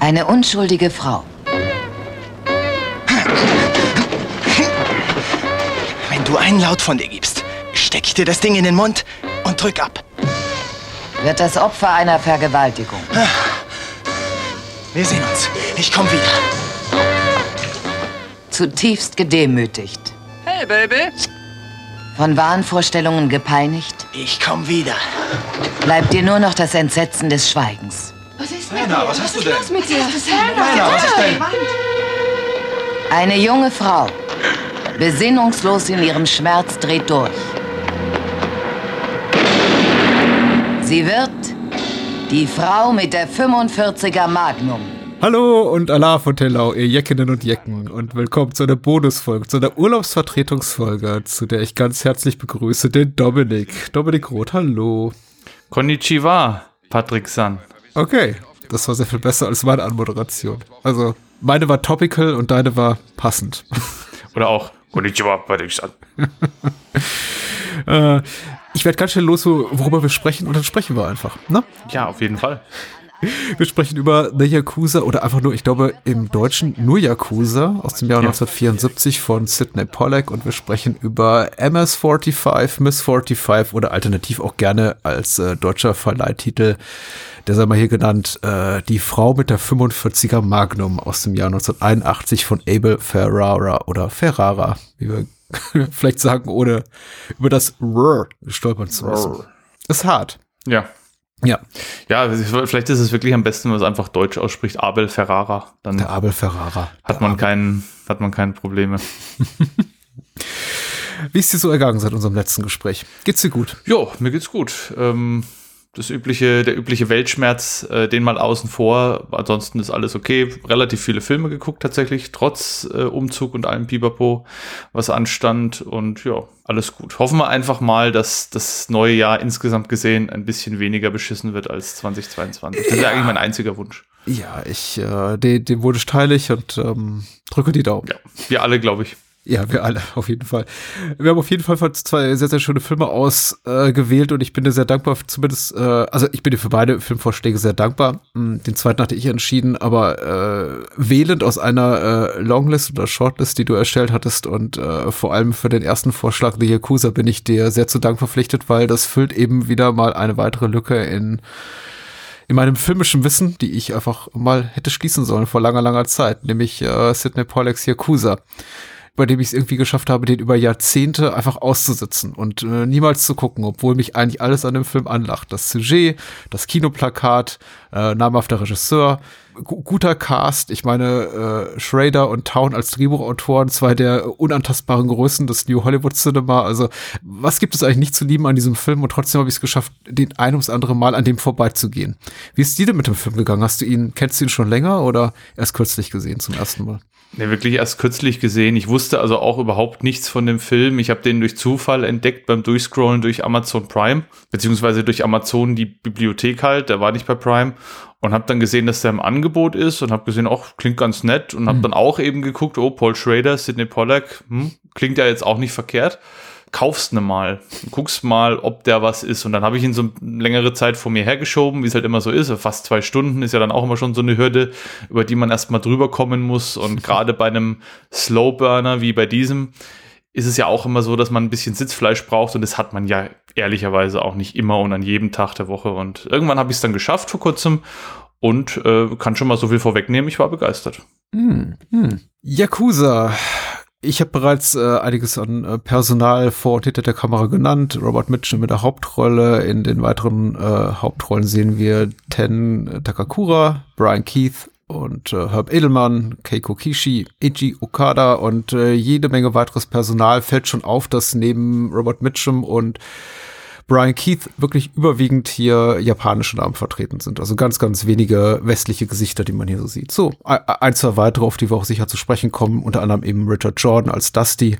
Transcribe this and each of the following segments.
Eine unschuldige Frau. Wenn du einen Laut von dir gibst, steck ich dir das Ding in den Mund und drück ab. Wird das Opfer einer Vergewaltigung. Wir sehen uns. Ich komm wieder. Zutiefst gedemütigt. Hey, Baby. Von Wahnvorstellungen gepeinigt. Ich komm wieder. Bleibt dir nur noch das Entsetzen des Schweigens. Was ist Hannah, was hast du denn? mit dir? Hannah, was ist denn? Eine junge Frau, besinnungslos in ihrem Schmerz, dreht durch. Sie wird die Frau mit der 45er Magnum. Hallo und Allah von Tellau, ihr Jeckinnen und Jecken und willkommen zu einer Bonusfolge, zu einer Urlaubsvertretungsfolge, zu der ich ganz herzlich begrüße den Dominik. Dominik Roth, hallo. Konnichiwa, Patrick San. Okay, das war sehr viel besser als meine Anmoderation. Also, meine war topical und deine war passend. Oder auch Konnichiwa, Patrick San. äh, ich werde ganz schnell los, worüber wir sprechen und dann sprechen wir einfach, ne? Ja, auf jeden Fall. Wir sprechen über The Yakuza oder einfach nur, ich glaube, im Deutschen nur Yakuza aus dem Jahr ja. 1974 von Sidney Pollack und wir sprechen über MS-45, Miss 45 oder alternativ auch gerne als äh, deutscher Verleihtitel, der sei mal hier genannt, äh, Die Frau mit der 45er Magnum aus dem Jahr 1981 von Abel Ferrara oder Ferrara, wie wir vielleicht sagen, ohne über das R stolpern zu müssen. Ist hart. Ja. Ja. Ja, vielleicht ist es wirklich am besten, wenn man es einfach deutsch ausspricht. Abel Ferrara. Dann Der Abel Ferrara. Hat man keinen, hat man keine Probleme. Wie ist dir so ergangen seit unserem letzten Gespräch? Geht's dir gut? Jo, mir geht's gut. Ähm, das übliche, der übliche Weltschmerz, äh, den mal außen vor. Ansonsten ist alles okay. Relativ viele Filme geguckt tatsächlich, trotz äh, Umzug und allem Pipapo, was anstand. Und ja, alles gut. Hoffen wir einfach mal, dass das neue Jahr insgesamt gesehen ein bisschen weniger beschissen wird als 2022. Das ist ja eigentlich mein einziger Wunsch. Ja, ich, äh, den, den Wunsch teile ich und ähm, drücke die Daumen. Ja, wir alle, glaube ich. Ja, wir alle, auf jeden Fall. Wir haben auf jeden Fall zwei sehr, sehr schöne Filme ausgewählt äh, und ich bin dir sehr dankbar, zumindest, äh, also ich bin dir für beide Filmvorschläge sehr dankbar. Hm, den zweiten hatte ich entschieden, aber äh, wählend aus einer äh, Longlist oder Shortlist, die du erstellt hattest und äh, vor allem für den ersten Vorschlag, The Yakuza, bin ich dir sehr zu Dank verpflichtet, weil das füllt eben wieder mal eine weitere Lücke in in meinem filmischen Wissen, die ich einfach mal hätte schließen sollen vor langer, langer Zeit, nämlich äh, Sidney Pollacks Yakuza bei dem ich es irgendwie geschafft habe, den über Jahrzehnte einfach auszusitzen und äh, niemals zu gucken, obwohl mich eigentlich alles an dem Film anlacht. Das Sujet, das Kinoplakat, äh, namhafter Regisseur, guter Cast. Ich meine, äh, Schrader und Town als Drehbuchautoren, zwei der unantastbaren Größen des New Hollywood Cinema. Also, was gibt es eigentlich nicht zu lieben an diesem Film? Und trotzdem habe ich es geschafft, den ein ums andere Mal an dem vorbeizugehen. Wie ist dir denn mit dem Film gegangen? Hast du ihn, kennst du ihn schon länger oder erst kürzlich gesehen zum ersten Mal? Ne, wirklich erst kürzlich gesehen. Ich wusste also auch überhaupt nichts von dem Film. Ich habe den durch Zufall entdeckt beim Durchscrollen durch Amazon Prime, beziehungsweise durch Amazon die Bibliothek halt, der war nicht bei Prime. Und habe dann gesehen, dass der im Angebot ist und habe gesehen, auch klingt ganz nett. Und habe mhm. dann auch eben geguckt, oh, Paul Schrader, Sidney Pollack, hm, klingt ja jetzt auch nicht verkehrt kaufst ne mal, guckst mal, ob der was ist. Und dann habe ich ihn so längere Zeit vor mir hergeschoben, wie es halt immer so ist. Fast zwei Stunden ist ja dann auch immer schon so eine Hürde, über die man erstmal drüber kommen muss. Und gerade bei einem Slowburner wie bei diesem ist es ja auch immer so, dass man ein bisschen Sitzfleisch braucht und das hat man ja ehrlicherweise auch nicht immer und an jedem Tag der Woche. Und irgendwann habe ich es dann geschafft vor kurzem und äh, kann schon mal so viel vorwegnehmen. Ich war begeistert. Hm, hm. Yakuza ich habe bereits äh, einiges an äh, Personal vor und hinter der Kamera genannt. Robert Mitchum mit der Hauptrolle. In den weiteren äh, Hauptrollen sehen wir Ten Takakura, Brian Keith und äh, Herb Edelmann, Keiko Kishi, Eiji Okada und äh, jede Menge weiteres Personal. Fällt schon auf, dass neben Robert Mitchum und Brian Keith wirklich überwiegend hier japanische Namen vertreten sind. Also ganz, ganz wenige westliche Gesichter, die man hier so sieht. So, ein, zwei weitere, auf die wir auch sicher zu sprechen kommen, unter anderem eben Richard Jordan als Dusty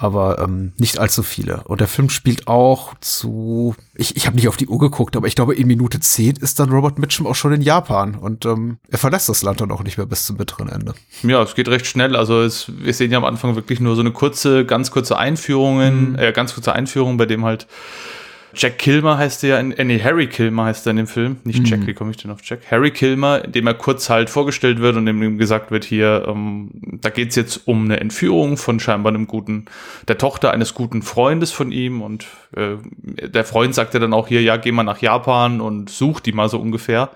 aber ähm, nicht allzu viele. Und der Film spielt auch zu, ich, ich habe nicht auf die Uhr geguckt, aber ich glaube, in Minute 10 ist dann Robert Mitchum auch schon in Japan und ähm, er verlässt das Land dann auch nicht mehr bis zum bitteren Ende. Ja, es geht recht schnell. Also es, wir sehen ja am Anfang wirklich nur so eine kurze, ganz kurze Einführung, mhm. äh, ganz kurze Einführung, bei dem halt Jack Kilmer heißt der ja in, äh, nee, Harry Kilmer heißt er in dem Film. Nicht Jack, wie komme ich denn auf Jack? Harry Kilmer, dem er kurz halt vorgestellt wird und dem gesagt wird, hier, ähm, da geht's jetzt um eine Entführung von scheinbar einem guten, der Tochter eines guten Freundes von ihm und äh, der Freund sagte dann auch hier, ja, geh mal nach Japan und such die mal so ungefähr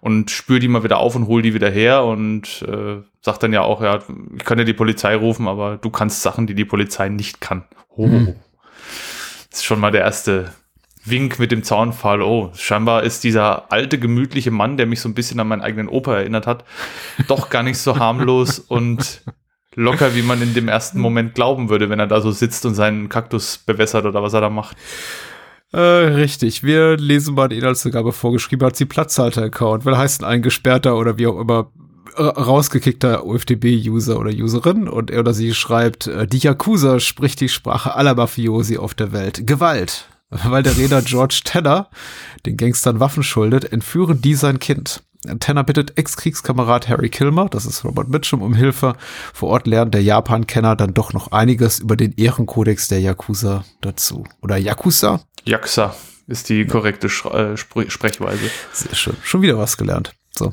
und spür die mal wieder auf und hol die wieder her und äh, sagt dann ja auch, ja, ich kann ja die Polizei rufen, aber du kannst Sachen, die die Polizei nicht kann. Oh. Hm. Das ist schon mal der erste Wink mit dem Zaunfall. Oh, scheinbar ist dieser alte, gemütliche Mann, der mich so ein bisschen an meinen eigenen Opa erinnert hat, doch gar nicht so harmlos und locker, wie man in dem ersten Moment glauben würde, wenn er da so sitzt und seinen Kaktus bewässert oder was er da macht. Äh, richtig. Wir lesen mal die Inhaltsangabe vorgeschrieben hat, sie Platzhalter-Account. Weil heißt ein eingesperrter oder wie auch immer rausgekickter UFDB-User oder Userin und er oder sie schreibt, äh, die Yakuza spricht die Sprache aller Mafiosi auf der Welt. Gewalt. Weil der Redner George Tanner den Gangstern Waffen schuldet, entführen die sein Kind. Tanner bittet Ex-Kriegskamerad Harry Kilmer, das ist Robert Mitchum, um Hilfe. Vor Ort lernt der Japan-Kenner dann doch noch einiges über den Ehrenkodex der Yakuza dazu. Oder Yakuza? Yakuza ist die korrekte äh, Sprechweise. Sehr schön. Schon wieder was gelernt. So.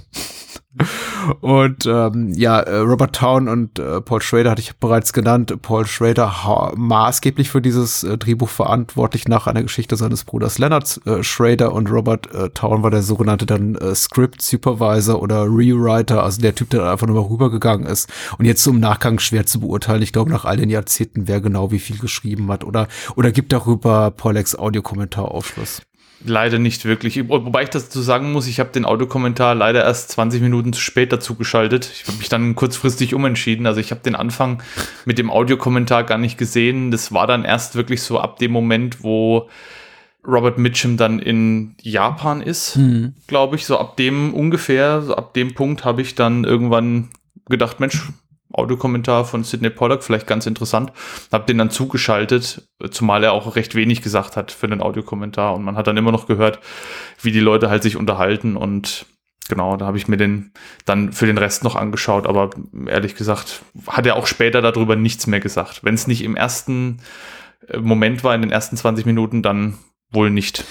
Und ähm, ja, äh, Robert Town und äh, Paul Schrader hatte ich bereits genannt. Paul Schrader maßgeblich für dieses äh, Drehbuch verantwortlich nach einer Geschichte seines Bruders Leonard äh, Schrader und Robert äh, Town war der sogenannte dann äh, Script Supervisor oder Rewriter, also der Typ, der einfach nur mal rübergegangen ist. Und jetzt so im Nachgang schwer zu beurteilen. Ich glaube, nach all den Jahrzehnten, wer genau wie viel geschrieben hat oder, oder gibt darüber Paulex Audiokommentar Aufschluss. Leider nicht wirklich. Wobei ich dazu sagen muss, ich habe den Audiokommentar leider erst 20 Minuten zu spät dazu geschaltet. Ich habe mich dann kurzfristig umentschieden. Also ich habe den Anfang mit dem Audiokommentar gar nicht gesehen. Das war dann erst wirklich so ab dem Moment, wo Robert Mitchum dann in Japan ist, mhm. glaube ich. So ab dem ungefähr, so ab dem Punkt habe ich dann irgendwann gedacht, Mensch, Audiokommentar von Sidney Pollack, vielleicht ganz interessant. Hab den dann zugeschaltet, zumal er auch recht wenig gesagt hat für den Audiokommentar und man hat dann immer noch gehört, wie die Leute halt sich unterhalten und genau, da habe ich mir den dann für den Rest noch angeschaut, aber ehrlich gesagt hat er auch später darüber nichts mehr gesagt. Wenn es nicht im ersten äh, Moment war, in den ersten 20 Minuten, dann wohl nicht.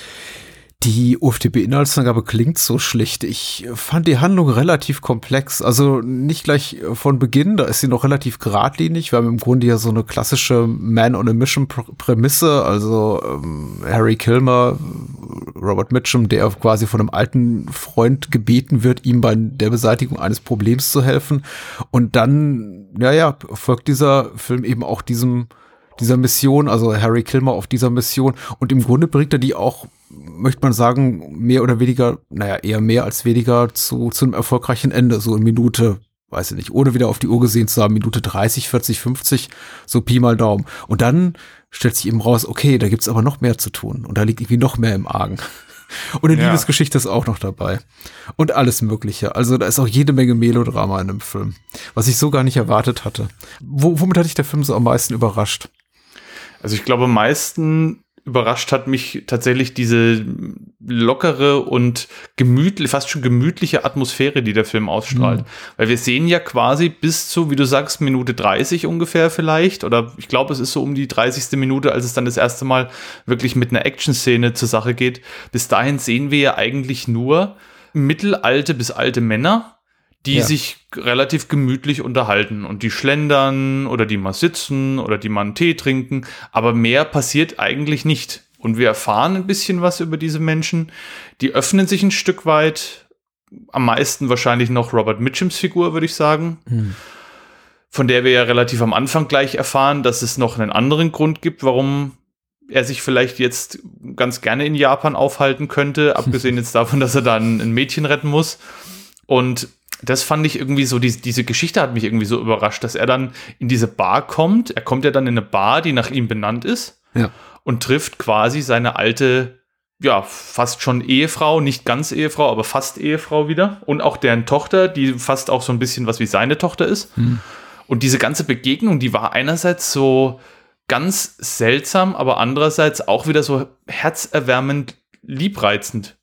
Die UFDB-Inhaltsangabe klingt so schlicht. Ich fand die Handlung relativ komplex. Also nicht gleich von Beginn, da ist sie noch relativ geradlinig. Wir haben im Grunde ja so eine klassische Man-on-a-Mission-Prämisse. Also ähm, Harry Kilmer, Robert Mitchum, der quasi von einem alten Freund gebeten wird, ihm bei der Beseitigung eines Problems zu helfen. Und dann, ja, ja, folgt dieser Film eben auch diesem dieser Mission, also Harry Kilmer auf dieser Mission. Und im Grunde bringt er die auch möchte man sagen, mehr oder weniger, naja, eher mehr als weniger zu, zu einem erfolgreichen Ende, so in Minute, weiß ich nicht, ohne wieder auf die Uhr gesehen zu haben, Minute 30, 40, 50, so Pi mal Daumen. Und dann stellt sich eben raus, okay, da gibt's aber noch mehr zu tun und da liegt irgendwie noch mehr im Argen. Und eine ja. Liebesgeschichte ist auch noch dabei. Und alles Mögliche. Also da ist auch jede Menge Melodrama in dem Film. Was ich so gar nicht erwartet hatte. Wo, womit hat dich der Film so am meisten überrascht? Also ich glaube, am meisten überrascht hat mich tatsächlich diese lockere und gemütliche, fast schon gemütliche Atmosphäre, die der Film ausstrahlt. Mhm. Weil wir sehen ja quasi bis zu, wie du sagst, Minute 30 ungefähr vielleicht, oder ich glaube, es ist so um die 30. Minute, als es dann das erste Mal wirklich mit einer Action-Szene zur Sache geht. Bis dahin sehen wir ja eigentlich nur mittelalte bis alte Männer, die ja. sich relativ gemütlich unterhalten und die schlendern oder die mal sitzen oder die mal einen Tee trinken, aber mehr passiert eigentlich nicht. Und wir erfahren ein bisschen was über diese Menschen. Die öffnen sich ein Stück weit. Am meisten wahrscheinlich noch Robert Mitchums Figur, würde ich sagen. Mhm. Von der wir ja relativ am Anfang gleich erfahren, dass es noch einen anderen Grund gibt, warum er sich vielleicht jetzt ganz gerne in Japan aufhalten könnte, abgesehen jetzt davon, dass er dann ein Mädchen retten muss. Und das fand ich irgendwie so, die, diese Geschichte hat mich irgendwie so überrascht, dass er dann in diese Bar kommt. Er kommt ja dann in eine Bar, die nach ihm benannt ist. Ja. Und trifft quasi seine alte, ja, fast schon Ehefrau, nicht ganz Ehefrau, aber fast Ehefrau wieder. Und auch deren Tochter, die fast auch so ein bisschen was wie seine Tochter ist. Mhm. Und diese ganze Begegnung, die war einerseits so ganz seltsam, aber andererseits auch wieder so herzerwärmend liebreizend.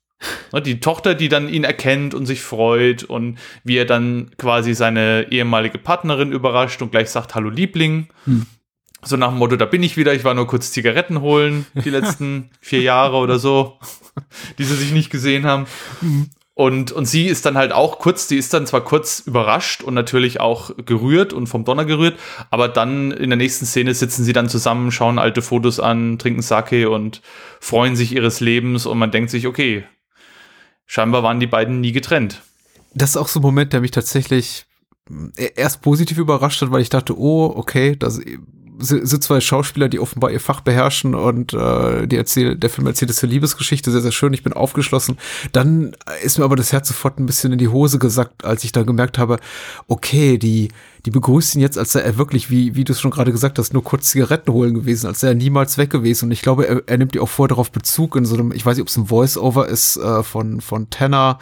Ne, die Tochter, die dann ihn erkennt und sich freut und wie er dann quasi seine ehemalige Partnerin überrascht und gleich sagt, hallo Liebling. Hm. So nach dem Motto, da bin ich wieder, ich war nur kurz Zigaretten holen, die letzten vier Jahre oder so, die sie sich nicht gesehen haben. Und, und sie ist dann halt auch kurz, die ist dann zwar kurz überrascht und natürlich auch gerührt und vom Donner gerührt, aber dann in der nächsten Szene sitzen sie dann zusammen, schauen alte Fotos an, trinken Sake und freuen sich ihres Lebens und man denkt sich, okay, scheinbar waren die beiden nie getrennt. Das ist auch so ein Moment, der mich tatsächlich äh, erst positiv überrascht hat, weil ich dachte, oh, okay, das sind zwei Schauspieler, die offenbar ihr Fach beherrschen und äh, die erzählt, der Film erzählt es eine Liebesgeschichte, sehr, sehr schön, ich bin aufgeschlossen. Dann ist mir aber das Herz sofort ein bisschen in die Hose gesackt, als ich dann gemerkt habe, okay, die, die begrüßt ihn jetzt, als sei er wirklich, wie, wie du es schon gerade gesagt hast, nur kurz Zigaretten holen gewesen, als sei er niemals weg gewesen. Und ich glaube, er, er nimmt ja auch vor darauf Bezug in so einem, ich weiß nicht, ob es ein Voice-Over ist äh, von, von Tanner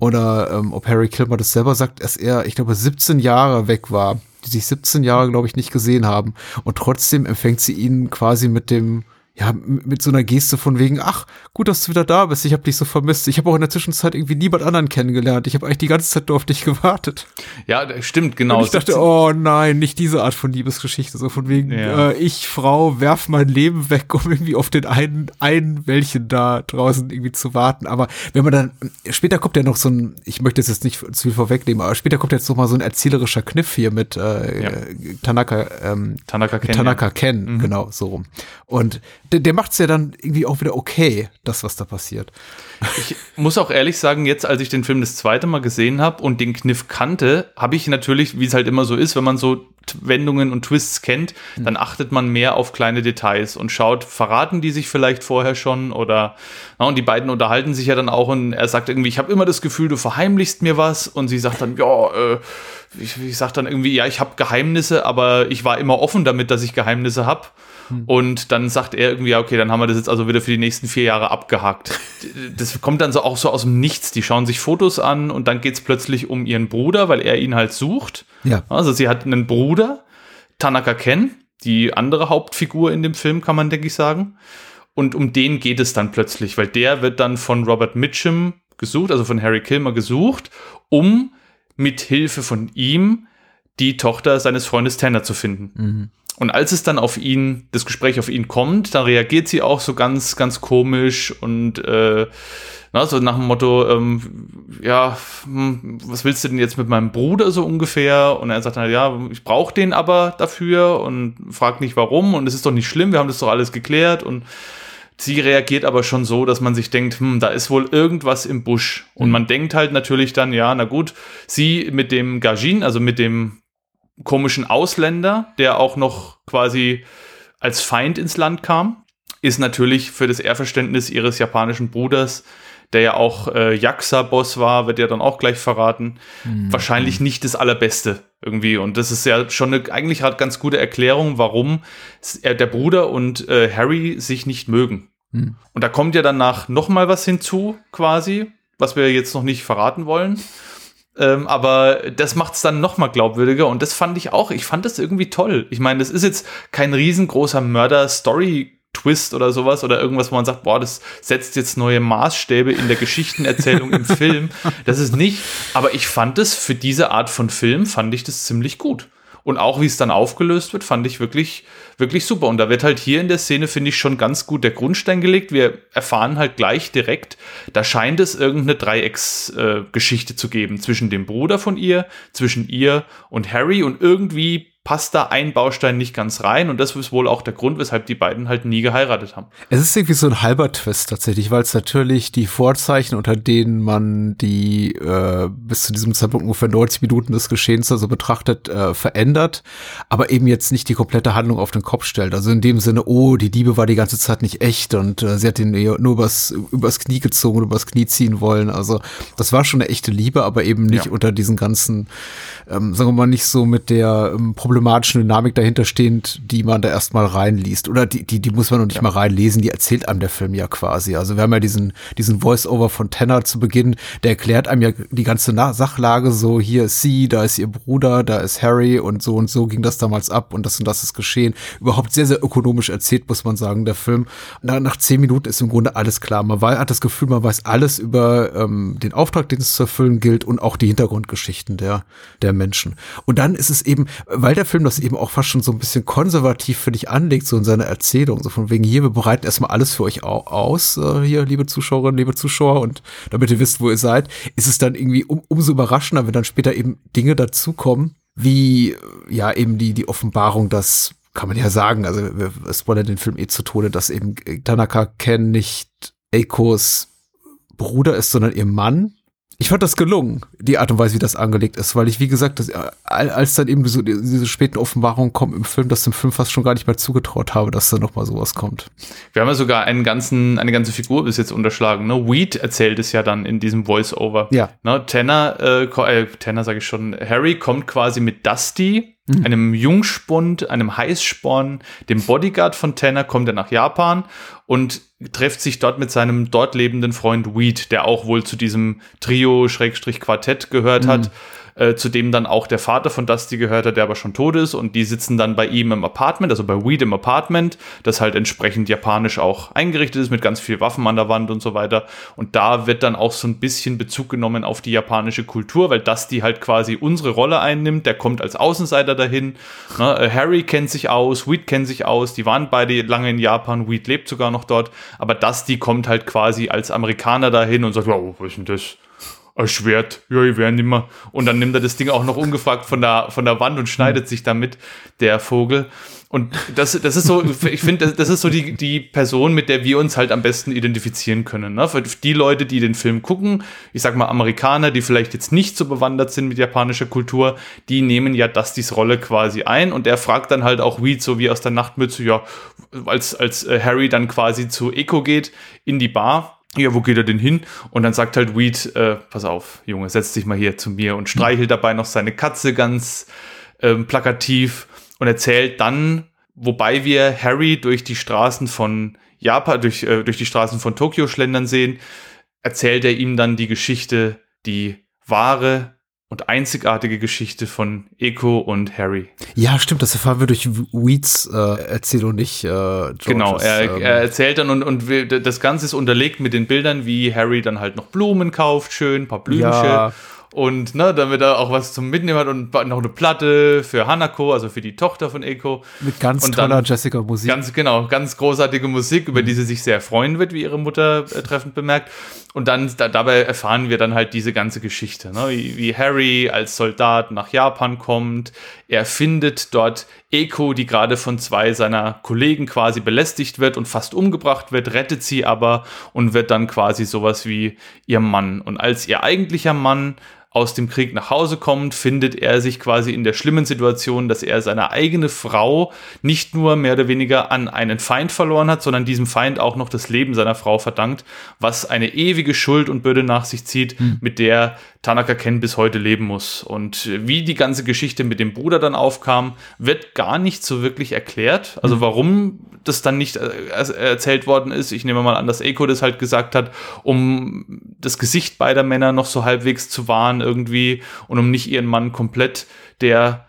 oder ähm, ob Harry Kilmer das selber sagt, dass er, ich glaube, 17 Jahre weg war die sich 17 Jahre, glaube ich, nicht gesehen haben. Und trotzdem empfängt sie ihn quasi mit dem, ja, mit so einer Geste von wegen, ach, gut, dass du wieder da bist, ich habe dich so vermisst. Ich habe auch in der Zwischenzeit irgendwie niemand anderen kennengelernt. Ich habe eigentlich die ganze Zeit nur auf dich gewartet. Ja, stimmt, genau. Und ich dachte, oh nein, nicht diese Art von Liebesgeschichte, so von wegen, ja. äh, ich, Frau, werf mein Leben weg, um irgendwie auf den einen, einen Welchen da draußen irgendwie zu warten. Aber wenn man dann, später kommt ja noch so ein, ich möchte es jetzt nicht zu viel vorwegnehmen, aber später kommt jetzt noch mal so ein erzählerischer Kniff hier mit äh, ja. Tanaka, ähm, Tanaka Ken. Tanaka ja. Ken, mhm. genau, so rum. Und der, der macht es ja dann irgendwie auch wieder okay, das, was da passiert. Ich muss auch ehrlich sagen, jetzt, als ich den Film das zweite Mal gesehen habe und den Kniff kannte, habe ich natürlich, wie es halt immer so ist, wenn man so Wendungen und Twists kennt, mhm. dann achtet man mehr auf kleine Details und schaut, verraten die sich vielleicht vorher schon oder na, und die beiden unterhalten sich ja dann auch und er sagt irgendwie, ich habe immer das Gefühl, du verheimlichst mir was und sie sagt dann, ja, äh, ich, ich sag dann irgendwie, ja, ich habe Geheimnisse, aber ich war immer offen damit, dass ich Geheimnisse habe. Hm. Und dann sagt er irgendwie, ja, okay, dann haben wir das jetzt also wieder für die nächsten vier Jahre abgehakt. Das kommt dann so auch so aus dem Nichts. Die schauen sich Fotos an und dann geht es plötzlich um ihren Bruder, weil er ihn halt sucht. Ja. Also sie hat einen Bruder, Tanaka Ken, die andere Hauptfigur in dem Film, kann man, denke ich, sagen. Und um den geht es dann plötzlich, weil der wird dann von Robert Mitchum gesucht, also von Harry Kilmer gesucht, um mit Hilfe von ihm die Tochter seines Freundes Tanner zu finden. Mhm. Und als es dann auf ihn, das Gespräch auf ihn kommt, dann reagiert sie auch so ganz, ganz komisch und äh, na, so nach dem Motto, ähm, ja, hm, was willst du denn jetzt mit meinem Bruder so ungefähr? Und er sagt dann, ja, ich brauche den aber dafür und fragt nicht warum und es ist doch nicht schlimm, wir haben das doch alles geklärt und sie reagiert aber schon so, dass man sich denkt, hm, da ist wohl irgendwas im Busch. Und mhm. man denkt halt natürlich dann, ja, na gut, sie mit dem Gajin, also mit dem komischen Ausländer, der auch noch quasi als Feind ins Land kam, ist natürlich für das Ehrverständnis ihres japanischen Bruders, der ja auch äh, Yakuza-Boss war, wird ja dann auch gleich verraten, mhm. wahrscheinlich nicht das Allerbeste irgendwie. Und das ist ja schon eine eigentlich hat ganz gute Erklärung, warum der Bruder und äh, Harry sich nicht mögen. Mhm. Und da kommt ja danach noch mal was hinzu, quasi, was wir jetzt noch nicht verraten wollen. Ähm, aber das macht es dann noch mal glaubwürdiger und das fand ich auch, ich fand das irgendwie toll. Ich meine, das ist jetzt kein riesengroßer Mörder-Story-Twist oder sowas oder irgendwas, wo man sagt, boah, das setzt jetzt neue Maßstäbe in der Geschichtenerzählung im Film. Das ist nicht, aber ich fand es für diese Art von Film, fand ich das ziemlich gut. Und auch wie es dann aufgelöst wird, fand ich wirklich, wirklich super. Und da wird halt hier in der Szene, finde ich, schon ganz gut der Grundstein gelegt. Wir erfahren halt gleich direkt, da scheint es irgendeine Dreiecksgeschichte äh, zu geben zwischen dem Bruder von ihr, zwischen ihr und Harry. Und irgendwie passt da ein Baustein nicht ganz rein und das ist wohl auch der Grund, weshalb die beiden halt nie geheiratet haben. Es ist irgendwie so ein halber Twist tatsächlich, weil es natürlich die Vorzeichen, unter denen man die äh, bis zu diesem Zeitpunkt ungefähr 90 Minuten des Geschehens also betrachtet, äh, verändert, aber eben jetzt nicht die komplette Handlung auf den Kopf stellt. Also in dem Sinne, oh, die Liebe war die ganze Zeit nicht echt und äh, sie hat ihn nur übers, übers Knie gezogen und übers Knie ziehen wollen. Also das war schon eine echte Liebe, aber eben nicht ja. unter diesen ganzen, ähm, sagen wir mal, nicht so mit der ähm, problematischen Dynamik dahinter stehend, die man da erstmal reinliest. Oder die, die, die muss man noch nicht ja. mal reinlesen, die erzählt einem der Film ja quasi. Also wir haben ja diesen, diesen Voice-Over von Tanner zu Beginn, der erklärt einem ja die ganze Na Sachlage, so hier ist sie, da ist ihr Bruder, da ist Harry und so und so ging das damals ab und das und das ist geschehen. Überhaupt sehr, sehr ökonomisch erzählt, muss man sagen, der Film. Nach, nach zehn Minuten ist im Grunde alles klar. Man war, hat das Gefühl, man weiß alles über ähm, den Auftrag, den es zu erfüllen gilt und auch die Hintergrundgeschichten der, der Menschen. Und dann ist es eben, weil der der Film das eben auch fast schon so ein bisschen konservativ für dich anlegt, so in seiner Erzählung. So von wegen hier, wir bereiten erstmal alles für euch aus, äh, hier, liebe Zuschauerinnen, liebe Zuschauer, und damit ihr wisst, wo ihr seid, ist es dann irgendwie um, umso überraschender, wenn dann später eben Dinge dazukommen, wie ja eben die, die Offenbarung, dass kann man ja sagen, also wir spoilern den Film eh zu Tode, dass eben Tanaka Ken nicht Eikos Bruder ist, sondern ihr Mann ich fand das gelungen, die Art und Weise, wie das angelegt ist, weil ich, wie gesagt, das, als dann eben so diese späten Offenbarungen kommen im Film, dass dem Film fast schon gar nicht mehr zugetraut habe, dass da nochmal sowas kommt. Wir haben ja sogar einen ganzen, eine ganze Figur bis jetzt unterschlagen. Ne? Weed erzählt es ja dann in diesem Voice-Over. Ja. Ne? Tanner, äh, äh, Tanner sage ich schon, Harry kommt quasi mit Dusty, mhm. einem Jungspund, einem Heißsporn, dem Bodyguard von Tanner, kommt er nach Japan und trifft sich dort mit seinem dort lebenden Freund Weed, der auch wohl zu diesem Trio-Quartett gehört mhm. hat äh, zu dem dann auch der Vater von Dusty gehört hat, der aber schon tot ist. Und die sitzen dann bei ihm im Apartment, also bei Weed im Apartment, das halt entsprechend japanisch auch eingerichtet ist, mit ganz viel Waffen an der Wand und so weiter. Und da wird dann auch so ein bisschen Bezug genommen auf die japanische Kultur, weil Dusty halt quasi unsere Rolle einnimmt. Der kommt als Außenseiter dahin. Ne? Äh, Harry kennt sich aus, Weed kennt sich aus, die waren beide lange in Japan, Weed lebt sogar noch dort. Aber Dusty kommt halt quasi als Amerikaner dahin und sagt, wow, was ist denn das? Ein Schwert, ja, ich werde nimmer. Und dann nimmt er das Ding auch noch ungefragt von der, von der Wand und schneidet sich damit, der Vogel. Und das, das ist so, ich finde, das, das, ist so die, die Person, mit der wir uns halt am besten identifizieren können. Ne? Für die Leute, die den Film gucken, ich sag mal Amerikaner, die vielleicht jetzt nicht so bewandert sind mit japanischer Kultur, die nehmen ja Dustys Rolle quasi ein und er fragt dann halt auch Weed so wie aus der Nachtmütze, ja, als, als äh, Harry dann quasi zu Eco geht in die Bar ja, wo geht er denn hin? Und dann sagt halt Weed, äh, pass auf, Junge, setz dich mal hier zu mir und streichelt dabei noch seine Katze ganz ähm, plakativ und erzählt dann, wobei wir Harry durch die Straßen von Japan, durch, äh, durch die Straßen von Tokio schlendern sehen, erzählt er ihm dann die Geschichte, die wahre und einzigartige Geschichte von Echo und Harry. Ja, stimmt, das erfahren wir durch Weeds äh, Erzählung, nicht äh, Georges, Genau, er, ähm, er, erzählt dann und, und das Ganze ist unterlegt mit den Bildern, wie Harry dann halt noch Blumen kauft, schön, ein paar Blümchen. Ja und ne, damit er auch was zum Mitnehmen hat und noch eine Platte für Hanako, also für die Tochter von Eko. Mit ganz und toller Jessica Musik. Ganz genau, ganz großartige Musik, über die sie sich sehr freuen wird, wie ihre Mutter äh, treffend bemerkt. Und dann da, dabei erfahren wir dann halt diese ganze Geschichte, ne? wie, wie Harry als Soldat nach Japan kommt. Er findet dort Eko, die gerade von zwei seiner Kollegen quasi belästigt wird und fast umgebracht wird, rettet sie aber und wird dann quasi sowas wie ihr Mann. Und als ihr eigentlicher Mann aus dem Krieg nach Hause kommt, findet er sich quasi in der schlimmen Situation, dass er seine eigene Frau nicht nur mehr oder weniger an einen Feind verloren hat, sondern diesem Feind auch noch das Leben seiner Frau verdankt, was eine ewige Schuld und Bürde nach sich zieht, mhm. mit der Tanaka Ken bis heute leben muss. Und wie die ganze Geschichte mit dem Bruder dann aufkam, wird gar nicht so wirklich erklärt. Also mhm. warum das dann nicht äh, erzählt worden ist. Ich nehme mal an, dass Eiko das halt gesagt hat, um das Gesicht beider Männer noch so halbwegs zu wahren irgendwie und um nicht ihren Mann komplett der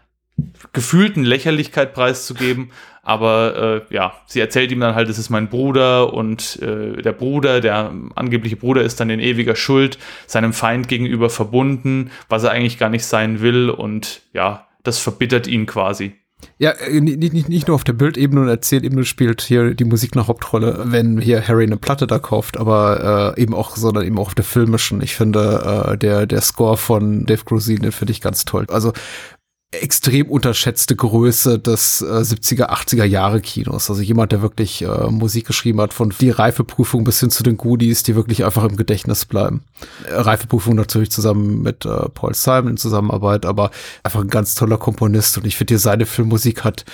gefühlten Lächerlichkeit preiszugeben. Aber äh, ja, sie erzählt ihm dann halt, es ist mein Bruder und äh, der Bruder, der angebliche Bruder ist dann in ewiger Schuld, seinem Feind gegenüber verbunden, was er eigentlich gar nicht sein will und ja, das verbittert ihn quasi. Ja, äh, nicht, nicht, nicht nur auf der Bildebene und Erzählebene spielt hier die Musik eine Hauptrolle, wenn hier Harry eine Platte da kauft, aber äh, eben auch, sondern eben auch auf der filmischen. Ich finde, äh, der, der Score von Dave Grosine, den finde ich ganz toll. Also extrem unterschätzte Größe des äh, 70er, 80er Jahre Kinos. Also jemand, der wirklich äh, Musik geschrieben hat, von die Reifeprüfung bis hin zu den Goodies, die wirklich einfach im Gedächtnis bleiben. Äh, Reifeprüfung natürlich zusammen mit äh, Paul Simon in Zusammenarbeit, aber einfach ein ganz toller Komponist und ich finde, seine Filmmusik hat,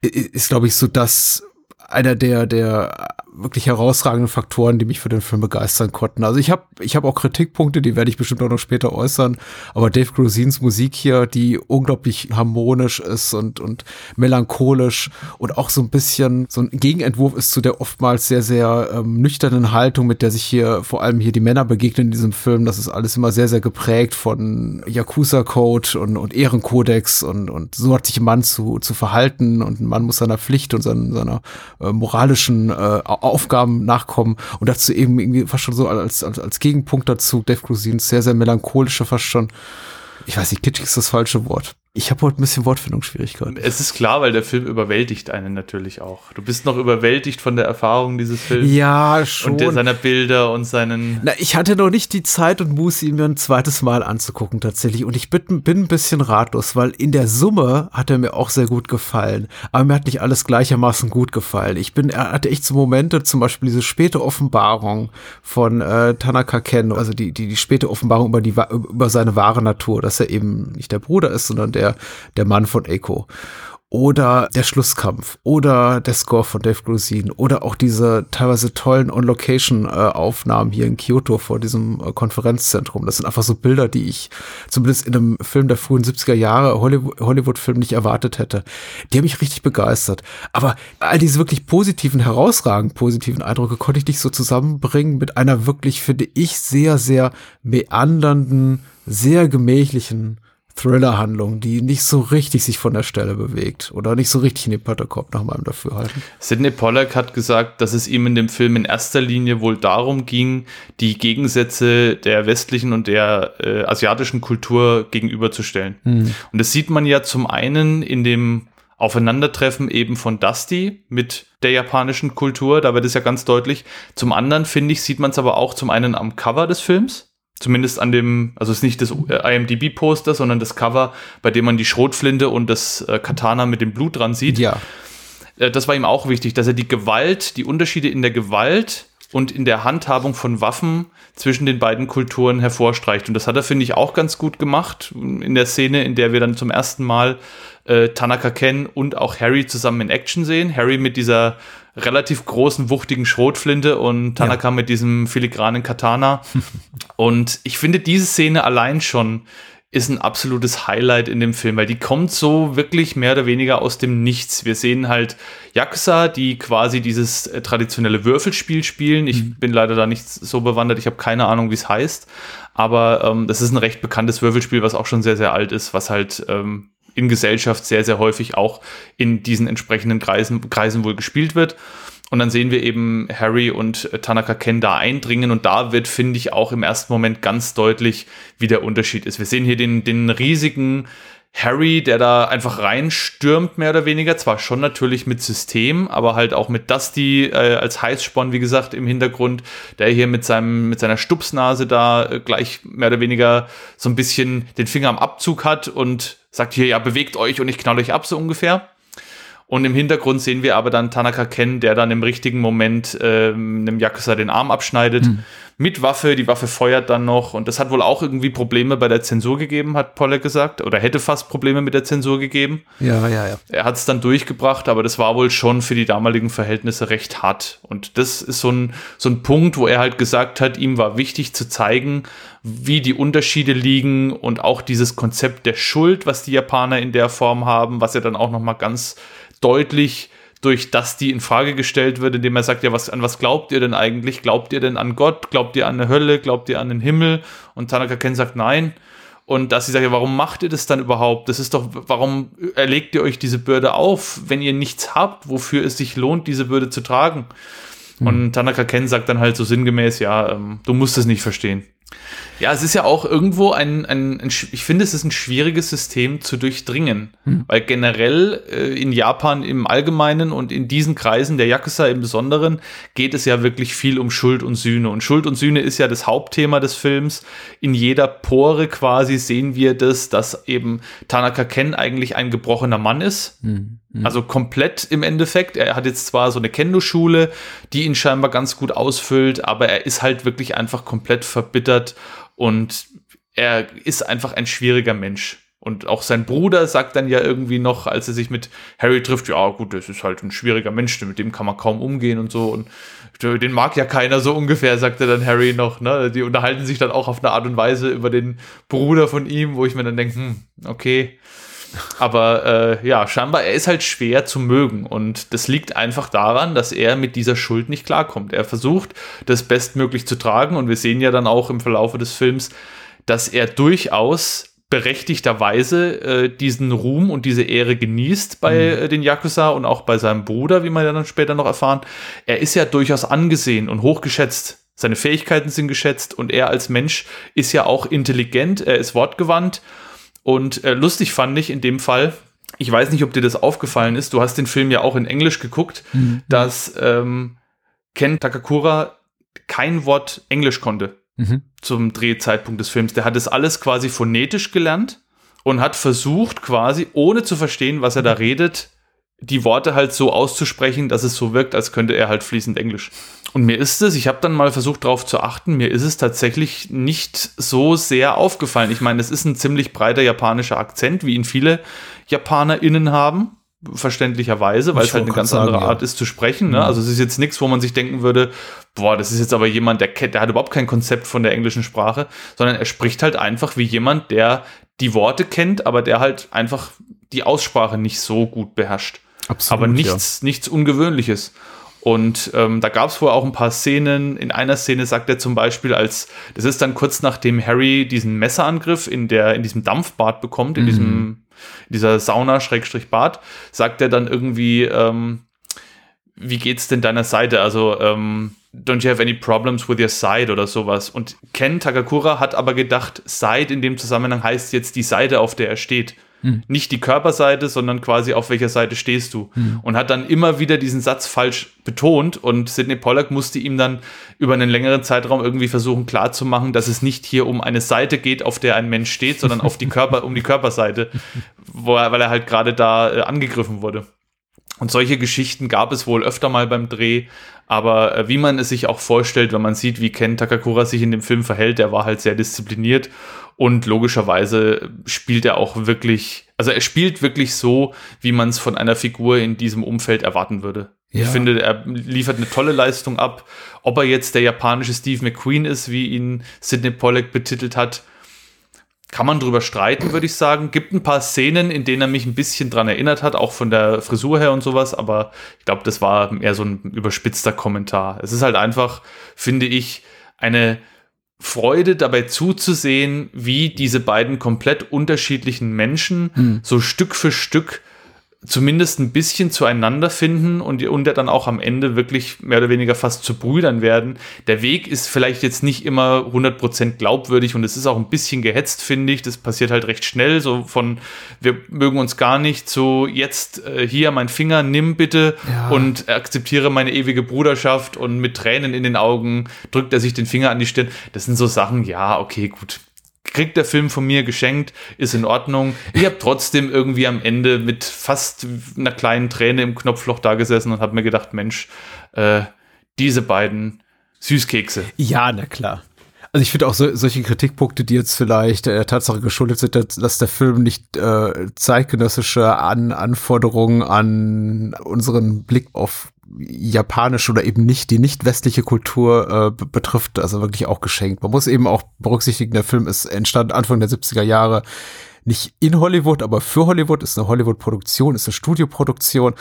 ist, glaube ich, so das einer der, der wirklich herausragenden Faktoren, die mich für den Film begeistern konnten. Also ich habe ich hab auch Kritikpunkte, die werde ich bestimmt auch noch später äußern, aber Dave Grosins Musik hier, die unglaublich harmonisch ist und, und melancholisch und auch so ein bisschen so ein Gegenentwurf ist zu der oftmals sehr, sehr ähm, nüchternen Haltung, mit der sich hier vor allem hier die Männer begegnen in diesem Film. Das ist alles immer sehr, sehr geprägt von Yakuza-Code und, und Ehrenkodex und, und so hat sich ein Mann zu, zu verhalten und ein Mann muss seiner Pflicht und seiner, seiner äh, moralischen äh, Aufgaben nachkommen und dazu eben irgendwie fast schon so als, als, als Gegenpunkt dazu Dave Grusins sehr, sehr melancholische, fast schon, ich weiß nicht, kitschig ist das falsche Wort. Ich habe heute ein bisschen Wortfindungsschwierigkeiten. Es ist klar, weil der Film überwältigt einen natürlich auch. Du bist noch überwältigt von der Erfahrung dieses Films. Ja, schon. Und der, seiner Bilder und seinen. Na, ich hatte noch nicht die Zeit und Muße, ihn mir ein zweites Mal anzugucken tatsächlich. Und ich bin, bin ein bisschen ratlos, weil in der Summe hat er mir auch sehr gut gefallen. Aber mir hat nicht alles gleichermaßen gut gefallen. Ich bin, er hatte echt so Momente, zum Beispiel diese späte Offenbarung von äh, Tanaka Ken, also die, die, die späte Offenbarung über, die, über seine wahre Natur, dass er eben nicht der Bruder ist, sondern der der, der Mann von Echo oder der Schlusskampf oder der Score von Dave Grusin oder auch diese teilweise tollen On-Location-Aufnahmen hier in Kyoto vor diesem äh, Konferenzzentrum. Das sind einfach so Bilder, die ich zumindest in einem Film der frühen 70er Jahre, Hollywood-Film nicht erwartet hätte. Die haben mich richtig begeistert. Aber all diese wirklich positiven, herausragend positiven Eindrücke konnte ich nicht so zusammenbringen mit einer wirklich, finde ich, sehr, sehr meandernden, sehr gemächlichen Thriller-Handlung, die nicht so richtig sich von der Stelle bewegt oder nicht so richtig in den Pötter kommt, nach meinem Dafürhalten. Sidney Pollack hat gesagt, dass es ihm in dem Film in erster Linie wohl darum ging, die Gegensätze der westlichen und der äh, asiatischen Kultur gegenüberzustellen. Hm. Und das sieht man ja zum einen in dem Aufeinandertreffen eben von Dusty mit der japanischen Kultur, da wird es ja ganz deutlich. Zum anderen, finde ich, sieht man es aber auch zum einen am Cover des Films zumindest an dem, also es ist nicht das äh, IMDb-Poster, sondern das Cover, bei dem man die Schrotflinte und das äh, Katana mit dem Blut dran sieht. Ja. Äh, das war ihm auch wichtig, dass er die Gewalt, die Unterschiede in der Gewalt und in der Handhabung von Waffen zwischen den beiden Kulturen hervorstreicht. Und das hat er, finde ich, auch ganz gut gemacht in der Szene, in der wir dann zum ersten Mal äh, Tanaka Ken und auch Harry zusammen in Action sehen. Harry mit dieser relativ großen, wuchtigen Schrotflinte und Tanaka ja. mit diesem filigranen Katana. und ich finde, diese Szene allein schon ist ein absolutes Highlight in dem Film, weil die kommt so wirklich mehr oder weniger aus dem Nichts. Wir sehen halt Yakuza, die quasi dieses äh, traditionelle Würfelspiel spielen. Ich mhm. bin leider da nicht so bewandert, ich habe keine Ahnung, wie es heißt. Aber ähm, das ist ein recht bekanntes Würfelspiel, was auch schon sehr, sehr alt ist, was halt ähm, in Gesellschaft sehr, sehr häufig auch in diesen entsprechenden Kreisen, Kreisen wohl gespielt wird. Und dann sehen wir eben Harry und Tanaka Ken da eindringen und da wird, finde ich, auch im ersten Moment ganz deutlich, wie der Unterschied ist. Wir sehen hier den, den riesigen Harry, der da einfach reinstürmt, mehr oder weniger. Zwar schon natürlich mit System, aber halt auch mit Dusty äh, als Heißsporn, wie gesagt, im Hintergrund, der hier mit, seinem, mit seiner Stupsnase da äh, gleich mehr oder weniger so ein bisschen den Finger am Abzug hat und sagt hier, ja, bewegt euch und ich knall euch ab, so ungefähr. Und im Hintergrund sehen wir aber dann Tanaka Ken, der dann im richtigen Moment ähm, einem Yakuza den Arm abschneidet. Mhm mit Waffe. Die Waffe feuert dann noch. Und das hat wohl auch irgendwie Probleme bei der Zensur gegeben, hat Pollack gesagt. Oder hätte fast Probleme mit der Zensur gegeben. Ja, ja, ja. Er hat es dann durchgebracht, aber das war wohl schon für die damaligen Verhältnisse recht hart. Und das ist so ein, so ein Punkt, wo er halt gesagt hat, ihm war wichtig zu zeigen, wie die Unterschiede liegen und auch dieses Konzept der Schuld, was die Japaner in der Form haben, was er dann auch noch mal ganz deutlich durch das die in Frage gestellt wird, indem er sagt, ja, was, an was glaubt ihr denn eigentlich? Glaubt ihr denn an Gott? Glaubt ihr an eine Hölle? Glaubt ihr an den Himmel? Und Tanaka Ken sagt nein. Und dass sie sagt, ja, warum macht ihr das dann überhaupt? Das ist doch, warum erlegt ihr euch diese Bürde auf, wenn ihr nichts habt, wofür es sich lohnt, diese Bürde zu tragen? Mhm. Und Tanaka Ken sagt dann halt so sinngemäß, ja, ähm, du musst es nicht verstehen. Ja, es ist ja auch irgendwo ein, ein, ein, ich finde, es ist ein schwieriges System zu durchdringen, hm. weil generell äh, in Japan im Allgemeinen und in diesen Kreisen der Yakuza im Besonderen geht es ja wirklich viel um Schuld und Sühne. Und Schuld und Sühne ist ja das Hauptthema des Films. In jeder Pore quasi sehen wir das, dass eben Tanaka Ken eigentlich ein gebrochener Mann ist. Hm. Hm. Also komplett im Endeffekt. Er hat jetzt zwar so eine Kendo-Schule, die ihn scheinbar ganz gut ausfüllt, aber er ist halt wirklich einfach komplett verbittert und er ist einfach ein schwieriger Mensch. Und auch sein Bruder sagt dann ja irgendwie noch, als er sich mit Harry trifft, ja gut, das ist halt ein schwieriger Mensch, mit dem kann man kaum umgehen und so. Und den mag ja keiner so ungefähr, sagt er dann Harry noch. Ne? Die unterhalten sich dann auch auf eine Art und Weise über den Bruder von ihm, wo ich mir dann denke, hm, okay. Aber äh, ja, scheinbar, er ist halt schwer zu mögen. Und das liegt einfach daran, dass er mit dieser Schuld nicht klarkommt. Er versucht, das bestmöglich zu tragen. Und wir sehen ja dann auch im Verlauf des Films, dass er durchaus berechtigterweise äh, diesen Ruhm und diese Ehre genießt bei mhm. äh, den Yakuza und auch bei seinem Bruder, wie man ja dann später noch erfahren. Er ist ja durchaus angesehen und hochgeschätzt. Seine Fähigkeiten sind geschätzt und er als Mensch ist ja auch intelligent, er ist wortgewandt Und äh, lustig fand ich in dem Fall, ich weiß nicht, ob dir das aufgefallen ist, du hast den Film ja auch in Englisch geguckt, mhm. dass ähm, Ken Takakura kein Wort Englisch konnte mhm. zum Drehzeitpunkt des Films. Der hat das alles quasi phonetisch gelernt und hat versucht, quasi, ohne zu verstehen, was er da redet, die Worte halt so auszusprechen, dass es so wirkt, als könnte er halt fließend Englisch. Und mir ist es, ich habe dann mal versucht darauf zu achten, mir ist es tatsächlich nicht so sehr aufgefallen. Ich meine, es ist ein ziemlich breiter japanischer Akzent, wie ihn viele JapanerInnen haben, verständlicherweise, weil es halt eine ganz sagen, andere ja. Art ist zu sprechen. Ne? Mhm. Also es ist jetzt nichts, wo man sich denken würde, boah, das ist jetzt aber jemand, der, der hat überhaupt kein Konzept von der englischen Sprache, sondern er spricht halt einfach wie jemand, der die Worte kennt, aber der halt einfach die Aussprache nicht so gut beherrscht. Absolut, aber nichts, ja. nichts Ungewöhnliches. Und ähm, da gab es wohl auch ein paar Szenen. In einer Szene sagt er zum Beispiel, als das ist dann kurz nachdem Harry diesen Messerangriff in der in diesem Dampfbad bekommt, in mhm. diesem in dieser Sauna Schrägstrich Bad, sagt er dann irgendwie, ähm, wie geht's denn deiner Seite? Also ähm, don't you have any problems with your side oder sowas? Und Ken Takakura hat aber gedacht, Side in dem Zusammenhang heißt jetzt die Seite, auf der er steht. Hm. Nicht die Körperseite, sondern quasi auf welcher Seite stehst du. Hm. Und hat dann immer wieder diesen Satz falsch betont und Sidney Pollack musste ihm dann über einen längeren Zeitraum irgendwie versuchen klarzumachen, dass es nicht hier um eine Seite geht, auf der ein Mensch steht, sondern auf die Körper, um die Körperseite, er, weil er halt gerade da äh, angegriffen wurde. Und solche Geschichten gab es wohl öfter mal beim Dreh, aber äh, wie man es sich auch vorstellt, wenn man sieht, wie Ken Takakura sich in dem Film verhält, der war halt sehr diszipliniert und logischerweise spielt er auch wirklich, also er spielt wirklich so, wie man es von einer Figur in diesem Umfeld erwarten würde. Ja. Ich finde, er liefert eine tolle Leistung ab. Ob er jetzt der japanische Steve McQueen ist, wie ihn Sidney Pollack betitelt hat, kann man drüber streiten, würde ich sagen. Gibt ein paar Szenen, in denen er mich ein bisschen dran erinnert hat, auch von der Frisur her und sowas, aber ich glaube, das war eher so ein überspitzter Kommentar. Es ist halt einfach, finde ich, eine Freude dabei zuzusehen, wie diese beiden komplett unterschiedlichen Menschen hm. so Stück für Stück zumindest ein bisschen zueinander finden und, und dann auch am Ende wirklich mehr oder weniger fast zu Brüdern werden. Der Weg ist vielleicht jetzt nicht immer 100% glaubwürdig und es ist auch ein bisschen gehetzt, finde ich. Das passiert halt recht schnell, so von wir mögen uns gar nicht, so jetzt äh, hier mein Finger, nimm bitte ja. und akzeptiere meine ewige Bruderschaft und mit Tränen in den Augen drückt er sich den Finger an die Stirn. Das sind so Sachen, ja, okay, gut, kriegt der Film von mir geschenkt, ist in Ordnung. Ich habe trotzdem irgendwie am Ende mit fast einer kleinen Träne im Knopfloch da gesessen und habe mir gedacht, Mensch, äh, diese beiden Süßkekse. Ja, na klar. Also ich finde auch so, solche Kritikpunkte, die jetzt vielleicht der Tatsache geschuldet sind, dass, der Film nicht äh, zeitgenössische an Anforderungen an unseren Blick auf japanische oder eben nicht die nicht westliche Kultur äh, betrifft, also wirklich auch geschenkt. Man muss eben auch berücksichtigen, der Film ist entstanden Anfang der 70er Jahre nicht in Hollywood, aber für Hollywood, ist eine Hollywood-Produktion, ist eine Studioproduktion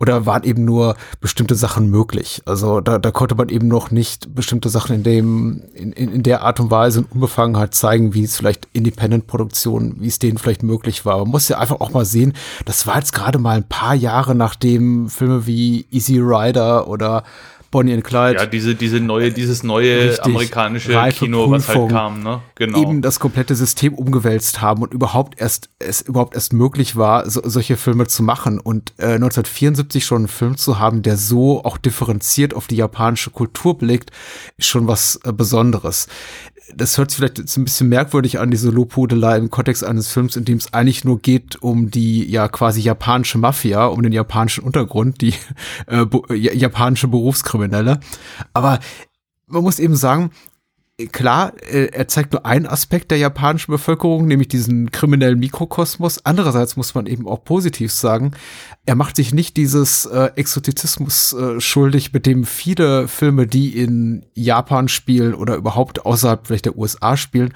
oder waren eben nur bestimmte Sachen möglich. Also da, da konnte man eben noch nicht bestimmte Sachen in dem, in, in, der Art und Weise und Unbefangenheit zeigen, wie es vielleicht Independent-Produktionen, wie es denen vielleicht möglich war. Man muss ja einfach auch mal sehen, das war jetzt gerade mal ein paar Jahre nachdem Filme wie Easy Rider oder Bonnie and Clyde. Ja, diese, diese neue, dieses neue Richtig, amerikanische Kino, Prüfung, was halt kam, ne? Genau. Eben das komplette System umgewälzt haben und überhaupt erst, es überhaupt erst möglich war, so, solche Filme zu machen. Und äh, 1974 schon einen Film zu haben, der so auch differenziert auf die japanische Kultur blickt, ist schon was äh, Besonderes das hört sich vielleicht jetzt ein bisschen merkwürdig an, diese Lobhudelei im Kontext eines Films, in dem es eigentlich nur geht um die ja quasi japanische Mafia, um den japanischen Untergrund, die äh, japanische Berufskriminelle. Aber man muss eben sagen, klar, äh, er zeigt nur einen Aspekt der japanischen Bevölkerung, nämlich diesen kriminellen Mikrokosmos. Andererseits muss man eben auch positiv sagen, er macht sich nicht dieses äh, Exotizismus äh, schuldig, mit dem viele Filme, die in Japan spielen oder überhaupt außerhalb vielleicht der USA spielen,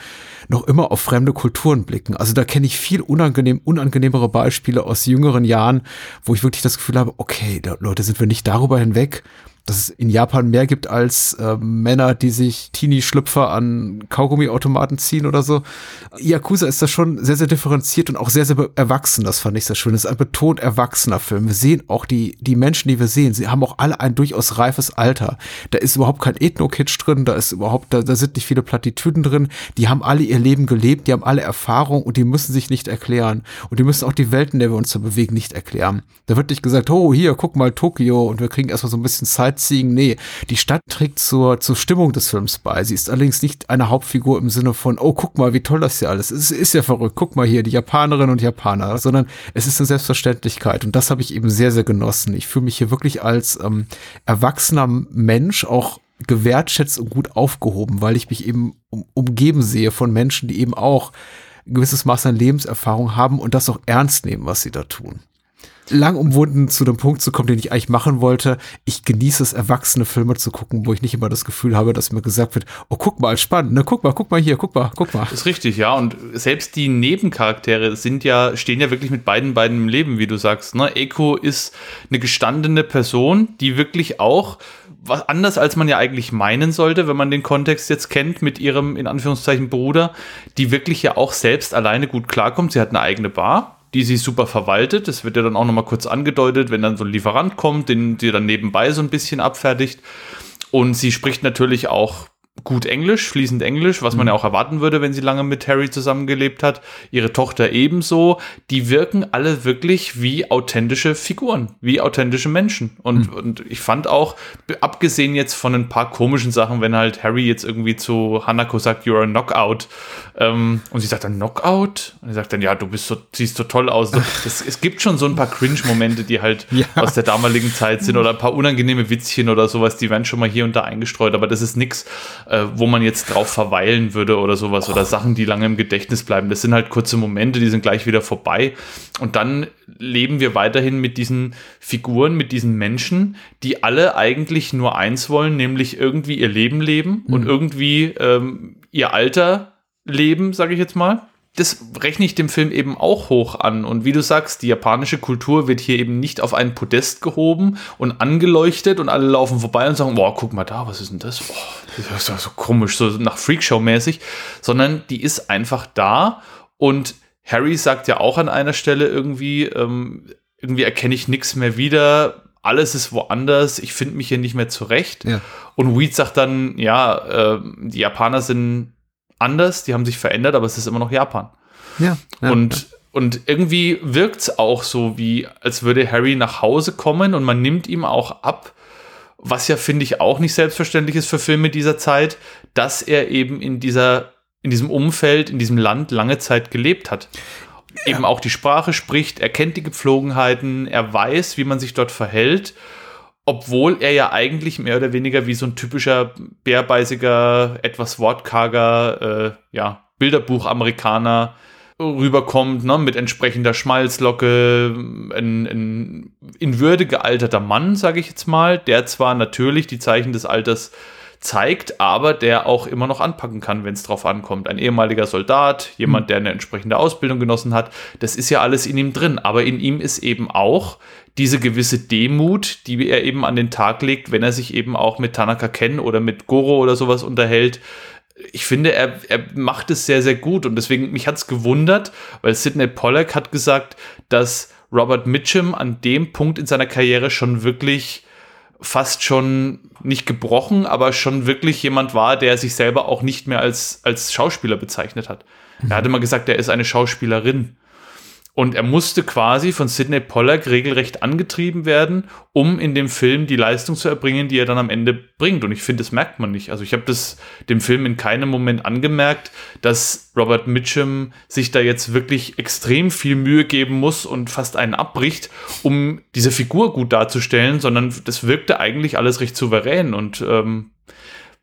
noch immer auf fremde Kulturen blicken. Also da kenne ich viel unangenehm, unangenehmere Beispiele aus jüngeren Jahren, wo ich wirklich das Gefühl habe, okay, Leute, sind wir nicht darüber hinweg, dass es in Japan mehr gibt als äh, Männer, die sich Teenie-Schlüpfer an Kaugummiautomaten ziehen oder so. Yakuza ist da schon sehr, sehr differenziert und auch sehr, sehr erwachsen. Das fand ich sehr schön. Das ist ein betont erwachsener Film. Wir sehen auch die, die Menschen, die wir sehen, sie haben auch alle ein durchaus reifes Alter. Da ist überhaupt kein Ethno-Kitsch drin, da ist überhaupt, da, da sind nicht viele Plattitüden drin. Die haben alle ihr Leben gelebt, die haben alle Erfahrung und die müssen sich nicht erklären. Und die müssen auch die Welt, in der wir uns so bewegen, nicht erklären. Da wird nicht gesagt, oh, hier, guck mal Tokio und wir kriegen erstmal so ein bisschen Sightseeing. Nee, die Stadt trägt zur, zur Stimmung des Films bei. Sie ist allerdings nicht eine Hauptfigur im Sinne von, oh, guck mal, wie toll das hier alles ist. Es ist ja verrückt. Guck mal hier, die Japanerinnen und Japaner, sondern es ist eine Selbstverständlichkeit. Und das habe ich eben sehr, sehr genossen. Ich fühle mich hier wirklich als ähm, erwachsener Mensch auch gewertschätzt und gut aufgehoben, weil ich mich eben um, umgeben sehe von Menschen, die eben auch ein gewisses Maß an Lebenserfahrung haben und das auch ernst nehmen, was sie da tun lang umwunden zu dem Punkt zu kommen, den ich eigentlich machen wollte. Ich genieße es, erwachsene Filme zu gucken, wo ich nicht immer das Gefühl habe, dass mir gesagt wird, oh, guck mal, spannend, ne, guck mal, guck mal hier, guck mal, guck mal. Das ist richtig, ja. Und selbst die Nebencharaktere sind ja, stehen ja wirklich mit beiden beiden im Leben, wie du sagst. Ne? Eko ist eine gestandene Person, die wirklich auch was anders als man ja eigentlich meinen sollte, wenn man den Kontext jetzt kennt mit ihrem in Anführungszeichen Bruder, die wirklich ja auch selbst alleine gut klarkommt. Sie hat eine eigene Bar, die sie super verwaltet. Das wird ja dann auch nochmal kurz angedeutet, wenn dann so ein Lieferant kommt, den sie dann nebenbei so ein bisschen abfertigt. Und sie spricht natürlich auch gut Englisch, fließend Englisch, was man mhm. ja auch erwarten würde, wenn sie lange mit Harry zusammengelebt hat. Ihre Tochter ebenso. Die wirken alle wirklich wie authentische Figuren, wie authentische Menschen. Und, mhm. und ich fand auch, abgesehen jetzt von ein paar komischen Sachen, wenn halt Harry jetzt irgendwie zu Hanako sagt, you're a Knockout, ähm, und sie sagt dann Knockout, und er sagt dann, ja, du bist so, siehst so toll aus. Das, es gibt schon so ein paar Cringe-Momente, die halt ja. aus der damaligen Zeit sind, oder ein paar unangenehme Witzchen oder sowas, die werden schon mal hier und da eingestreut, aber das ist nichts, äh, wo man jetzt drauf verweilen würde oder sowas oder Sachen, die lange im Gedächtnis bleiben. Das sind halt kurze Momente, die sind gleich wieder vorbei. Und dann leben wir weiterhin mit diesen Figuren, mit diesen Menschen, die alle eigentlich nur eins wollen, nämlich irgendwie ihr Leben leben mhm. und irgendwie ähm, ihr Alter leben, sage ich jetzt mal das rechne ich dem Film eben auch hoch an. Und wie du sagst, die japanische Kultur wird hier eben nicht auf einen Podest gehoben und angeleuchtet und alle laufen vorbei und sagen, boah, guck mal da, was ist denn das? Boah, das ist so komisch, so nach Freakshow-mäßig. Sondern die ist einfach da und Harry sagt ja auch an einer Stelle irgendwie, ähm, irgendwie erkenne ich nichts mehr wieder, alles ist woanders, ich finde mich hier nicht mehr zurecht. Ja. Und Weed sagt dann, ja, äh, die Japaner sind anders, die haben sich verändert, aber es ist immer noch Japan. Ja. ja und, ja. und irgendwie wirkt es auch so, wie als würde Harry nach Hause kommen und man nimmt ihm auch ab, was ja, finde ich, auch nicht selbstverständlich ist für Filme dieser Zeit, dass er eben in dieser, in diesem Umfeld, in diesem Land lange Zeit gelebt hat. Ja. Eben auch die Sprache spricht, er kennt die Gepflogenheiten, er weiß, wie man sich dort verhält obwohl er ja eigentlich mehr oder weniger wie so ein typischer bärbeißiger, etwas wortkarger, äh, ja, Bilderbuch-Amerikaner rüberkommt, ne, mit entsprechender Schmalzlocke, ein, ein in Würde gealterter Mann, sage ich jetzt mal, der zwar natürlich die Zeichen des Alters zeigt, aber der auch immer noch anpacken kann, wenn es drauf ankommt. Ein ehemaliger Soldat, jemand, hm. der eine entsprechende Ausbildung genossen hat, das ist ja alles in ihm drin. Aber in ihm ist eben auch diese gewisse Demut, die er eben an den Tag legt, wenn er sich eben auch mit Tanaka Ken oder mit Goro oder sowas unterhält. Ich finde, er, er macht es sehr, sehr gut und deswegen, mich hat es gewundert, weil Sidney Pollack hat gesagt, dass Robert Mitchum an dem Punkt in seiner Karriere schon wirklich fast schon nicht gebrochen, aber schon wirklich jemand war, der sich selber auch nicht mehr als, als Schauspieler bezeichnet hat. Mhm. Er hatte mal gesagt, er ist eine Schauspielerin. Und er musste quasi von Sidney Pollack regelrecht angetrieben werden, um in dem Film die Leistung zu erbringen, die er dann am Ende bringt. Und ich finde, das merkt man nicht. Also ich habe das dem Film in keinem Moment angemerkt, dass Robert Mitchum sich da jetzt wirklich extrem viel Mühe geben muss und fast einen abbricht, um diese Figur gut darzustellen, sondern das wirkte eigentlich alles recht souverän. Und ähm,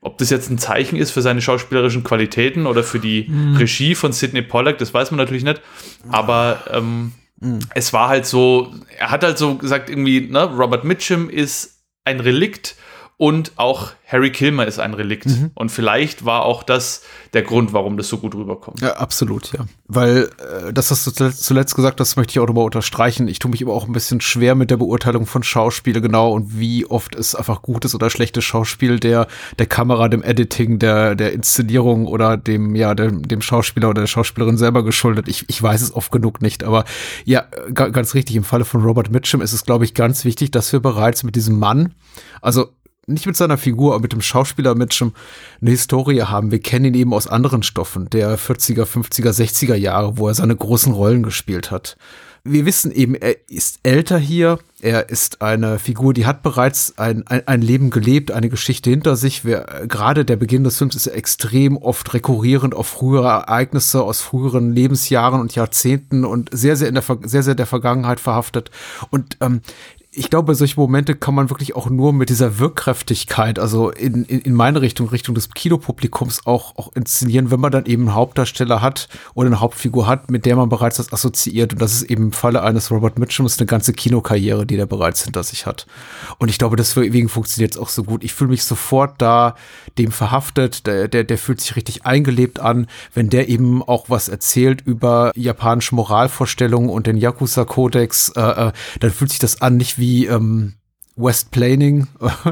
ob das jetzt ein Zeichen ist für seine schauspielerischen Qualitäten oder für die mhm. Regie von Sidney Pollack, das weiß man natürlich nicht. Aber ähm, mhm. es war halt so, er hat halt so gesagt, irgendwie, ne, Robert Mitchum ist ein Relikt Und auch Harry Kilmer ist ein Relikt. Mhm. Und vielleicht war auch das der Grund, warum das so gut rüberkommt. Ja, absolut, ja. Weil äh, das, was du zuletzt gesagt hast, möchte ich auch nochmal unterstreichen. Ich tue mich aber auch ein bisschen schwer mit der Beurteilung von Schauspiel genau und wie oft es einfach gutes oder schlechtes Schauspiel der, der Kamera, dem Editing, der, der Inszenierung oder dem, ja, dem, dem Schauspieler oder der Schauspielerin selber geschuldet. Ich, ich weiß es oft genug nicht. Aber ja, ganz richtig, im Falle von Robert Mitchum ist es, glaube ich, ganz wichtig, dass wir bereits mit diesem Mann, also nicht mit seiner Figur, aber mit dem Schauspieler Mitchum eine Historie haben. Wir kennen ihn eben aus anderen Stoffen, der 40er, 50er, 60er Jahre, wo er seine großen Rollen gespielt hat. Wir wissen eben, er ist älter hier. Er ist eine Figur, die hat bereits ein, ein, ein Leben gelebt, eine Geschichte hinter sich. Wir, gerade der Beginn des Films ist extrem oft rekurrierend auf frühere Ereignisse aus früheren Lebensjahren und Jahrzehnten und sehr, sehr in der, sehr, sehr der Vergangenheit verhaftet. Und ähm, ich glaube, solche Momente kann man wirklich auch nur mit dieser Wirkkräftigkeit, also in, in, in meine Richtung, Richtung des Kinopublikums auch, auch inszenieren, wenn man dann eben einen Hauptdarsteller hat oder eine Hauptfigur hat, mit der man bereits das assoziiert. Und das ist eben im Falle eines Robert Mitchums eine ganze Kinokarriere, die der bereits hinter sich hat. Und ich glaube, deswegen funktioniert es auch so gut. Ich fühle mich sofort da dem verhaftet, der, der, der fühlt sich richtig eingelebt an, wenn der eben auch was erzählt über japanische Moralvorstellungen und den Yakuza-Kodex, äh, äh, dann fühlt sich das an, nicht wie ähm, Westplaning,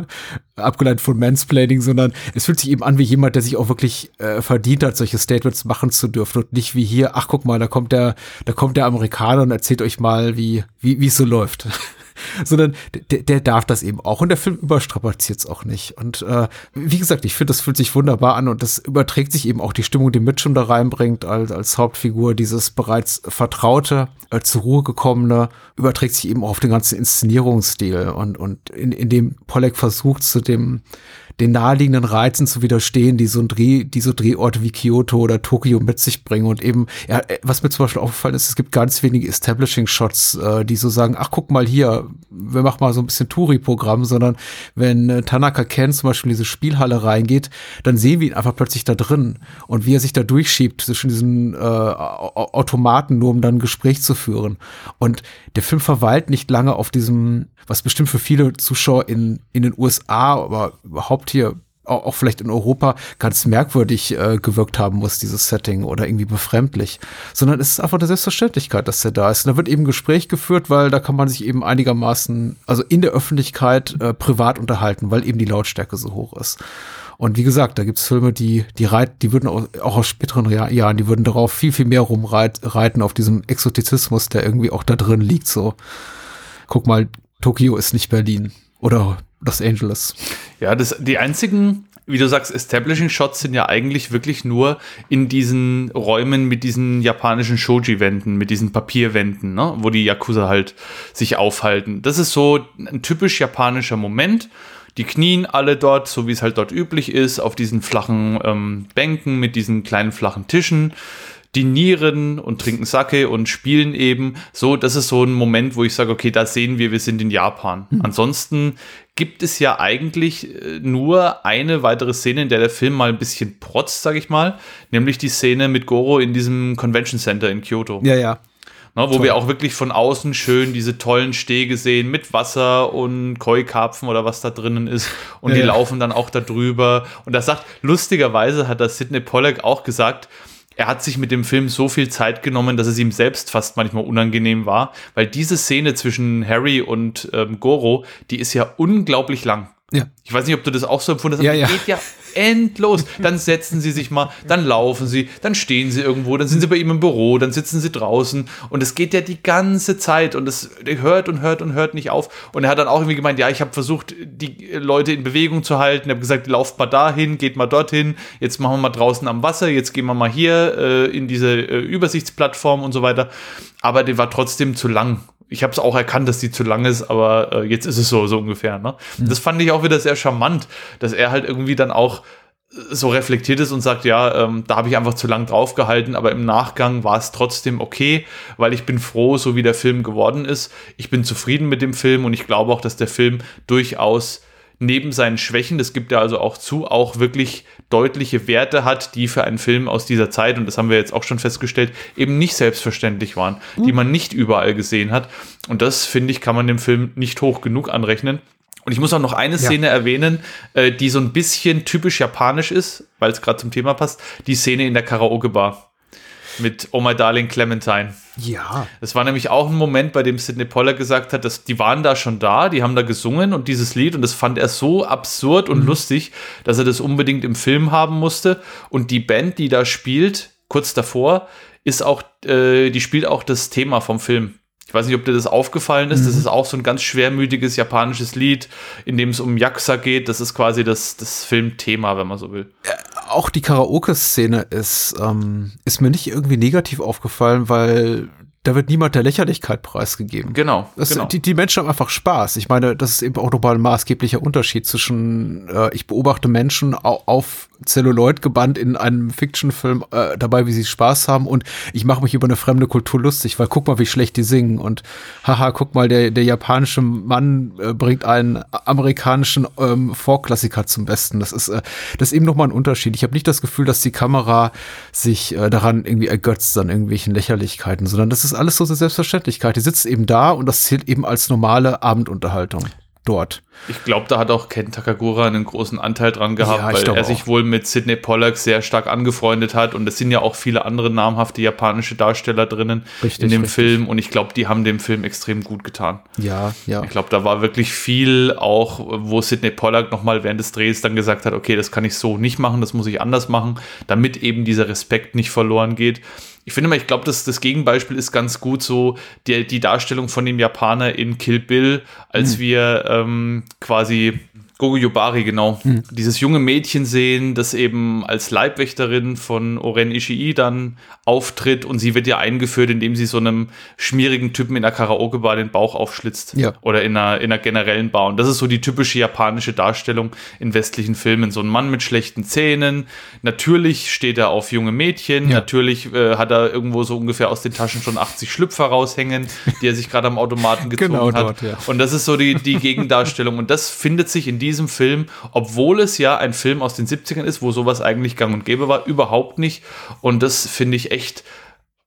abgeleitet von Mansplaining, sondern es fühlt sich eben an wie jemand, der sich auch wirklich äh, verdient hat, solche Statements machen zu dürfen und nicht wie hier, ach guck mal, da kommt der, da kommt der Amerikaner und erzählt euch mal, wie, wie, wie es so läuft. sondern der, der darf das eben auch. Und der Film überstrapaziert es auch nicht. Und äh, wie gesagt, ich finde, das fühlt sich wunderbar an und das überträgt sich eben auch die Stimmung, die Mitchum da reinbringt, als, als Hauptfigur, dieses bereits Vertraute, als zur Ruhe gekommene, überträgt sich eben auch auf den ganzen Inszenierungsstil und, und in, in dem Pollack versucht, zu dem den naheliegenden Reizen zu widerstehen, die so ein Dreh, die so Drehorte wie Kyoto oder Tokio mit sich bringen. Und eben, ja, was mir zum Beispiel aufgefallen ist, es gibt ganz wenige Establishing-Shots, äh, die so sagen, ach guck mal hier, wir machen mal so ein bisschen Touri-Programm, sondern wenn äh, Tanaka Ken zum Beispiel in diese Spielhalle reingeht, dann sehen wir ihn einfach plötzlich da drin und wie er sich da durchschiebt zwischen diesen äh, Automaten, nur um dann ein Gespräch zu führen. Und der Film verweilt nicht lange auf diesem, was bestimmt für viele Zuschauer in, in den USA, aber überhaupt hier auch, auch vielleicht in Europa ganz merkwürdig äh, gewirkt haben muss, dieses Setting oder irgendwie befremdlich, sondern es ist einfach eine Selbstverständlichkeit, dass er da ist. Und da wird eben Gespräch geführt, weil da kann man sich eben einigermaßen, also in der Öffentlichkeit äh, privat unterhalten, weil eben die Lautstärke so hoch ist. Und wie gesagt, da gibt's Filme, die, die reiten, die würden auch, auch aus späteren Jahren, die würden darauf viel, viel mehr rumreiten, auf diesem Exotizismus, der irgendwie auch da drin liegt, so. Guck mal, Tokio ist nicht Berlin. Oder Los Angeles. Ja, das, die einzigen, wie du sagst, Establishing Shots sind ja eigentlich wirklich nur in diesen Räumen mit diesen japanischen Shoji-Wänden, mit diesen Papierwänden, ne, wo die Yakuza halt sich aufhalten. Das ist so ein typisch japanischer Moment. Die knien alle dort, so wie es halt dort üblich ist, auf diesen flachen ähm, Bänken mit diesen kleinen flachen Tischen dinieren und trinken Sake und spielen eben. So, das ist so ein Moment, wo ich sage, okay, da sehen wir, wir sind in Japan. Mhm. Ansonsten gibt es ja eigentlich äh, nur eine weitere Szene, in der der Film mal ein bisschen protzt, sag ich mal, nämlich die Szene mit Goro in diesem Convention Center in Kyoto. Ja, ja. Ne, wo Toll. wir auch wirklich von außen schön diese tollen Stege sehen mit Wasser und Koi-Karpfen oder was da drinnen ist. Und ja, die ja. laufen dann auch da drüber. Und das sagt, lustigerweise hat das Sidney Pollack auch gesagt, er hat sich mit dem Film so viel Zeit genommen, dass es ihm selbst fast manchmal unangenehm war, weil diese Szene zwischen Harry und ähm, Goro, die ist ja unglaublich lang. Ja. Ich weiß nicht, ob du das auch so empfunden hast, ja, ja. geht ja endlos. Dann setzen sie sich mal, dann laufen sie, dann stehen sie irgendwo, dann sind sie bei ihm im Büro, dann sitzen sie draußen und es geht ja die ganze Zeit und es hört und hört und hört nicht auf. Und er hat dann auch irgendwie gemeint, ja, ich habe versucht, die Leute in Bewegung zu halten. Er hat gesagt, lauft mal dahin, geht mal dorthin, jetzt machen wir mal draußen am Wasser, jetzt gehen wir mal hier äh, in diese äh, Übersichtsplattform und so weiter. Aber der war trotzdem zu lang ich habe es auch erkannt, dass die zu lang ist, aber äh, jetzt ist es so, so ungefähr. Ne? Mhm. Das fand ich auch wieder sehr charmant, dass er halt irgendwie dann auch äh, so reflektiert ist und sagt, ja, ähm, da habe ich einfach zu lang draufgehalten, aber im Nachgang war es trotzdem okay, weil ich bin froh, so wie der Film geworden ist. Ich bin zufrieden mit dem Film und ich glaube auch, dass der Film durchaus neben seinen Schwächen, das gibt er also auch zu, auch wirklich deutliche Werte hat, die für einen Film aus dieser Zeit, und das haben wir jetzt auch schon festgestellt, eben nicht selbstverständlich waren, mhm. die man nicht überall gesehen hat. Und das, finde ich, kann man dem Film nicht hoch genug anrechnen. Und ich muss auch noch eine Szene ja. erwähnen, äh, die so ein bisschen typisch japanisch ist, weil es gerade zum Thema passt. Die Szene in der Karaoke-Bar mit Oh My Darling Clementine. Ja. Das war nämlich auch ein Moment, bei dem Sidney Pollack gesagt hat, dass die waren da schon da, die haben da gesungen und dieses Lied und das fand er so absurd und mhm. lustig, dass er das unbedingt im Film haben musste. Und die Band, die da spielt, kurz davor, ist auch, äh, die spielt auch das Thema vom Film. Ich weiß nicht, ob dir das aufgefallen ist. Mhm. Das ist auch so ein ganz schwermütiges japanisches Lied, in dem es um Yakuza geht. Das ist quasi das, das Filmthema, wenn man so will. Auch die Karaoke-Szene ist, ähm, ist mir nicht irgendwie negativ aufgefallen, weil da wird niemand der Lächerlichkeit preisgegeben. Genau. Das, genau. Die, die Menschen haben einfach Spaß. Ich meine, das ist eben auch nochmal ein maßgeblicher Unterschied zwischen, äh, ich beobachte Menschen auf, auf Celluloid gebannt in einem Fiction-Film äh, dabei, wie sie Spaß haben und ich mache mich über eine fremde Kultur lustig, weil guck mal, wie schlecht die singen und haha, guck mal, der, der japanische Mann äh, bringt einen amerikanischen ähm, Vorklassiker zum Besten. Das ist, äh, das ist eben nochmal ein Unterschied. Ich habe nicht das Gefühl, dass die Kamera sich äh, daran irgendwie ergötzt an irgendwelchen Lächerlichkeiten, sondern das ist alles so eine Selbstverständlichkeit. Die sitzt eben da und das zählt eben als normale Abendunterhaltung dort. Ich glaube, da hat auch Ken Takagura einen großen Anteil dran gehabt, ja, weil er sich wohl mit Sidney Pollack sehr stark angefreundet hat und es sind ja auch viele andere namhafte japanische Darsteller drinnen richtig, in dem richtig. Film und ich glaube, die haben dem Film extrem gut getan. Ja, ja. Ich glaube, da war wirklich viel auch, wo Sidney Pollack nochmal während des Drehs dann gesagt hat, okay, das kann ich so nicht machen, das muss ich anders machen, damit eben dieser Respekt nicht verloren geht ich finde mal, ich glaube, das, das Gegenbeispiel ist ganz gut so die, die Darstellung von dem Japaner in Kill Bill, als mhm. wir ähm, quasi Gogo Yobari, genau. Mhm. Dieses junge Mädchen sehen, das eben als Leibwächterin von Oren Ishii dann auftritt und sie wird ja eingeführt, indem sie so einem schmierigen Typen in der Karaoke-Bar den Bauch aufschlitzt. Ja. Oder in einer, in einer generellen Bar. Und das ist so die typische japanische Darstellung in westlichen Filmen. So ein Mann mit schlechten Zähnen. Natürlich steht er auf junge Mädchen. Ja. Natürlich äh, hat er irgendwo so ungefähr aus den Taschen schon 80 Schlüpfer raushängen, die er sich gerade am Automaten gezogen genau hat. Dort, ja. Und das ist so die, die Gegendarstellung. Und das findet sich in diesem Film, obwohl es ja ein Film aus den 70ern ist, wo sowas eigentlich gang und gäbe war, überhaupt nicht. Und das finde ich echt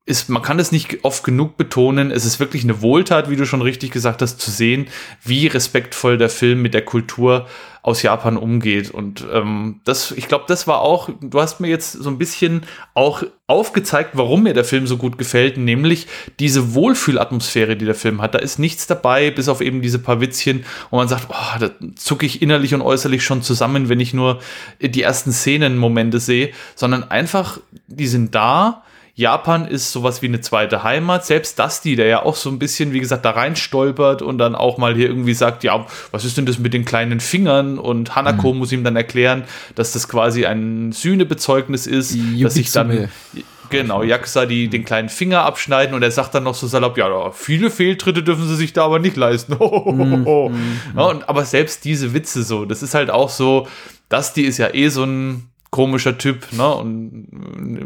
ist, man kann es nicht oft genug betonen. Es ist wirklich eine Wohltat, wie du schon richtig gesagt hast, zu sehen, wie respektvoll der Film mit der Kultur aus Japan umgeht. Und ähm, das, ich glaube, das war auch, du hast mir jetzt so ein bisschen auch aufgezeigt, warum mir der Film so gut gefällt, nämlich diese Wohlfühlatmosphäre, die der Film hat. Da ist nichts dabei, bis auf eben diese paar Witzchen, wo man sagt, oh, da zucke ich innerlich und äußerlich schon zusammen, wenn ich nur die ersten Szenenmomente sehe, sondern einfach, die sind da Japan ist sowas wie eine zweite Heimat. Selbst Dusty, der ja auch so ein bisschen, wie gesagt, da rein stolpert und dann auch mal hier irgendwie sagt, ja, was ist denn das mit den kleinen Fingern? Und Hanako mhm. muss ihm dann erklären, dass das quasi ein Sühnebezeugnis ist, die dass sich dann Genau, Yakuza, die den kleinen Finger abschneiden und er sagt dann noch so salopp, ja, viele Fehltritte dürfen sie sich da aber nicht leisten. Mm, ja, und, aber selbst diese Witze so, das ist halt auch so, Dusty ist ja eh so ein komischer Typ, ne? Und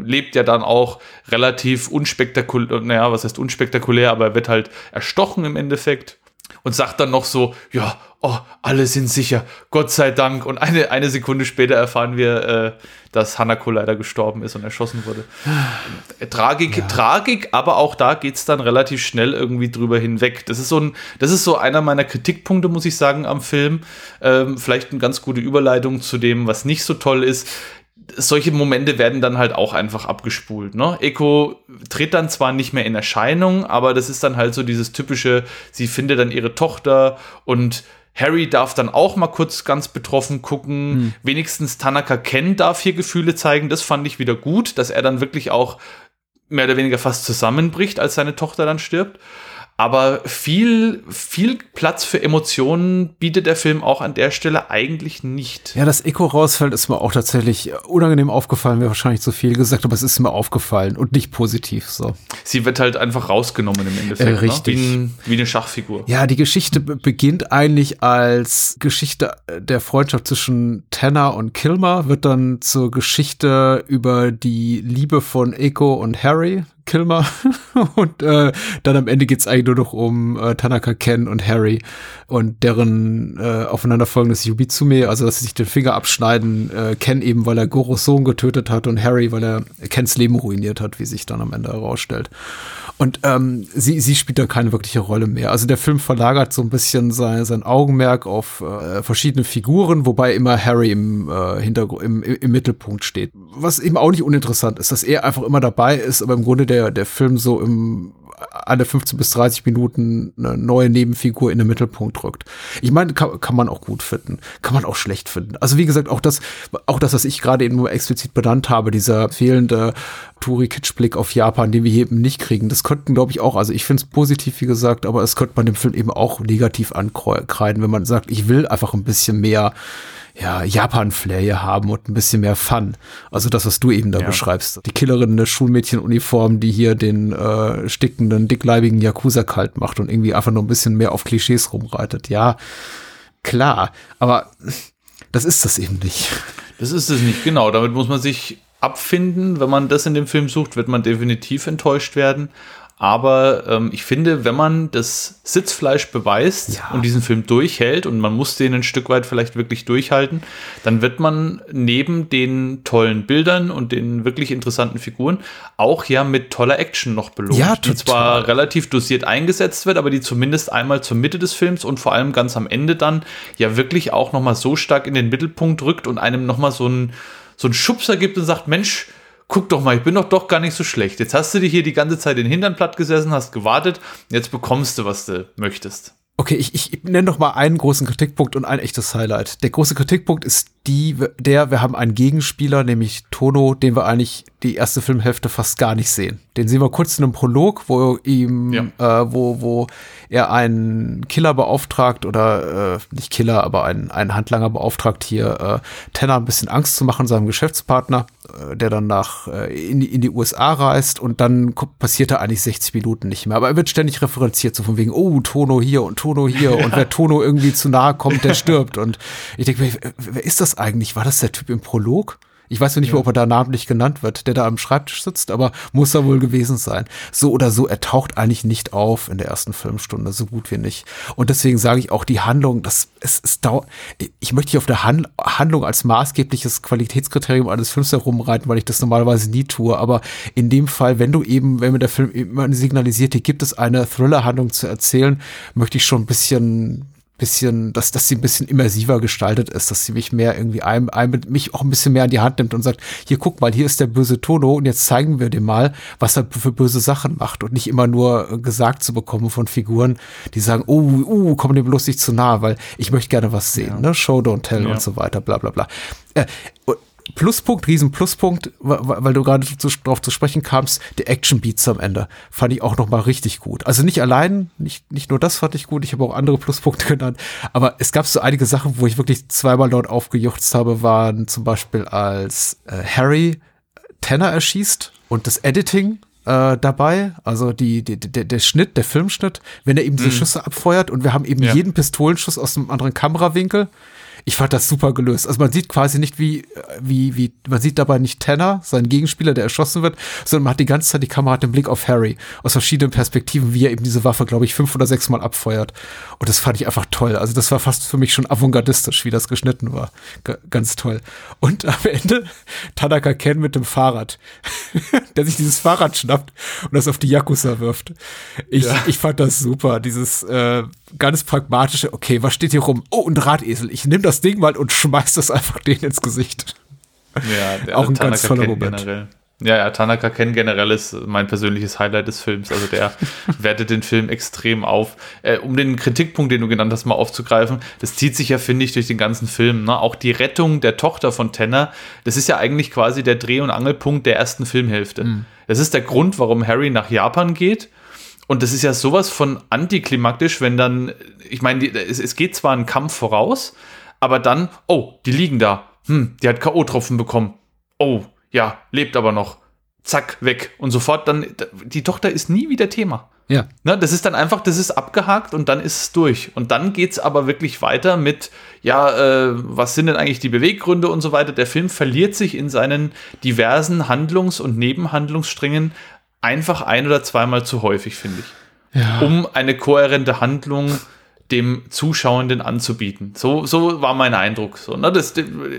lebt ja dann auch relativ unspektakulär, naja, was heißt unspektakulär, aber er wird halt erstochen im Endeffekt und sagt dann noch so, ja, oh, alle sind sicher, Gott sei Dank. Und eine, eine Sekunde später erfahren wir, äh, dass Hanako leider gestorben ist und erschossen wurde. Tragik, ja. Tragik, aber auch da geht es dann relativ schnell irgendwie drüber hinweg. Das ist so ein, das ist so einer meiner Kritikpunkte, muss ich sagen, am Film. Ähm, vielleicht eine ganz gute Überleitung zu dem, was nicht so toll ist solche Momente werden dann halt auch einfach abgespult. Ne? Eko tritt dann zwar nicht mehr in Erscheinung, aber das ist dann halt so dieses typische, sie findet dann ihre Tochter und Harry darf dann auch mal kurz ganz betroffen gucken. Hm. Wenigstens Tanaka Ken darf hier Gefühle zeigen. Das fand ich wieder gut, dass er dann wirklich auch mehr oder weniger fast zusammenbricht, als seine Tochter dann stirbt. Aber viel, viel Platz für Emotionen bietet der Film auch an der Stelle eigentlich nicht. Ja, das Echo rausfällt ist mir auch tatsächlich unangenehm aufgefallen, wäre wahrscheinlich zu viel gesagt, aber es ist mir aufgefallen und nicht positiv so. Sie wird halt einfach rausgenommen im Endeffekt. Äh, ne? richtig. Ne? Wie, ein, wie, eine Schachfigur. Ja, die Geschichte beginnt eigentlich als Geschichte der Freundschaft zwischen Tanner und Kilmer, wird dann zur Geschichte über die Liebe von Echo und Harry Kilmer. und äh, dann am Ende geht's eigentlich nur noch um äh, Tanaka Ken und Harry und deren äh, aufeinanderfolgendes Yubitsume, also dass sie sich den Finger abschneiden. Äh, Ken eben, weil er Goros Sohn getötet hat und Harry, weil er Kens Leben ruiniert hat, wie sich dann am Ende herausstellt. Und ähm, sie, sie spielt da keine wirkliche Rolle mehr. Also der Film verlagert so ein bisschen sein, sein Augenmerk auf äh, verschiedene Figuren, wobei immer Harry im, äh, Hintergrund, im, im Mittelpunkt steht. Was eben auch nicht uninteressant ist, dass er einfach immer dabei ist, aber im Grunde der, der Film so im alle 15 bis 30 Minuten eine neue Nebenfigur in den Mittelpunkt rückt. Ich meine, kann, kann man auch gut finden, kann man auch schlecht finden. Also wie gesagt, auch das, auch das, was ich gerade eben nur explizit benannt habe, dieser fehlende Touri-Kitsch-Blick auf Japan, den wir hier eben nicht kriegen, das könnten, glaube ich, auch, also ich finde es positiv, wie gesagt, aber es könnte man dem Film eben auch negativ ankreiden, wenn man sagt, ich will einfach ein bisschen mehr ja, Japan-Flair hier haben und ein bisschen mehr Fun. Also das, was du eben da ja. beschreibst. Die Killerin in der Schulmädchenuniform, die hier den äh, stickenden, dickleibigen Yakuza kalt macht und irgendwie einfach nur ein bisschen mehr auf Klischees rumreitet. Ja, klar, aber das ist das eben nicht. Das ist es nicht, genau. Damit muss man sich abfinden. Wenn man das in dem Film sucht, wird man definitiv enttäuscht werden. Aber ähm, ich finde, wenn man das Sitzfleisch beweist ja. und diesen Film durchhält und man muss den ein Stück weit vielleicht wirklich durchhalten, dann wird man neben den tollen Bildern und den wirklich interessanten Figuren auch ja mit toller Action noch belohnt, ja, die zwar relativ dosiert eingesetzt wird, aber die zumindest einmal zur Mitte des Films und vor allem ganz am Ende dann ja wirklich auch noch mal so stark in den Mittelpunkt rückt und einem noch mal so einen so einen Schubser gibt und sagt, Mensch, guck doch mal, ich bin doch doch gar nicht so schlecht. Jetzt hast du dir hier die ganze Zeit den Hintern platt gesessen, hast gewartet, jetzt bekommst du, was du möchtest. Okay, ich, ich nenne noch mal einen großen Kritikpunkt und ein echtes Highlight. Der große Kritikpunkt ist die, der, wir haben einen Gegenspieler, nämlich Tono, den wir eigentlich die erste Filmhälfte fast gar nicht sehen. Den sehen wir kurz in einem Prolog, wo ihm, ja. äh, wo, wo er einen Killer beauftragt oder äh, nicht Killer, aber einen, einen Handlanger beauftragt, hier äh, Tanner ein bisschen Angst zu machen, seinem Geschäftspartner, äh, der dann nach äh, in, die, in die USA reist und dann passiert er eigentlich 60 Minuten nicht mehr. Aber er wird ständig referenziert, so von wegen, oh, Tono hier und Tono hier ja. und wer Tono irgendwie zu nahe kommt, der stirbt. Und ich denke, wer, wer ist das eigentlich? War das der Typ im Prolog? Ich weiß nicht, ja. ob er da namentlich genannt wird, der da am Schreibtisch sitzt, aber muss er wohl gewesen sein. So oder so, er taucht eigentlich nicht auf in der ersten Filmstunde, so gut wie nicht. Und deswegen sage ich auch, die Handlung, das es, es dauert. Ich möchte hier auf der Han Handlung als maßgebliches Qualitätskriterium eines Films herumreiten, weil ich das normalerweise nie tue. Aber in dem Fall, wenn du eben, wenn mir der Film immer signalisiert, hier gibt es eine Thriller-Handlung zu erzählen, möchte ich schon ein bisschen bisschen, dass, dass sie ein bisschen immersiver gestaltet ist, dass sie mich mehr irgendwie ein, ein, mich auch ein bisschen mehr an die Hand nimmt und sagt, hier guck mal, hier ist der böse Tono und jetzt zeigen wir dir mal, was er für böse Sachen macht und nicht immer nur gesagt zu bekommen von Figuren, die sagen, oh, uh, komm dem bloß nicht zu nah, weil ich möchte gerne was sehen, ja. ne? Show, don't tell ja. und so weiter, bla bla bla. Äh, Pluspunkt, riesen Pluspunkt, weil du gerade darauf zu sprechen kamst, die Action Beats am Ende fand ich auch noch mal richtig gut. Also nicht allein, nicht, nicht nur das fand ich gut, ich habe auch andere Pluspunkte genannt, aber es gab so einige Sachen, wo ich wirklich zweimal laut aufgejuchzt habe, waren zum Beispiel als äh, Harry Tanner erschießt und das Editing äh, dabei, also die, die, der, der Schnitt, der Filmschnitt, wenn er eben diese mhm. Schüsse abfeuert und wir haben eben ja. jeden Pistolenschuss aus einem anderen Kamerawinkel ich fand das super gelöst. Also man sieht quasi nicht wie, wie, wie, man sieht dabei nicht Tanner, seinen Gegenspieler, der erschossen wird, sondern man hat die ganze Zeit die Kamera hat den Blick auf Harry aus verschiedenen Perspektiven, wie er eben diese Waffe, glaube ich, fünf oder sechs Mal abfeuert. Und das fand ich einfach toll. Also das war fast für mich schon avantgardistisch, wie das geschnitten war. G ganz toll. Und am Ende Tanaka Ken mit dem Fahrrad, der sich dieses Fahrrad schnappt und das auf die Yakuza wirft. Ich, ja. ich fand das super. Dieses äh, ganz pragmatische, okay, was steht hier rum? Oh, ein Drahtesel. Ich nehme das Ding mal und schmeiß das einfach denen ins Gesicht. Ja, der, auch ein Tanaka ganz toller Moment. Generell. Ja, ja, Tanaka Ken generell ist mein persönliches Highlight des Films. Also der wertet den Film extrem auf. Äh, um den Kritikpunkt, den du genannt hast, mal aufzugreifen, das zieht sich ja, finde ich, durch den ganzen Film. Ne? Auch die Rettung der Tochter von Tanner, das ist ja eigentlich quasi der Dreh- und Angelpunkt der ersten Filmhälfte. Mhm. Das ist der Grund, warum Harry nach Japan geht und das ist ja sowas von antiklimaktisch, wenn dann, ich meine, es, es geht zwar ein Kampf voraus, aber dann, oh, die liegen da. Hm, die hat K.O.-Tropfen bekommen. Oh, ja, lebt aber noch. Zack, weg. Und sofort dann, die Tochter ist nie wieder Thema. Ja. Ne, das ist dann einfach, das ist abgehakt und dann ist es durch. Und dann geht es aber wirklich weiter mit, ja, äh, was sind denn eigentlich die Beweggründe und so weiter. Der Film verliert sich in seinen diversen Handlungs- und Nebenhandlungssträngen einfach ein oder zweimal zu häufig, finde ich. Ja. Um eine kohärente Handlung dem Zuschauenden anzubieten. So, so war mein Eindruck. So, ne? das,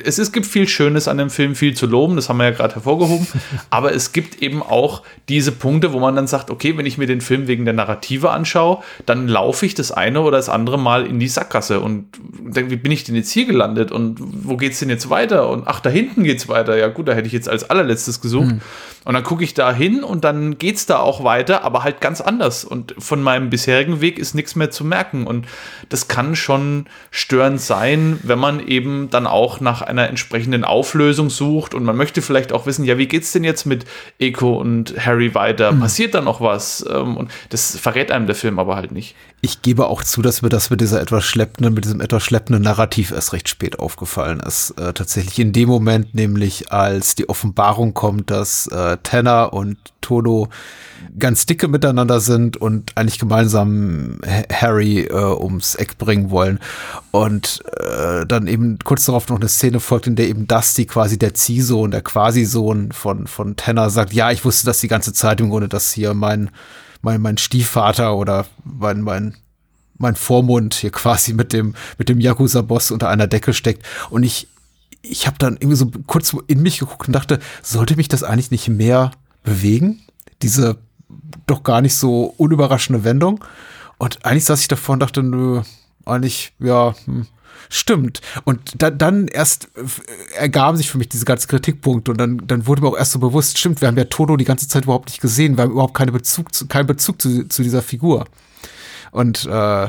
es, es gibt viel Schönes an dem Film, viel zu loben, das haben wir ja gerade hervorgehoben, aber es gibt eben auch diese Punkte, wo man dann sagt, okay, wenn ich mir den Film wegen der Narrative anschaue, dann laufe ich das eine oder das andere Mal in die Sackgasse und denke, wie bin ich denn jetzt hier gelandet und wo geht es denn jetzt weiter? Und ach, da hinten geht es weiter. Ja gut, da hätte ich jetzt als allerletztes gesucht. Mhm. Und dann gucke ich da hin und dann geht es da auch weiter, aber halt ganz anders. Und von meinem bisherigen Weg ist nichts mehr zu merken. Und das kann schon störend sein, wenn man eben dann auch nach einer entsprechenden Auflösung sucht und man möchte vielleicht auch wissen, ja, wie geht's denn jetzt mit Eco und Harry weiter? Mhm. Passiert da noch was? Ähm, und das verrät einem der Film aber halt nicht. Ich gebe auch zu, dass mir das mit dieser etwas schleppenden, mit diesem etwas schleppenden Narrativ erst recht spät aufgefallen ist. Äh, tatsächlich in dem Moment, nämlich als die Offenbarung kommt, dass äh, Tanner und Todo ganz dicke miteinander sind und eigentlich gemeinsam Harry äh, ums Eck bringen wollen. Und äh, dann eben kurz darauf noch eine Szene folgt, in der eben Dusty quasi der Ziehsohn, der Quasi-Sohn von, von Tanner sagt, ja, ich wusste das die ganze Zeit im Grunde, dass hier mein, mein, mein Stiefvater oder mein, mein, mein Vormund hier quasi mit dem, mit dem Yakuza-Boss unter einer Decke steckt. Und ich, ich habe dann irgendwie so kurz in mich geguckt und dachte, sollte mich das eigentlich nicht mehr bewegen? Diese doch gar nicht so unüberraschende Wendung. Und eigentlich saß ich davor und dachte, nö, eigentlich, ja, hm, stimmt. Und da, dann erst äh, ergaben sich für mich diese ganzen Kritikpunkte und dann, dann wurde mir auch erst so bewusst, stimmt, wir haben ja Toto die ganze Zeit überhaupt nicht gesehen, wir haben überhaupt keinen Bezug zu, keinen Bezug zu, zu dieser Figur. Und äh,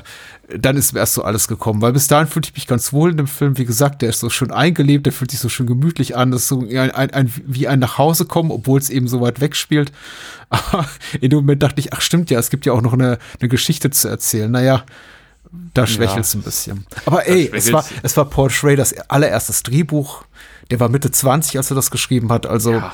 dann ist mir erst so alles gekommen, weil bis dahin fühlte ich mich ganz wohl in dem Film. Wie gesagt, der ist so schön eingelebt, der fühlt sich so schön gemütlich an. Das ist so ein, ein, ein, wie ein Nachhausekommen, obwohl es eben so weit weg spielt. Aber in dem Moment dachte ich, ach stimmt ja, es gibt ja auch noch eine, eine Geschichte zu erzählen. Naja, da schwächelt es ja. ein bisschen. Aber ey, es war, es war Paul Schraders allererstes Drehbuch. Der war Mitte 20, als er das geschrieben hat. Also ja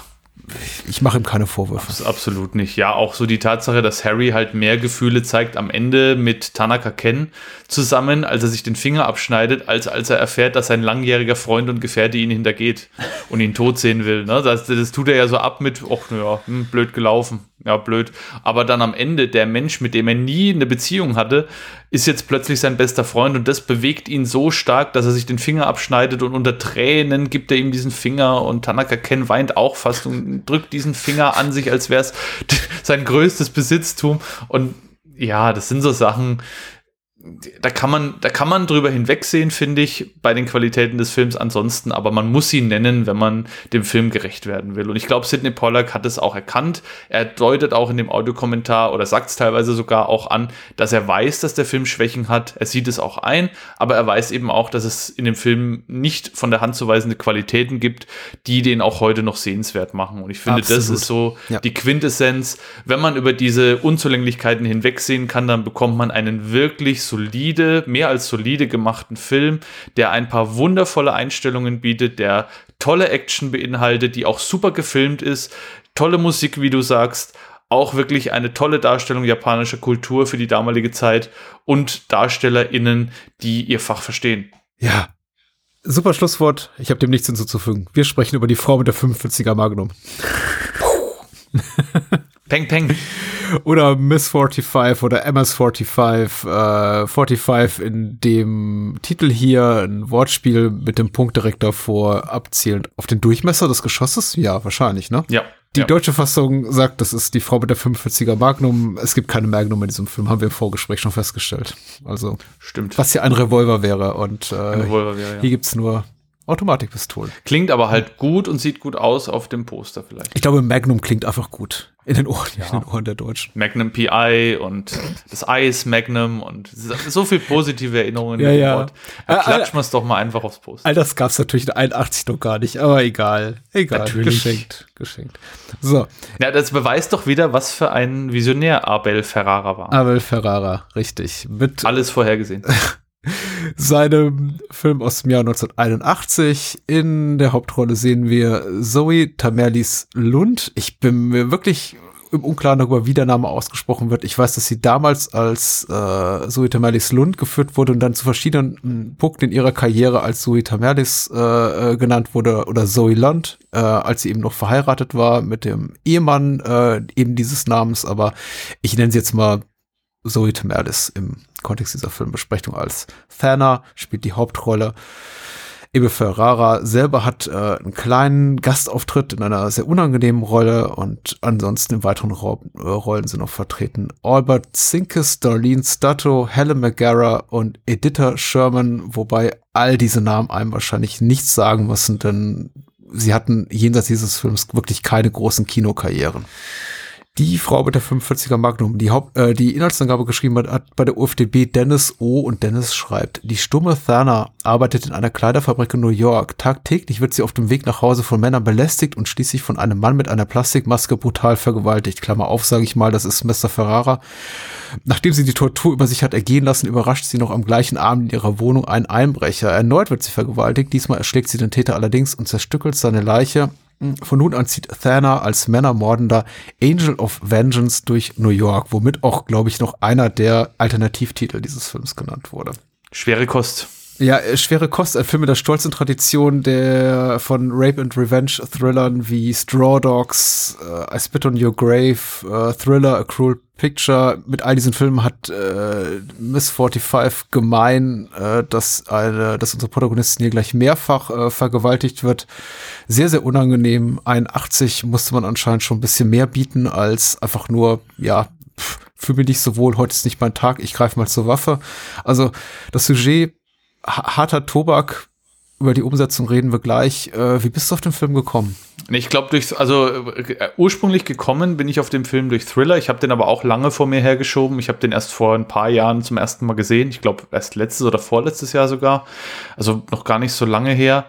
ich mache ihm keine Vorwürfe. Absolut nicht. Ja, auch so die Tatsache, dass Harry halt mehr Gefühle zeigt am Ende mit Tanaka Ken zusammen, als er sich den Finger abschneidet, als als er erfährt, dass sein langjähriger Freund und Gefährte ihn hintergeht und ihn tot sehen will. Ne? Das, das tut er ja so ab mit, ach ja, hm, blöd gelaufen ja, blöd. Aber dann am Ende, der Mensch, mit dem er nie eine Beziehung hatte, ist jetzt plötzlich sein bester Freund und das bewegt ihn so stark, dass er sich den Finger abschneidet und unter Tränen gibt er ihm diesen Finger und Tanaka Ken weint auch fast und drückt diesen Finger an sich, als wäre es sein größtes Besitztum. Und ja, das sind so Sachen, da kann man, da kann man drüber hinwegsehen, finde ich, bei den Qualitäten des Films ansonsten, aber man muss ihn nennen, wenn man dem Film gerecht werden will. Und ich glaube, Sidney Pollack hat es auch erkannt. Er deutet auch in dem Audiokommentar oder sagt es teilweise sogar auch an, dass er weiß, dass der Film Schwächen hat. Er sieht es auch ein, aber er weiß eben auch, dass es in dem Film nicht von der Hand zu weisende Qualitäten gibt, die den auch heute noch sehenswert machen. Und ich finde, Absolut. das ist so ja. die Quintessenz. Wenn man über diese Unzulänglichkeiten hinwegsehen kann, dann bekommt man einen wirklich solide, mehr als solide gemachten Film, der ein paar wundervolle Einstellungen bietet, der tolle Action beinhaltet, die auch super gefilmt ist, tolle Musik, wie du sagst, auch wirklich eine tolle Darstellung japanischer Kultur für die damalige Zeit und DarstellerInnen, die ihr Fach verstehen. Ja. Super Schlusswort. Ich habe dem nichts hinzuzufügen. Wir sprechen über die Frau mit der 45er Magnum. peng, peng oder Miss 45 oder MS 45, äh, 45 in dem Titel hier ein Wortspiel mit dem Punkt direkt davor abzielend auf den Durchmesser des Geschosses? Ja, wahrscheinlich, ne? Ja. Die ja. deutsche Fassung sagt, das ist die Frau mit der 45er Magnum. Es gibt keine Magnum in diesem Film, haben wir im Vorgespräch schon festgestellt. Also, stimmt. Was hier ein Revolver wäre und äh, Revolver wäre, ja. hier gibt's nur Automatikpistolen. Klingt aber halt gut und sieht gut aus auf dem Poster vielleicht. Ich glaube, Magnum klingt einfach gut. In den Ohren, ja. in den Ohren der Deutschen. Magnum PI und das Eis Magnum und so viel positive Erinnerungen ja, ja. Wort. Da klatschen wir es doch mal einfach aufs Poster. All das gab es natürlich in 81 noch gar nicht, aber egal. Egal. Natürlich. Geschenkt. Geschenkt. So. Ja, das beweist doch wieder, was für ein Visionär Abel Ferrara war. Abel Ferrara, richtig. Mit Alles vorhergesehen. seinem Film aus dem Jahr 1981. In der Hauptrolle sehen wir Zoe Tamerlis Lund. Ich bin mir wirklich im Unklaren darüber, wie der Name ausgesprochen wird. Ich weiß, dass sie damals als äh, Zoe Tamerlis Lund geführt wurde und dann zu verschiedenen Punkten in ihrer Karriere als Zoe Tamerlis äh, äh, genannt wurde oder Zoe Lund, äh, als sie eben noch verheiratet war mit dem Ehemann äh, eben dieses Namens. Aber ich nenne sie jetzt mal Zoe Tamerlis im Kontext dieser Filmbesprechung als Thana, spielt die Hauptrolle. Ebe Ferrara selber hat äh, einen kleinen Gastauftritt in einer sehr unangenehmen Rolle und ansonsten in weiteren Ro äh, Rollen sind noch vertreten Albert Zinkes, Darlene Stato, Helen McGarra und Editha Sherman, wobei all diese Namen einem wahrscheinlich nichts sagen müssen, denn sie hatten jenseits dieses Films wirklich keine großen Kinokarrieren die Frau mit der 45er Magnum, die Haupt, äh, die Inhaltsangabe geschrieben hat, hat bei der UFDB Dennis O. und Dennis schreibt, die stumme Thana arbeitet in einer Kleiderfabrik in New York. Tagtäglich wird sie auf dem Weg nach Hause von Männern belästigt und schließlich von einem Mann mit einer Plastikmaske brutal vergewaltigt. Klammer auf, sage ich mal, das ist Mr. Ferrara. Nachdem sie die Tortur über sich hat ergehen lassen, überrascht sie noch am gleichen Abend in ihrer Wohnung einen Einbrecher. Erneut wird sie vergewaltigt, diesmal erschlägt sie den Täter allerdings und zerstückelt seine Leiche von nun an zieht Thana als Männermordender Angel of Vengeance durch New York, womit auch, glaube ich, noch einer der Alternativtitel dieses Films genannt wurde. Schwere Kost. Ja, äh, schwere Kost, ein Film mit der stolzen Tradition der von Rape and Revenge Thrillern wie Straw Dogs, uh, I Spit on Your Grave, uh, Thriller, A Cruel Picture. Mit all diesen Filmen hat äh, Miss 45 gemein, äh, dass eine, dass unsere Protagonistin hier gleich mehrfach äh, vergewaltigt wird. Sehr, sehr unangenehm. 81 musste man anscheinend schon ein bisschen mehr bieten als einfach nur, ja, fühle mich nicht so wohl, heute ist nicht mein Tag, ich greife mal zur Waffe. Also das Sujet harter Tobak. Über die Umsetzung reden wir gleich. Äh, wie bist du auf den Film gekommen? Ich glaube, durch, also äh, ursprünglich gekommen bin ich auf den Film durch Thriller. Ich habe den aber auch lange vor mir hergeschoben. Ich habe den erst vor ein paar Jahren zum ersten Mal gesehen. Ich glaube, erst letztes oder vorletztes Jahr sogar. Also noch gar nicht so lange her,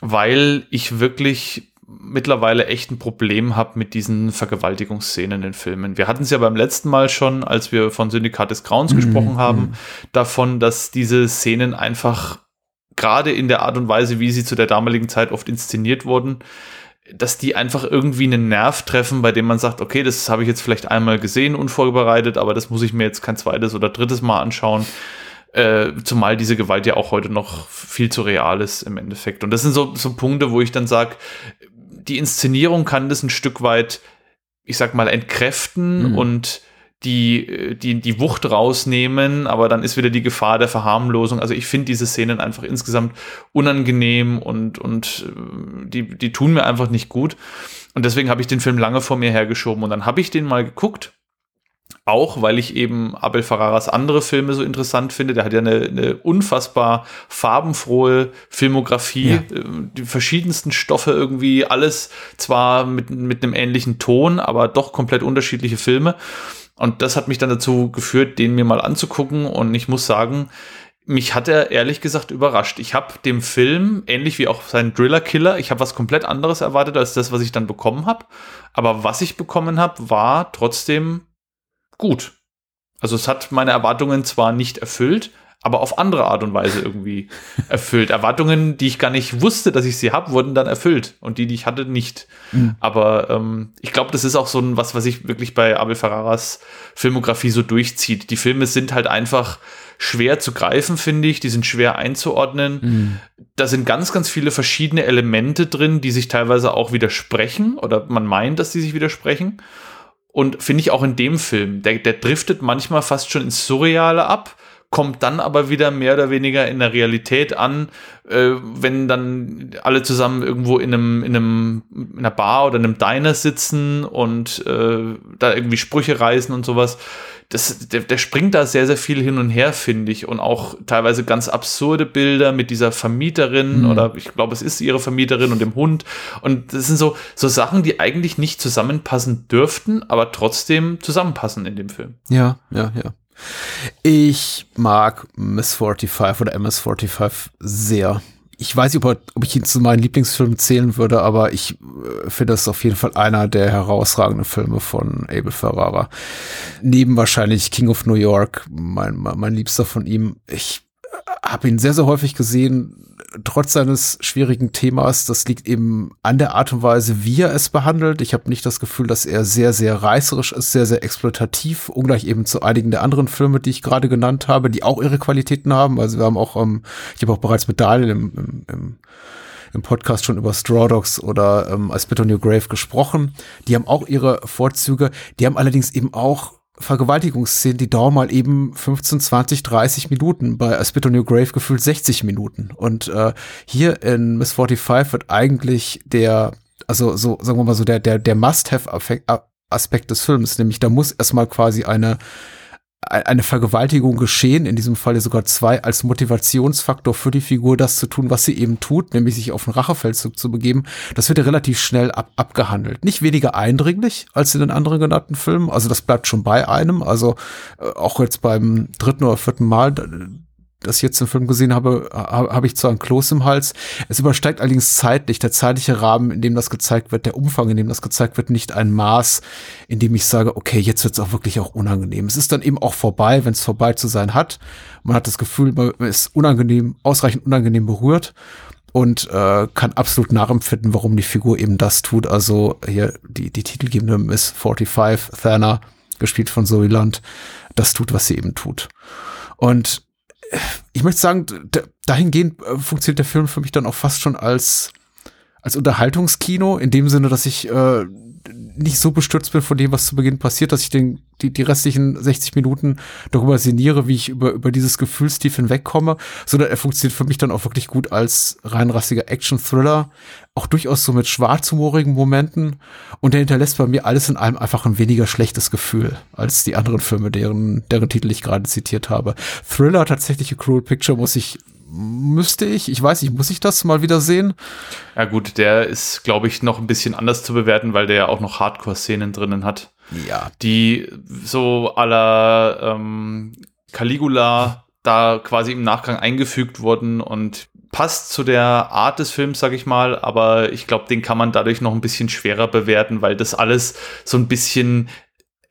weil ich wirklich mittlerweile echt ein Problem habe mit diesen Vergewaltigungsszenen in Filmen. Wir hatten es ja beim letzten Mal schon, als wir von Syndikat des Grauens mhm. gesprochen haben, mhm. davon, dass diese Szenen einfach gerade in der Art und Weise, wie sie zu der damaligen Zeit oft inszeniert wurden, dass die einfach irgendwie einen Nerv treffen, bei dem man sagt, okay, das habe ich jetzt vielleicht einmal gesehen, unvorbereitet, aber das muss ich mir jetzt kein zweites oder drittes Mal anschauen. Äh, zumal diese Gewalt ja auch heute noch viel zu real ist im Endeffekt. Und das sind so, so Punkte, wo ich dann sage, die Inszenierung kann das ein Stück weit, ich sag mal, entkräften mhm. und die, die, die Wucht rausnehmen, aber dann ist wieder die Gefahr der Verharmlosung. Also ich finde diese Szenen einfach insgesamt unangenehm und, und äh, die, die tun mir einfach nicht gut. Und deswegen habe ich den Film lange vor mir hergeschoben. Und dann habe ich den mal geguckt auch, weil ich eben Abel Ferraras andere Filme so interessant finde. Der hat ja eine, eine unfassbar farbenfrohe Filmografie, ja. Äh, die verschiedensten Stoffe irgendwie, alles zwar mit, mit einem ähnlichen Ton, aber doch komplett unterschiedliche Filme. Und das hat mich dann dazu geführt, den mir mal anzugucken. Und ich muss sagen, mich hat er ehrlich gesagt überrascht. Ich habe dem Film, ähnlich wie auch sein Driller Killer, ich habe was komplett anderes erwartet als das, was ich dann bekommen habe. Aber was ich bekommen habe, war trotzdem gut. Also es hat meine Erwartungen zwar nicht erfüllt, aber auf andere Art und Weise irgendwie erfüllt. Erwartungen, die ich gar nicht wusste, dass ich sie habe, wurden dann erfüllt und die, die ich hatte, nicht. Mhm. Aber ähm, ich glaube, das ist auch so ein was, was sich wirklich bei Abel Ferraras Filmografie so durchzieht. Die Filme sind halt einfach schwer zu greifen, finde ich. Die sind schwer einzuordnen. Mhm. Da sind ganz, ganz viele verschiedene Elemente drin, die sich teilweise auch widersprechen oder man meint, dass die sich widersprechen. Und finde ich auch in dem Film, der, der driftet manchmal fast schon ins Surreale ab, kommt dann aber wieder mehr oder weniger in der Realität an, äh, wenn dann alle zusammen irgendwo in einem, in einem, in einer Bar oder einem Diner sitzen und äh, da irgendwie Sprüche reißen und sowas das, der, der springt da sehr, sehr viel hin und her, finde ich. Und auch teilweise ganz absurde Bilder mit dieser Vermieterin mhm. oder ich glaube, es ist ihre Vermieterin und dem Hund. Und das sind so, so Sachen, die eigentlich nicht zusammenpassen dürften, aber trotzdem zusammenpassen in dem Film. Ja, ja, ja. Ich mag Miss 45 oder MS45 sehr ich weiß nicht, ob, ich ihn zu meinen Lieblingsfilmen zählen würde, aber ich äh, finde das auf jeden Fall einer der herausragenden Filme von Abel Ferrara. Neben wahrscheinlich King of New York, mein, mein, mein Liebster von ihm. Ich habe ihn sehr, sehr häufig gesehen, trotz seines schwierigen Themas. Das liegt eben an der Art und Weise, wie er es behandelt. Ich habe nicht das Gefühl, dass er sehr, sehr reißerisch ist, sehr, sehr exploitativ, ungleich eben zu einigen der anderen Filme, die ich gerade genannt habe, die auch ihre Qualitäten haben. Also wir haben auch, ähm, ich habe auch bereits mit Daniel im, im, im im Podcast schon über Straw Dogs oder ähm, I Spit on Your Grave gesprochen. Die haben auch ihre Vorzüge. Die haben allerdings eben auch Vergewaltigungsszenen, die dauern mal eben 15, 20, 30 Minuten. Bei A Spit on Your Grave gefühlt 60 Minuten. Und äh, hier in Miss 45 wird eigentlich der, also so, sagen wir mal so, der, der, der Must-Have-Aspekt des Films, nämlich da muss erstmal quasi eine eine Vergewaltigung geschehen, in diesem Falle sogar zwei, als Motivationsfaktor für die Figur, das zu tun, was sie eben tut, nämlich sich auf einen Rachefeldzug zu begeben, das wird ja relativ schnell ab, abgehandelt. Nicht weniger eindringlich als in den anderen genannten Filmen, also das bleibt schon bei einem, also äh, auch jetzt beim dritten oder vierten Mal, das ich jetzt im Film gesehen habe, habe ich zwar ein Kloß im Hals. Es übersteigt allerdings zeitlich, der zeitliche Rahmen, in dem das gezeigt wird, der Umfang, in dem das gezeigt wird, nicht ein Maß, in dem ich sage, okay, jetzt wird es auch wirklich auch unangenehm. Es ist dann eben auch vorbei, wenn es vorbei zu sein hat. Man hat das Gefühl, man ist unangenehm, ausreichend unangenehm berührt und äh, kann absolut nachempfinden, warum die Figur eben das tut. Also hier die, die titelgebende Miss 45, Thana, gespielt von Zoe Land, das tut, was sie eben tut. Und ich möchte sagen, dahingehend äh, funktioniert der Film für mich dann auch fast schon als, als Unterhaltungskino, in dem Sinne, dass ich äh, nicht so bestürzt bin von dem, was zu Beginn passiert, dass ich den, die, die restlichen 60 Minuten darüber sinniere, wie ich über, über dieses Gefühlstief hinwegkomme, sondern er funktioniert für mich dann auch wirklich gut als reinrassiger Action-Thriller, auch durchaus so mit schwarzhumorigen Momenten und der hinterlässt bei mir alles in allem einfach ein weniger schlechtes Gefühl als die anderen Filme, deren, deren Titel ich gerade zitiert habe. Thriller, tatsächlich A Cruel Picture, muss ich müsste ich, ich weiß nicht, muss ich das mal wieder sehen? Ja gut, der ist, glaube ich, noch ein bisschen anders zu bewerten, weil der ja auch noch Hardcore-Szenen drinnen hat. Ja. Die so aller ähm, Caligula da quasi im Nachgang eingefügt wurden und passt zu der Art des Films, sag ich mal, aber ich glaube, den kann man dadurch noch ein bisschen schwerer bewerten, weil das alles so ein bisschen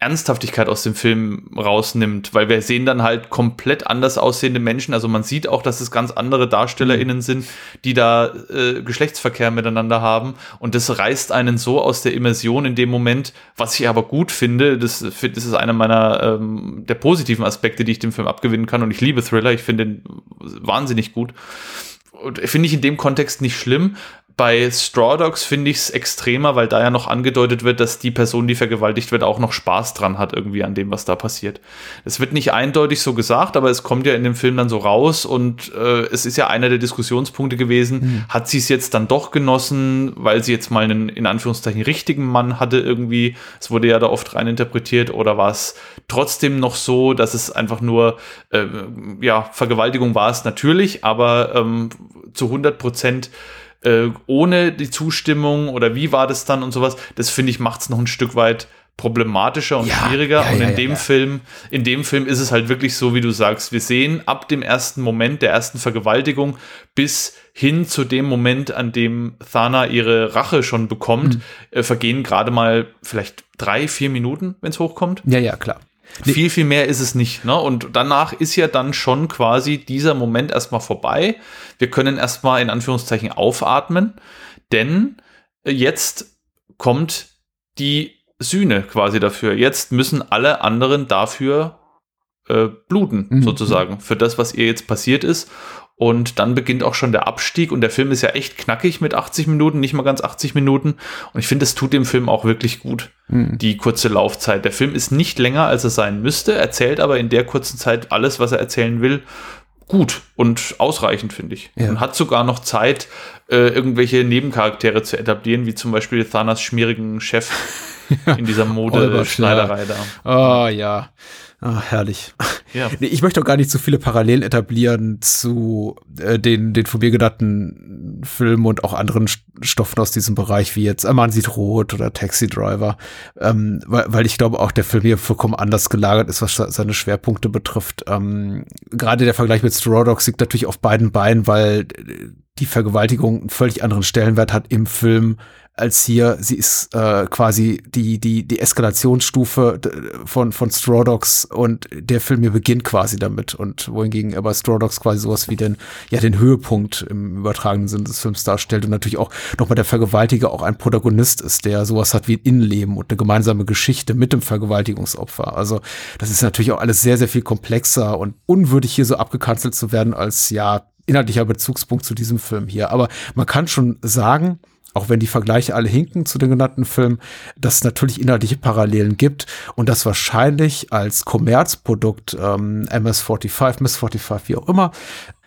Ernsthaftigkeit aus dem Film rausnimmt, weil wir sehen dann halt komplett anders aussehende Menschen. Also man sieht auch, dass es ganz andere DarstellerInnen mhm. sind, die da äh, Geschlechtsverkehr miteinander haben. Und das reißt einen so aus der Immersion in dem Moment, was ich aber gut finde. Das, das ist einer meiner ähm, der positiven Aspekte, die ich dem Film abgewinnen kann. Und ich liebe Thriller, ich finde den wahnsinnig gut. Und finde ich in dem Kontext nicht schlimm. Bei Straw Dogs finde ich es extremer, weil da ja noch angedeutet wird, dass die Person, die vergewaltigt wird, auch noch Spaß dran hat, irgendwie an dem, was da passiert. Es wird nicht eindeutig so gesagt, aber es kommt ja in dem Film dann so raus und äh, es ist ja einer der Diskussionspunkte gewesen, mhm. hat sie es jetzt dann doch genossen, weil sie jetzt mal einen, in Anführungszeichen, richtigen Mann hatte irgendwie. Es wurde ja da oft rein interpretiert oder war es trotzdem noch so, dass es einfach nur, äh, ja, Vergewaltigung war es natürlich, aber ähm, zu 100 Prozent äh, ohne die Zustimmung oder wie war das dann und sowas, das finde ich macht es noch ein Stück weit problematischer und ja, schwieriger. Ja, und in ja, dem Film, in dem Film ist es halt wirklich so, wie du sagst, wir sehen ab dem ersten Moment der ersten Vergewaltigung bis hin zu dem Moment, an dem Thana ihre Rache schon bekommt, mhm. äh, vergehen gerade mal vielleicht drei, vier Minuten, wenn es hochkommt. Ja, ja, klar. Nee. Viel, viel mehr ist es nicht. Ne? Und danach ist ja dann schon quasi dieser Moment erstmal vorbei. Wir können erstmal in Anführungszeichen aufatmen, denn jetzt kommt die Sühne quasi dafür. Jetzt müssen alle anderen dafür äh, bluten, mhm. sozusagen, für das, was ihr jetzt passiert ist. Und dann beginnt auch schon der Abstieg und der Film ist ja echt knackig mit 80 Minuten, nicht mal ganz 80 Minuten. Und ich finde, es tut dem Film auch wirklich gut, mhm. die kurze Laufzeit. Der Film ist nicht länger, als er sein müsste, erzählt aber in der kurzen Zeit alles, was er erzählen will, gut und ausreichend, finde ich. Ja. Und hat sogar noch Zeit, äh, irgendwelche Nebencharaktere zu etablieren, wie zum Beispiel Thanas schmierigen Chef in dieser Mode-Schneiderei da. Oh ja. Ah, herrlich. Ja. Nee, ich möchte auch gar nicht so viele Parallelen etablieren zu äh, den, den von mir genannten Filmen und auch anderen Stoffen aus diesem Bereich, wie jetzt Aman sieht rot oder Taxi Driver, ähm, weil, weil ich glaube auch der Film hier vollkommen anders gelagert ist, was seine Schwerpunkte betrifft. Ähm, gerade der Vergleich mit Straw Dogs liegt natürlich auf beiden Beinen, weil die Vergewaltigung einen völlig anderen Stellenwert hat im Film als hier. Sie ist äh, quasi die, die, die Eskalationsstufe von, von Straw Dogs und der Film hier beginnt quasi damit. Und wohingegen aber Straw Dogs quasi sowas wie den, ja, den Höhepunkt im übertragenen Sinn des Films darstellt und natürlich auch nochmal der Vergewaltiger auch ein Protagonist ist, der sowas hat wie ein Innenleben und eine gemeinsame Geschichte mit dem Vergewaltigungsopfer. Also das ist natürlich auch alles sehr, sehr viel komplexer und unwürdig hier so abgekanzelt zu werden als ja inhaltlicher Bezugspunkt zu diesem Film hier. Aber man kann schon sagen, auch wenn die Vergleiche alle hinken zu den genannten Filmen, dass es natürlich inhaltliche Parallelen gibt und dass wahrscheinlich als Kommerzprodukt ähm, MS-45, Miss-45, wie auch immer,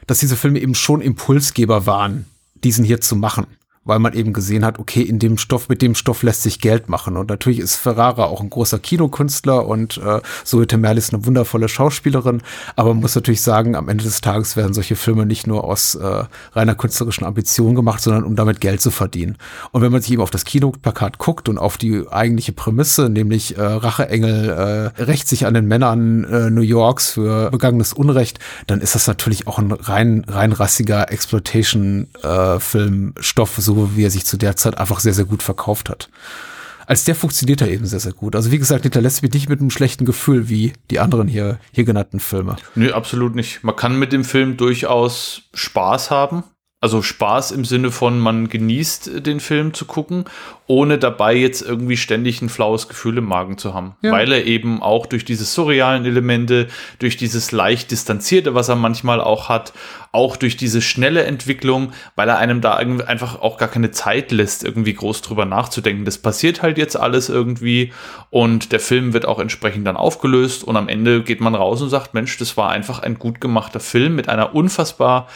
dass diese Filme eben schon Impulsgeber waren, diesen hier zu machen weil man eben gesehen hat, okay, in dem Stoff, mit dem Stoff lässt sich Geld machen. Und natürlich ist Ferrara auch ein großer Kinokünstler und äh, Zoe Temerlis eine wundervolle Schauspielerin. Aber man muss natürlich sagen, am Ende des Tages werden solche Filme nicht nur aus äh, reiner künstlerischen Ambition gemacht, sondern um damit Geld zu verdienen. Und wenn man sich eben auf das Kinoplakat guckt und auf die eigentliche Prämisse, nämlich äh, Racheengel äh, rächt sich an den Männern äh, New Yorks für begangenes Unrecht, dann ist das natürlich auch ein rein, rein rassiger Exploitation-Film-Stoff, äh, so so wie er sich zu der Zeit einfach sehr, sehr gut verkauft hat. Als der funktioniert er eben sehr, sehr gut. Also wie gesagt, hinterlässt mich nicht mit einem schlechten Gefühl wie die anderen hier, hier genannten Filme. Nö, absolut nicht. Man kann mit dem Film durchaus Spaß haben. Also Spaß im Sinne von, man genießt den Film zu gucken, ohne dabei jetzt irgendwie ständig ein flaues Gefühl im Magen zu haben. Ja. Weil er eben auch durch diese surrealen Elemente, durch dieses leicht distanzierte, was er manchmal auch hat, auch durch diese schnelle Entwicklung, weil er einem da einfach auch gar keine Zeit lässt, irgendwie groß drüber nachzudenken. Das passiert halt jetzt alles irgendwie und der Film wird auch entsprechend dann aufgelöst und am Ende geht man raus und sagt, Mensch, das war einfach ein gut gemachter Film mit einer unfassbar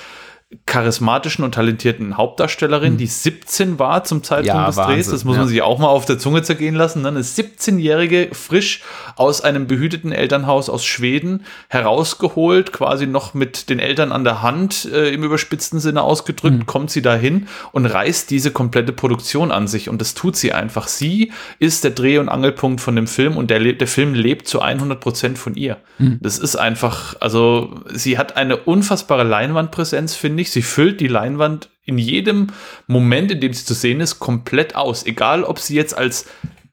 charismatischen und talentierten Hauptdarstellerin, mhm. die 17 war zum Zeitpunkt ja, des Wahnsinn, Drehs. Das muss ja. man sich auch mal auf der Zunge zergehen lassen. Ne? Eine 17-jährige, frisch aus einem behüteten Elternhaus aus Schweden herausgeholt, quasi noch mit den Eltern an der Hand, äh, im überspitzten Sinne ausgedrückt, mhm. kommt sie dahin und reißt diese komplette Produktion an sich. Und das tut sie einfach. Sie ist der Dreh- und Angelpunkt von dem Film und der, der Film lebt zu 100 Prozent von ihr. Mhm. Das ist einfach, also sie hat eine unfassbare Leinwandpräsenz, finde finde ich. Sie füllt die Leinwand in jedem Moment, in dem sie zu sehen ist, komplett aus. Egal, ob sie jetzt als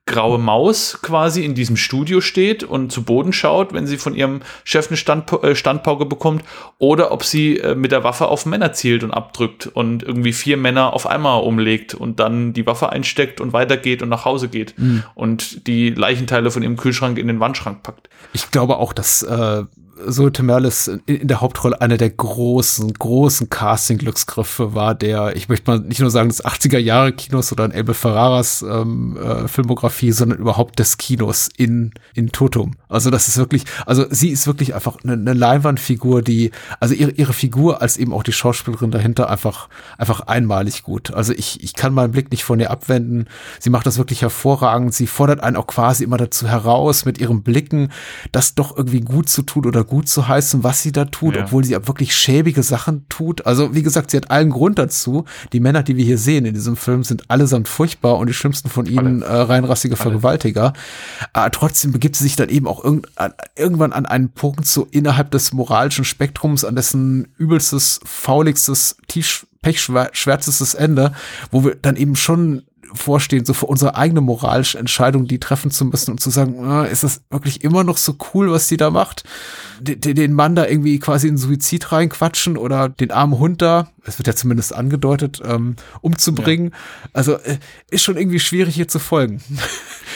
graue Maus quasi in diesem Studio steht und zu Boden schaut, wenn sie von ihrem Chef eine Stand, äh, Standpauke bekommt, oder ob sie äh, mit der Waffe auf Männer zielt und abdrückt und irgendwie vier Männer auf einmal umlegt und dann die Waffe einsteckt und weitergeht und nach Hause geht mhm. und die Leichenteile von ihrem Kühlschrank in den Wandschrank packt. Ich glaube auch, dass äh, so Tim Merlis in der Hauptrolle einer der großen, großen Casting-Glücksgriffe war, der, ich möchte mal nicht nur sagen, des 80er Jahre Kinos oder in Abel Ferraras ähm, äh, Filmografie, sondern überhaupt des Kinos in, in Totum. Also das ist wirklich, also sie ist wirklich einfach eine, eine Leinwandfigur, die, also ihre, ihre Figur als eben auch die Schauspielerin dahinter einfach, einfach einmalig gut. Also ich, ich kann meinen Blick nicht von ihr abwenden. Sie macht das wirklich hervorragend. Sie fordert einen auch quasi immer dazu heraus, mit ihren Blicken das doch irgendwie gut zu tun oder gut zu heißen, was sie da tut, ja. obwohl sie wirklich schäbige Sachen tut. Also wie gesagt, sie hat allen Grund dazu. Die Männer, die wir hier sehen in diesem Film, sind allesamt furchtbar und die schlimmsten von ihnen äh, reinrassige Alle. Vergewaltiger. Aber trotzdem begibt sie sich dann eben auch irgend, irgendwann an einen Punkt so innerhalb des moralischen Spektrums, an dessen übelstes, fauligstes, tief pechschwärzestes Ende, wo wir dann eben schon vorstehen, so für unsere eigene moralische Entscheidung, die treffen zu müssen und zu sagen, ah, ist das wirklich immer noch so cool, was die da macht? Den, den Mann da irgendwie quasi in Suizid reinquatschen oder den armen Hund da, es wird ja zumindest angedeutet, ähm, umzubringen. Ja. Also äh, ist schon irgendwie schwierig hier zu folgen.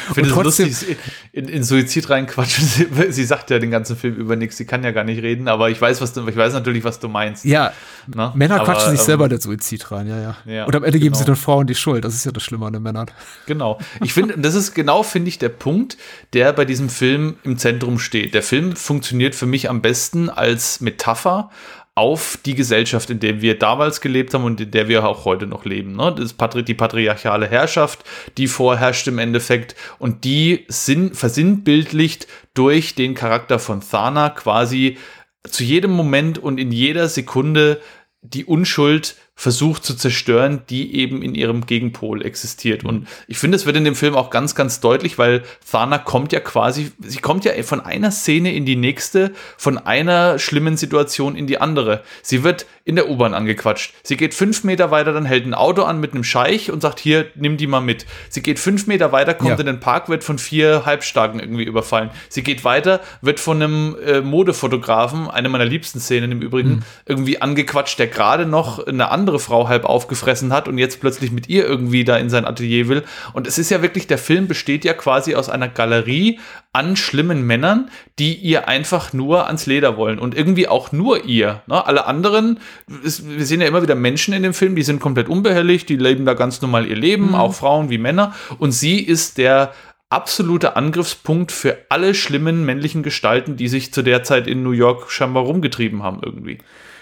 Ich finde es lustig, in, in Suizid reinquatschen. Sie, sie, sagt ja den ganzen Film über nichts, sie kann ja gar nicht reden, aber ich weiß, was du, ich weiß natürlich, was du meinst. Ja, Na? Männer aber, quatschen sich ähm, selber der Suizid rein, ja, ja, ja. Und am Ende geben genau. sie den Frauen die Schuld. Das ist ja das Schlimme an den Männern. Genau. Ich finde, das ist genau, finde ich, der Punkt, der bei diesem Film im Zentrum steht. Der Film funktioniert für mich am besten als Metapher auf die Gesellschaft, in der wir damals gelebt haben und in der wir auch heute noch leben. Ne? Das ist Patri die patriarchale Herrschaft, die vorherrscht im Endeffekt und die sind versinnbildlicht durch den Charakter von Thana quasi zu jedem Moment und in jeder Sekunde die Unschuld versucht zu zerstören, die eben in ihrem Gegenpol existiert. Und ich finde, es wird in dem Film auch ganz, ganz deutlich, weil Thana kommt ja quasi, sie kommt ja von einer Szene in die nächste, von einer schlimmen Situation in die andere. Sie wird in der U-Bahn angequatscht. Sie geht fünf Meter weiter, dann hält ein Auto an mit einem Scheich und sagt, hier, nimm die mal mit. Sie geht fünf Meter weiter, kommt ja. in den Park, wird von vier Halbstarken irgendwie überfallen. Sie geht weiter, wird von einem äh, Modefotografen, eine meiner liebsten Szenen im Übrigen, mhm. irgendwie angequatscht, der gerade noch eine andere andere Frau halb aufgefressen hat und jetzt plötzlich mit ihr irgendwie da in sein Atelier will. Und es ist ja wirklich, der Film besteht ja quasi aus einer Galerie an schlimmen Männern, die ihr einfach nur ans Leder wollen und irgendwie auch nur ihr. Ne? Alle anderen, ist, wir sehen ja immer wieder Menschen in dem Film, die sind komplett unbehelligt, die leben da ganz normal ihr Leben, mhm. auch Frauen wie Männer. Und sie ist der absolute Angriffspunkt für alle schlimmen männlichen Gestalten, die sich zu der Zeit in New York scheinbar rumgetrieben haben irgendwie.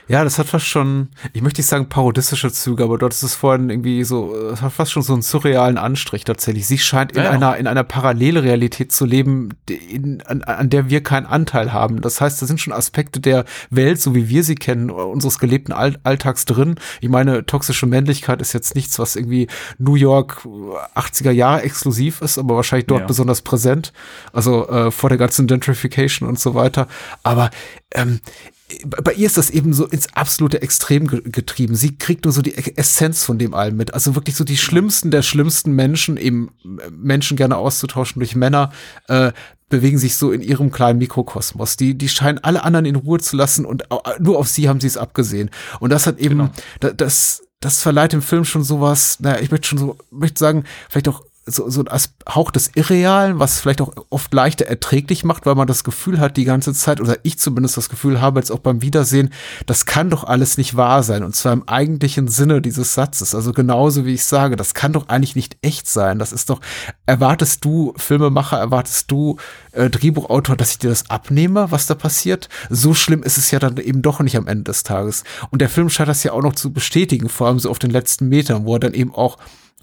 Ja, das hat fast schon, ich möchte nicht sagen parodistische Züge, aber dort ist es vorhin irgendwie so, es hat fast schon so einen surrealen Anstrich tatsächlich. Sie scheint in ja. einer, in einer Parallelrealität zu leben, in, an, an der wir keinen Anteil haben. Das heißt, da sind schon Aspekte der Welt, so wie wir sie kennen, unseres gelebten All Alltags drin. Ich meine, toxische Männlichkeit ist jetzt nichts, was irgendwie New York 80er Jahre exklusiv ist, aber wahrscheinlich dort ja. besonders präsent. Also äh, vor der ganzen Gentrification und so weiter. Aber ähm, bei ihr ist das eben so ins absolute Extrem getrieben. Sie kriegt nur so die Essenz von dem allem mit. Also wirklich so die schlimmsten der schlimmsten Menschen, eben äh, Menschen gerne auszutauschen durch Männer, äh, bewegen sich so in ihrem kleinen Mikrokosmos. Die, die scheinen alle anderen in Ruhe zu lassen und nur auf sie haben sie es abgesehen. Und das hat eben, genau. das, das verleiht dem Film schon sowas, naja, ich möchte schon so, möchte sagen, vielleicht auch so, so ein Hauch des Irrealen, was vielleicht auch oft leichter erträglich macht, weil man das Gefühl hat die ganze Zeit, oder ich zumindest das Gefühl habe, jetzt auch beim Wiedersehen, das kann doch alles nicht wahr sein. Und zwar im eigentlichen Sinne dieses Satzes. Also genauso wie ich sage, das kann doch eigentlich nicht echt sein. Das ist doch, erwartest du, Filmemacher, erwartest du, äh, Drehbuchautor, dass ich dir das abnehme, was da passiert? So schlimm ist es ja dann eben doch nicht am Ende des Tages. Und der Film scheint das ja auch noch zu bestätigen, vor allem so auf den letzten Metern, wo er dann eben auch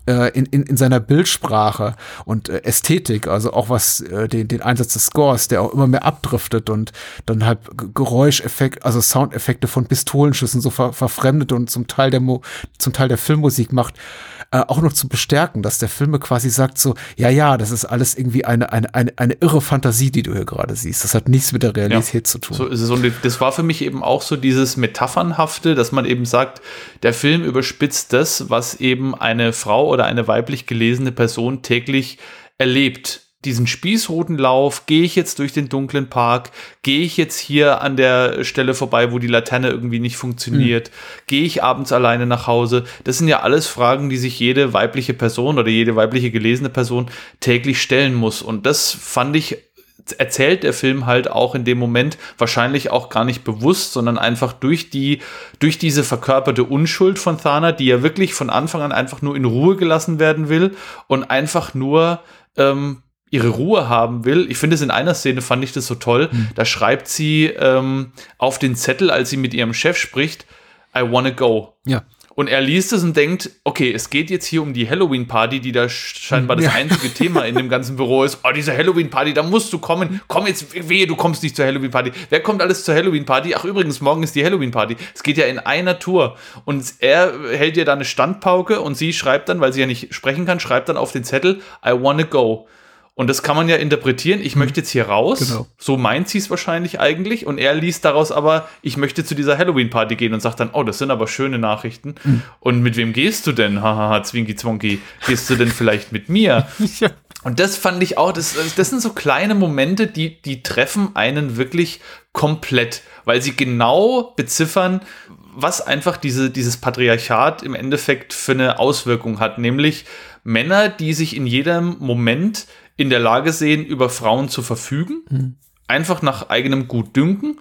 in, in, in seiner Bildsprache und äh, Ästhetik, also auch was äh, den, den Einsatz des Scores, der auch immer mehr abdriftet und dann halt Geräuscheffekt, also Soundeffekte von Pistolenschüssen so ver, verfremdet und zum Teil der Mo zum Teil der Filmmusik macht äh, auch noch zu bestärken, dass der Filme quasi sagt so, ja, ja, das ist alles irgendwie eine, eine, eine, eine irre Fantasie, die du hier gerade siehst. Das hat nichts mit der Realität ja, zu tun. So ist es. Und das war für mich eben auch so dieses Metaphernhafte, dass man eben sagt, der Film überspitzt das, was eben eine Frau oder eine weiblich gelesene Person täglich erlebt diesen Spießrutenlauf, gehe ich jetzt durch den dunklen Park, gehe ich jetzt hier an der Stelle vorbei, wo die Laterne irgendwie nicht funktioniert, mhm. gehe ich abends alleine nach Hause. Das sind ja alles Fragen, die sich jede weibliche Person oder jede weibliche gelesene Person täglich stellen muss. Und das fand ich erzählt der Film halt auch in dem Moment wahrscheinlich auch gar nicht bewusst, sondern einfach durch die, durch diese verkörperte Unschuld von Thana, die ja wirklich von Anfang an einfach nur in Ruhe gelassen werden will und einfach nur ähm, ihre Ruhe haben will. Ich finde es in einer Szene fand ich das so toll. Mhm. Da schreibt sie ähm, auf den Zettel, als sie mit ihrem Chef spricht, I wanna go. Ja. Und er liest es und denkt, okay, es geht jetzt hier um die Halloween-Party, die da scheinbar das ja. einzige Thema in dem ganzen Büro ist. Oh, diese Halloween-Party, da musst du kommen. Komm jetzt, wehe, du kommst nicht zur Halloween-Party. Wer kommt alles zur Halloween-Party? Ach, übrigens, morgen ist die Halloween-Party. Es geht ja in einer Tour. Und er hält ihr da eine Standpauke und sie schreibt dann, weil sie ja nicht sprechen kann, schreibt dann auf den Zettel, I wanna go. Und das kann man ja interpretieren, ich möchte jetzt hier raus. Genau. So meint sie es wahrscheinlich eigentlich. Und er liest daraus aber, ich möchte zu dieser Halloween-Party gehen und sagt dann, oh, das sind aber schöne Nachrichten. Mhm. Und mit wem gehst du denn? Hahaha, Zwinki Zwonki. Gehst du denn vielleicht mit mir? ja. Und das fand ich auch, das, das sind so kleine Momente, die, die treffen einen wirklich komplett, weil sie genau beziffern, was einfach diese, dieses Patriarchat im Endeffekt für eine Auswirkung hat. Nämlich Männer, die sich in jedem Moment in der Lage sehen, über Frauen zu verfügen, mhm. einfach nach eigenem Gutdünken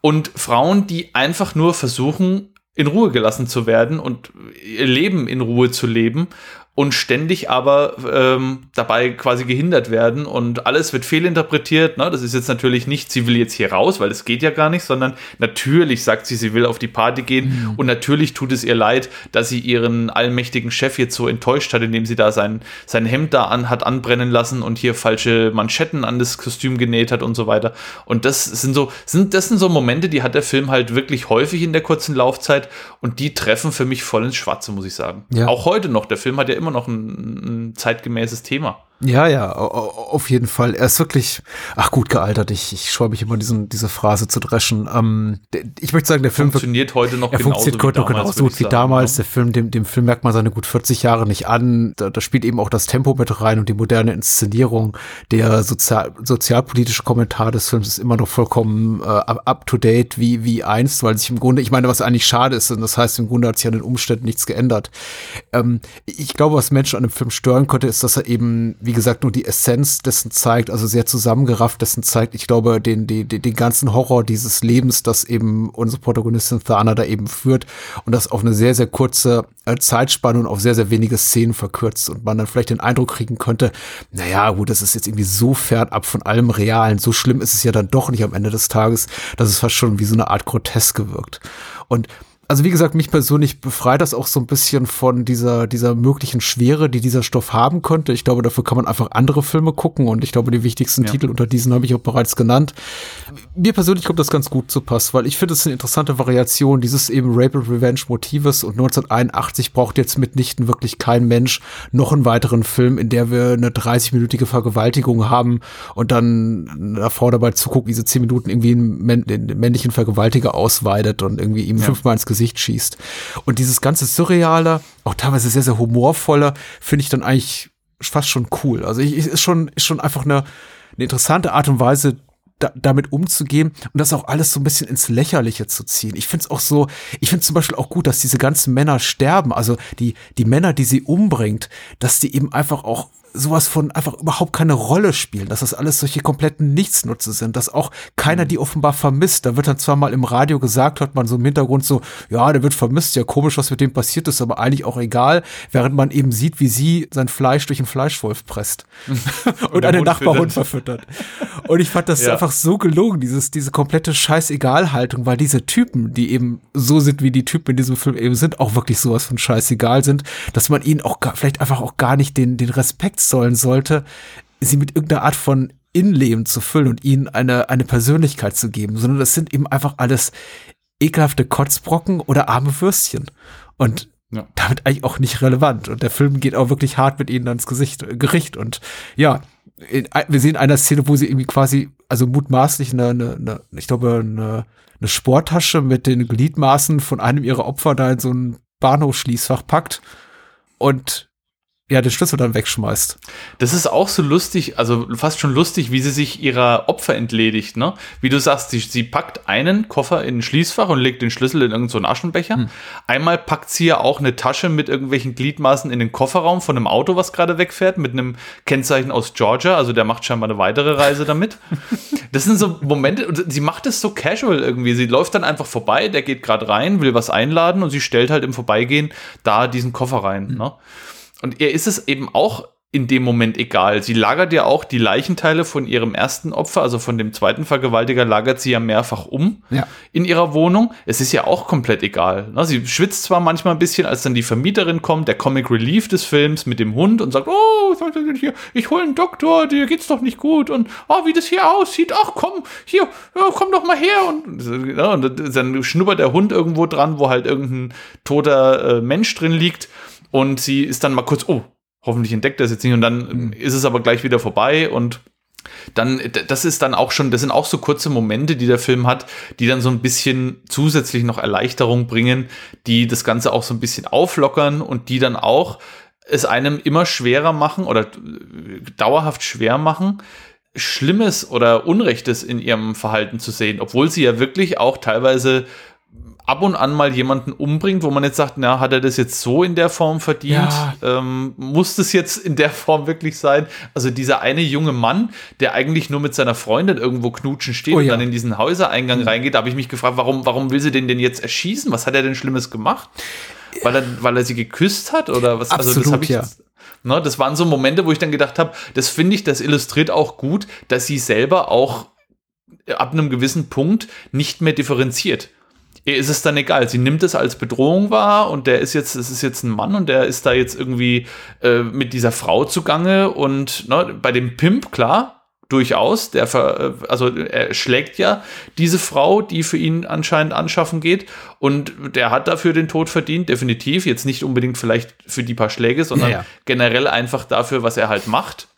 und Frauen, die einfach nur versuchen, in Ruhe gelassen zu werden und ihr Leben in Ruhe zu leben und ständig aber ähm, dabei quasi gehindert werden und alles wird fehlinterpretiert. Ne? Das ist jetzt natürlich nicht, sie will jetzt hier raus, weil es geht ja gar nicht, sondern natürlich sagt sie, sie will auf die Party gehen mhm. und natürlich tut es ihr leid, dass sie ihren allmächtigen Chef jetzt so enttäuscht hat, indem sie da sein, sein Hemd da an, hat anbrennen lassen und hier falsche Manschetten an das Kostüm genäht hat und so weiter. Und das sind so, sind, das sind so Momente, die hat der Film halt wirklich häufig in der kurzen Laufzeit und die treffen für mich voll ins Schwarze, muss ich sagen. Ja. Auch heute noch. Der Film hat ja immer noch ein, ein zeitgemäßes Thema. Ja, ja, auf jeden Fall. Er ist wirklich, ach gut gealtert. Ich, ich scheue mich immer, diesen, diese Phrase zu dreschen. Ähm, ich möchte sagen, der Film funktioniert heute noch er funktioniert heute noch genauso gut wie damals. Der Film, dem, dem Film merkt man seine gut 40 Jahre nicht an. Da, da spielt eben auch das Tempo mit rein und die moderne Inszenierung. Der sozial, sozialpolitische Kommentar des Films ist immer noch vollkommen äh, up to date wie, wie einst, weil sich im Grunde, ich meine, was eigentlich schade ist, und das heißt, im Grunde hat sich an den Umständen nichts geändert. Ähm, ich glaube, was Menschen an dem Film stören könnte, ist, dass er eben, wie wie gesagt, nur die Essenz dessen zeigt, also sehr zusammengerafft dessen zeigt, ich glaube, den, den, den ganzen Horror dieses Lebens, das eben unsere Protagonistin Thana da eben führt und das auf eine sehr, sehr kurze äh, Zeitspanne und auf sehr, sehr wenige Szenen verkürzt und man dann vielleicht den Eindruck kriegen könnte, naja, gut, das ist jetzt irgendwie so fernab von allem Realen, so schlimm ist es ja dann doch nicht am Ende des Tages, dass es fast schon wie so eine Art Groteske wirkt. Und also wie gesagt, mich persönlich befreit das auch so ein bisschen von dieser, dieser möglichen Schwere, die dieser Stoff haben könnte. Ich glaube, dafür kann man einfach andere Filme gucken und ich glaube, die wichtigsten ja. Titel unter diesen habe ich auch bereits genannt. Mir persönlich kommt das ganz gut zu Pass, weil ich finde, es ist eine interessante Variation dieses eben Rape and Revenge Motives und 1981 braucht jetzt mitnichten wirklich kein Mensch noch einen weiteren Film, in der wir eine 30-minütige Vergewaltigung haben und dann Frau dabei zuguckt, wie sie 10 Minuten irgendwie einen, männlichen Vergewaltiger ausweidet und irgendwie ihm ja. fünfmal ins Gesicht Gesicht schießt. Und dieses ganze Surreale, auch teilweise sehr, sehr humorvolle, finde ich dann eigentlich fast schon cool. Also ich, ist schon, ist schon einfach eine, eine interessante Art und Weise, da, damit umzugehen und das auch alles so ein bisschen ins Lächerliche zu ziehen. Ich finde es auch so, ich finde zum Beispiel auch gut, dass diese ganzen Männer sterben, also die, die Männer, die sie umbringt, dass die eben einfach auch sowas von einfach überhaupt keine Rolle spielen, dass das alles solche kompletten Nichtsnutze sind, dass auch keiner die offenbar vermisst. Da wird dann zwar mal im Radio gesagt, hört man so im Hintergrund so, ja, der wird vermisst, ja komisch, was mit dem passiert ist, aber eigentlich auch egal, während man eben sieht, wie sie sein Fleisch durch einen Fleischwolf presst und, und einen Nachbarhund verfüttert. Und ich fand das ja. einfach so gelungen, dieses, diese komplette Scheißegal-Haltung, weil diese Typen, die eben so sind, wie die Typen in diesem Film eben sind, auch wirklich sowas von scheißegal sind, dass man ihnen auch gar, vielleicht einfach auch gar nicht den, den Respekt sollen sollte, sie mit irgendeiner Art von Innenleben zu füllen und ihnen eine, eine Persönlichkeit zu geben, sondern das sind eben einfach alles ekelhafte Kotzbrocken oder arme Würstchen. Und ja. damit eigentlich auch nicht relevant. Und der Film geht auch wirklich hart mit ihnen ans Gesicht, äh, Gericht. Und ja, in, wir sehen eine Szene, wo sie irgendwie quasi, also mutmaßlich eine, eine, eine ich glaube, eine, eine Sporttasche mit den Gliedmaßen von einem ihrer Opfer da in so ein Bahnhofsschließfach packt. Und ja, den Schlüssel dann wegschmeißt. Das ist auch so lustig, also fast schon lustig, wie sie sich ihrer Opfer entledigt, ne? Wie du sagst, sie, sie packt einen Koffer in ein Schließfach und legt den Schlüssel in irgendeinen so Aschenbecher. Hm. Einmal packt sie ja auch eine Tasche mit irgendwelchen Gliedmaßen in den Kofferraum von einem Auto, was gerade wegfährt, mit einem Kennzeichen aus Georgia. Also der macht scheinbar eine weitere Reise damit. das sind so Momente, sie macht es so casual irgendwie. Sie läuft dann einfach vorbei, der geht gerade rein, will was einladen und sie stellt halt im Vorbeigehen da diesen Koffer rein, hm. ne? Und ihr ist es eben auch in dem Moment egal. Sie lagert ja auch die Leichenteile von ihrem ersten Opfer, also von dem zweiten Vergewaltiger, lagert sie ja mehrfach um ja. in ihrer Wohnung. Es ist ja auch komplett egal. Ne? Sie schwitzt zwar manchmal ein bisschen, als dann die Vermieterin kommt, der Comic Relief des Films mit dem Hund und sagt, oh, ich hole einen Doktor, dir geht's doch nicht gut und oh, wie das hier aussieht, ach komm, hier, komm doch mal her und, ja, und dann schnuppert der Hund irgendwo dran, wo halt irgendein toter äh, Mensch drin liegt und sie ist dann mal kurz, oh, hoffentlich entdeckt er es jetzt nicht und dann mhm. ist es aber gleich wieder vorbei und dann, das ist dann auch schon, das sind auch so kurze Momente, die der Film hat, die dann so ein bisschen zusätzlich noch Erleichterung bringen, die das Ganze auch so ein bisschen auflockern und die dann auch es einem immer schwerer machen oder dauerhaft schwer machen, Schlimmes oder Unrechtes in ihrem Verhalten zu sehen, obwohl sie ja wirklich auch teilweise ab und an mal jemanden umbringt, wo man jetzt sagt, na, hat er das jetzt so in der Form verdient? Ja. Ähm, muss das jetzt in der Form wirklich sein? Also dieser eine junge Mann, der eigentlich nur mit seiner Freundin irgendwo knutschen steht oh, und ja. dann in diesen Häusereingang mhm. reingeht, da habe ich mich gefragt, warum, warum will sie den denn jetzt erschießen? Was hat er denn Schlimmes gemacht? weil er, weil er sie geküsst hat oder was? Absolut, also das habe ich. ja. Ne, das waren so Momente, wo ich dann gedacht habe, das finde ich, das illustriert auch gut, dass sie selber auch ab einem gewissen Punkt nicht mehr differenziert. Ihr ist es dann egal. Sie nimmt es als Bedrohung wahr und der ist jetzt, es ist jetzt ein Mann und der ist da jetzt irgendwie äh, mit dieser Frau zugange und ne, bei dem Pimp, klar, durchaus, der ver, äh, also er schlägt ja diese Frau, die für ihn anscheinend anschaffen geht und der hat dafür den Tod verdient, definitiv. Jetzt nicht unbedingt vielleicht für die paar Schläge, sondern ja. generell einfach dafür, was er halt macht.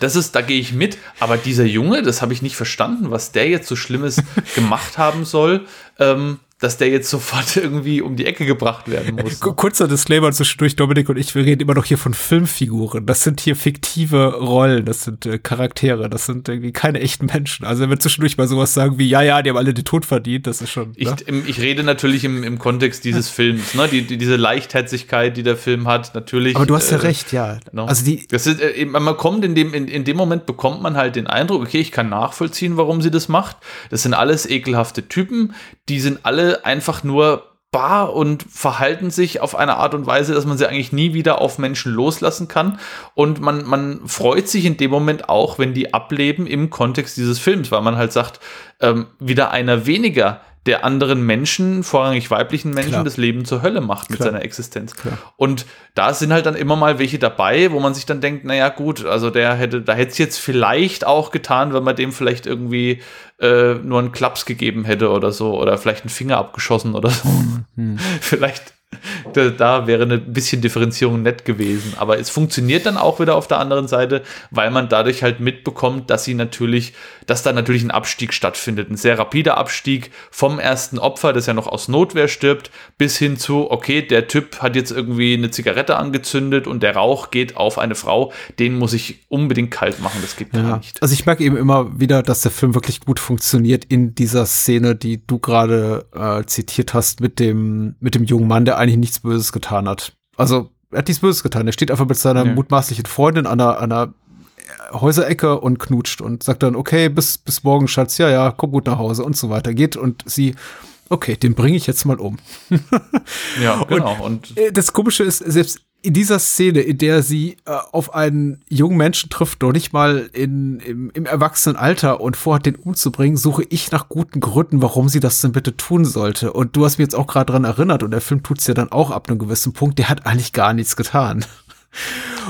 Das ist, da gehe ich mit. Aber dieser Junge, das habe ich nicht verstanden, was der jetzt so Schlimmes gemacht haben soll, ähm, dass der jetzt sofort irgendwie um die Ecke gebracht werden muss. Ku- Kurzer Disclaimer zwischendurch, Dominik und ich, wir reden immer noch hier von Filmfiguren. Das sind hier fiktive Rollen, das sind äh, Charaktere, das sind irgendwie keine echten Menschen. Also wenn wir zwischendurch mal sowas sagen wie, ja, ja, die haben alle den Tod verdient, das ist schon. Ich, ne? im, ich rede natürlich im, im Kontext dieses Films, ne? die, die, diese Leichtherzigkeit, die der Film hat, natürlich. Aber du hast ja äh, recht, ja. No. Also die, Das ist, äh, man kommt in dem, in, in dem Moment bekommt man halt den Eindruck, okay, ich kann nachvollziehen, warum sie das macht. Das sind alles ekelhafte Typen, die sind alle einfach nur bar und verhalten sich auf eine Art und Weise, dass man sie eigentlich nie wieder auf Menschen loslassen kann. Und man, man freut sich in dem Moment auch, wenn die ableben im Kontext dieses Films, weil man halt sagt, ähm, wieder einer weniger, der anderen Menschen, vorrangig weiblichen Menschen, Klar. das Leben zur Hölle macht mit Klar. seiner Existenz. Klar. Und da sind halt dann immer mal welche dabei, wo man sich dann denkt, naja, gut, also der hätte, da hätte es jetzt vielleicht auch getan, wenn man dem vielleicht irgendwie äh, nur einen Klaps gegeben hätte oder so, oder vielleicht einen Finger abgeschossen oder so. vielleicht. Da, da wäre ein bisschen Differenzierung nett gewesen. Aber es funktioniert dann auch wieder auf der anderen Seite, weil man dadurch halt mitbekommt, dass sie natürlich, dass da natürlich ein Abstieg stattfindet. Ein sehr rapider Abstieg vom ersten Opfer, das ja noch aus Notwehr stirbt, bis hin zu, okay, der Typ hat jetzt irgendwie eine Zigarette angezündet und der Rauch geht auf eine Frau, den muss ich unbedingt kalt machen. Das geht gar ja. nicht. Also ich merke eben immer wieder, dass der Film wirklich gut funktioniert in dieser Szene, die du gerade äh, zitiert hast mit dem, mit dem jungen Mann, der eigentlich nichts Böses getan hat. Also er hat nichts Böses getan. Er steht einfach mit seiner Ja. mutmaßlichen Freundin an einer, an einer Häuserecke und knutscht und sagt dann, okay, bis, bis morgen, Schatz, ja, ja, komm gut nach Hause und so weiter. Geht und sie, okay, den bringe ich jetzt mal um. Ja, genau. Und, Äh, Das Komische ist, selbst in dieser Szene, in der sie äh, auf einen jungen Menschen trifft, noch nicht mal in, im, im Erwachsenenalter und vorhat, den umzubringen, suche ich nach guten Gründen, warum sie das denn bitte tun sollte. Und du hast mich jetzt auch gerade dran erinnert und der Film tut's ja dann auch ab einem gewissen Punkt, der hat eigentlich gar nichts getan.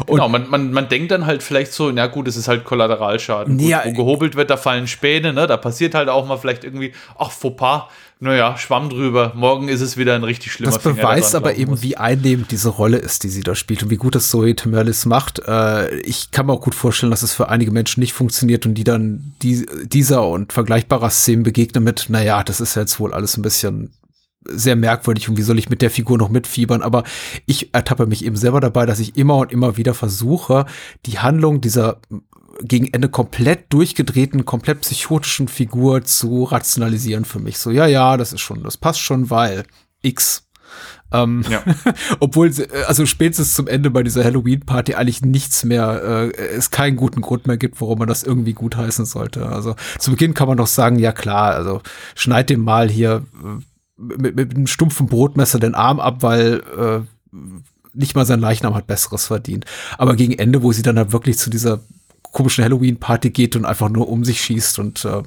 Genau, man, man, man denkt dann halt vielleicht so, na gut, es ist halt Kollateralschaden. Gut, Ja, wo gehobelt wird, da fallen Späne, ne? Da passiert halt auch mal vielleicht irgendwie, ach, Fauxpas, naja, Schwamm drüber, morgen ist es wieder ein richtig schlimmer Das Finger, beweist aber eben, muss. wie einnehmend diese Rolle ist, die sie da spielt und wie gut das Zoe Temerlis macht. Äh, ich kann mir auch gut vorstellen, dass es für einige Menschen nicht funktioniert und die dann die, dieser und vergleichbarer Szenen begegnen mit, naja, das ist jetzt wohl alles ein bisschen sehr merkwürdig und wie soll ich mit der Figur noch mitfiebern, aber ich ertappe mich eben selber dabei, dass ich immer und immer wieder versuche, die Handlung dieser gegen Ende komplett durchgedrehten, komplett psychotischen Figur zu rationalisieren für mich. So, ja, ja, das ist schon, das passt schon, weil X. Ähm, Ja. obwohl, äh, also spätestens zum Ende bei dieser Halloween-Party eigentlich nichts mehr, äh, es keinen guten Grund mehr gibt, warum man das irgendwie gutheißen sollte. Also zu Beginn kann man doch sagen, ja klar, also schneid dem mal hier äh, mit, mit einem stumpfen Brotmesser den Arm ab, weil äh, nicht mal sein Leichnam hat Besseres verdient. Aber gegen Ende, wo sie dann halt wirklich zu dieser komischen Halloween-Party geht und einfach nur um sich schießt und äh,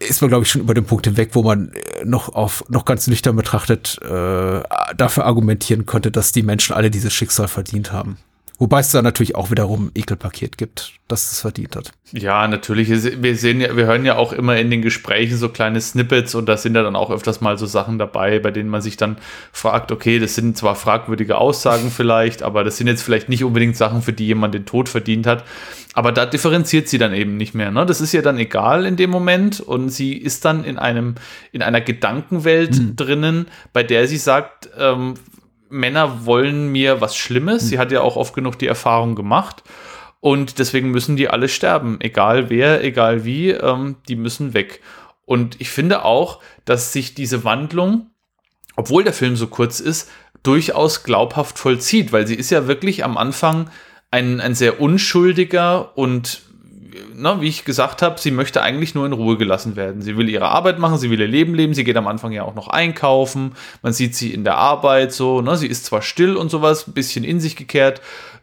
ist man, glaube ich, schon über den Punkt hinweg, wo man äh, noch auf noch ganz nüchtern betrachtet äh, dafür argumentieren könnte, dass die Menschen alle dieses Schicksal verdient haben. Wobei es da natürlich auch wiederum Ekelpaket gibt, das es verdient hat. Ja, natürlich. Wir sehen ja, wir hören ja auch immer in den Gesprächen so kleine Snippets und da sind ja dann auch öfters mal so Sachen dabei, bei denen man sich dann fragt, okay, das sind zwar fragwürdige Aussagen vielleicht, aber das sind jetzt vielleicht nicht unbedingt Sachen, für die jemand den Tod verdient hat. Aber da differenziert sie dann eben nicht mehr. Ne? Das ist ihr dann egal in dem Moment und sie ist dann in einem, in einer Gedankenwelt drinnen, bei der sie sagt, ähm, Männer wollen mir was Schlimmes. Sie hat ja auch oft genug die Erfahrung gemacht. Und deswegen müssen die alle sterben. Egal wer, egal wie, ähm, die müssen weg. Und ich finde auch, dass sich diese Wandlung, obwohl der Film so kurz ist, durchaus glaubhaft vollzieht, weil sie ist ja wirklich am Anfang ein, ein sehr unschuldiger und na, wie ich gesagt habe, sie möchte eigentlich nur in Ruhe gelassen werden. Sie will ihre Arbeit machen, sie will ihr Leben leben, sie geht am Anfang ja auch noch einkaufen, man sieht sie in der Arbeit so, ne, sie ist zwar still und sowas, ein bisschen in sich gekehrt,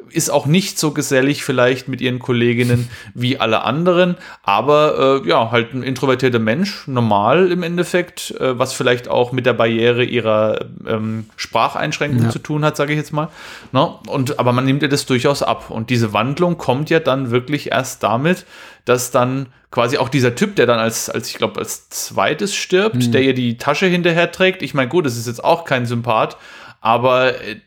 ist auch nicht so gesellig vielleicht mit ihren Kolleginnen wie alle anderen, aber äh, ja, halt ein introvertierter Mensch, normal im Endeffekt, äh, was vielleicht auch mit der Barriere ihrer ähm, Spracheinschränkung ja. zu tun hat, sage ich jetzt mal. Ne? Und, aber man nimmt ihr das durchaus ab. Und diese Wandlung kommt ja dann wirklich erst damit, dass dann quasi auch dieser Typ, der dann als, als ich glaube, als zweites stirbt, mhm. der ihr die Tasche hinterher trägt. Ich meine, gut, das ist jetzt auch kein Sympath, aber äh,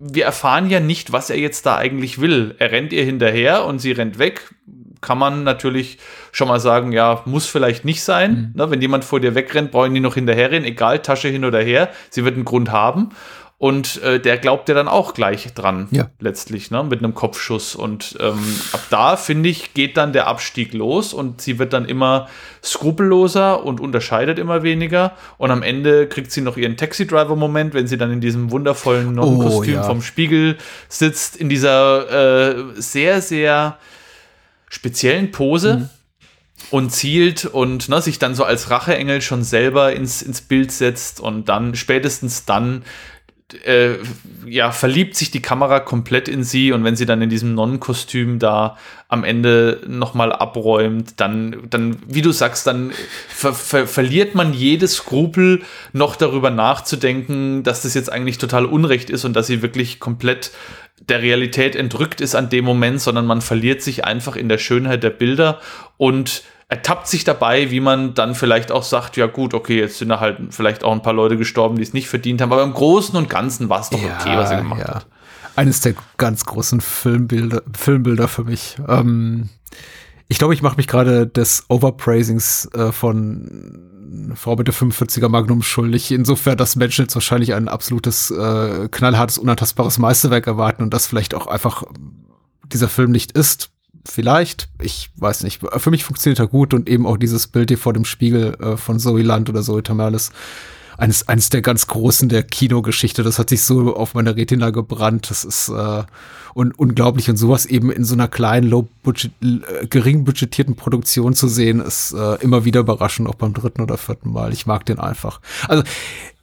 wir erfahren ja nicht, was er jetzt da eigentlich will. Er rennt ihr hinterher und sie rennt weg. Kann man natürlich schon mal sagen, ja, muss vielleicht nicht sein. Mhm. Ne, wenn jemand vor dir wegrennt, brauchen die noch hinterherrennen, egal, Tasche hin oder her. Sie wird einen Grund haben. Und äh, der glaubt ja dann auch gleich dran, ja. letztlich, ne, mit einem Kopfschuss. Und ähm, ab da, finde ich, geht dann der Abstieg los und sie wird dann immer skrupelloser und unterscheidet immer weniger. Und am Ende kriegt sie noch ihren Taxi-Driver-Moment, wenn sie dann in diesem wundervollen Nonnenkostüm oh, ja. vom Spiegel sitzt, in dieser äh, sehr, sehr speziellen Pose. Mhm und zielt und ne, sich dann so als Racheengel schon selber ins, ins Bild setzt und dann spätestens dann äh, ja, verliebt sich die Kamera komplett in sie und wenn sie dann in diesem Nonnenkostüm da am Ende nochmal abräumt, dann, dann, wie du sagst, dann ver ver verliert man jedes Skrupel, noch darüber nachzudenken, dass das jetzt eigentlich total Unrecht ist und dass sie wirklich komplett der Realität entrückt ist an dem Moment, sondern man verliert sich einfach in der Schönheit der Bilder und ertappt sich dabei, wie man dann vielleicht auch sagt, ja gut, okay, jetzt sind da halt vielleicht auch ein paar Leute gestorben, die es nicht verdient haben, aber im Großen und Ganzen war es doch ja, okay, was er gemacht ja. hat. Eines der ganz großen Filmbilder, Filmbilder für mich. Ähm, ich glaube, ich mache mich gerade des Overpraisings äh, von Frau mit der 45er Magnum schuldig. Insofern, dass Menschen jetzt wahrscheinlich ein absolutes, äh, knallhartes, unantastbares Meisterwerk erwarten und das vielleicht auch einfach dieser Film nicht ist vielleicht, ich weiß nicht, für mich funktioniert er gut und eben auch dieses Bild hier vor dem Spiegel äh, von Zoe Land oder Zoe Tamerlis, eines, eines der ganz großen der Kinogeschichte, das hat sich so auf meiner Retina gebrannt, das ist äh, un unglaublich und sowas eben in so einer kleinen, low budget, äh, gering budgetierten Produktion zu sehen, ist äh, immer wieder überraschend, auch beim dritten oder vierten Mal. Ich mag den einfach. Also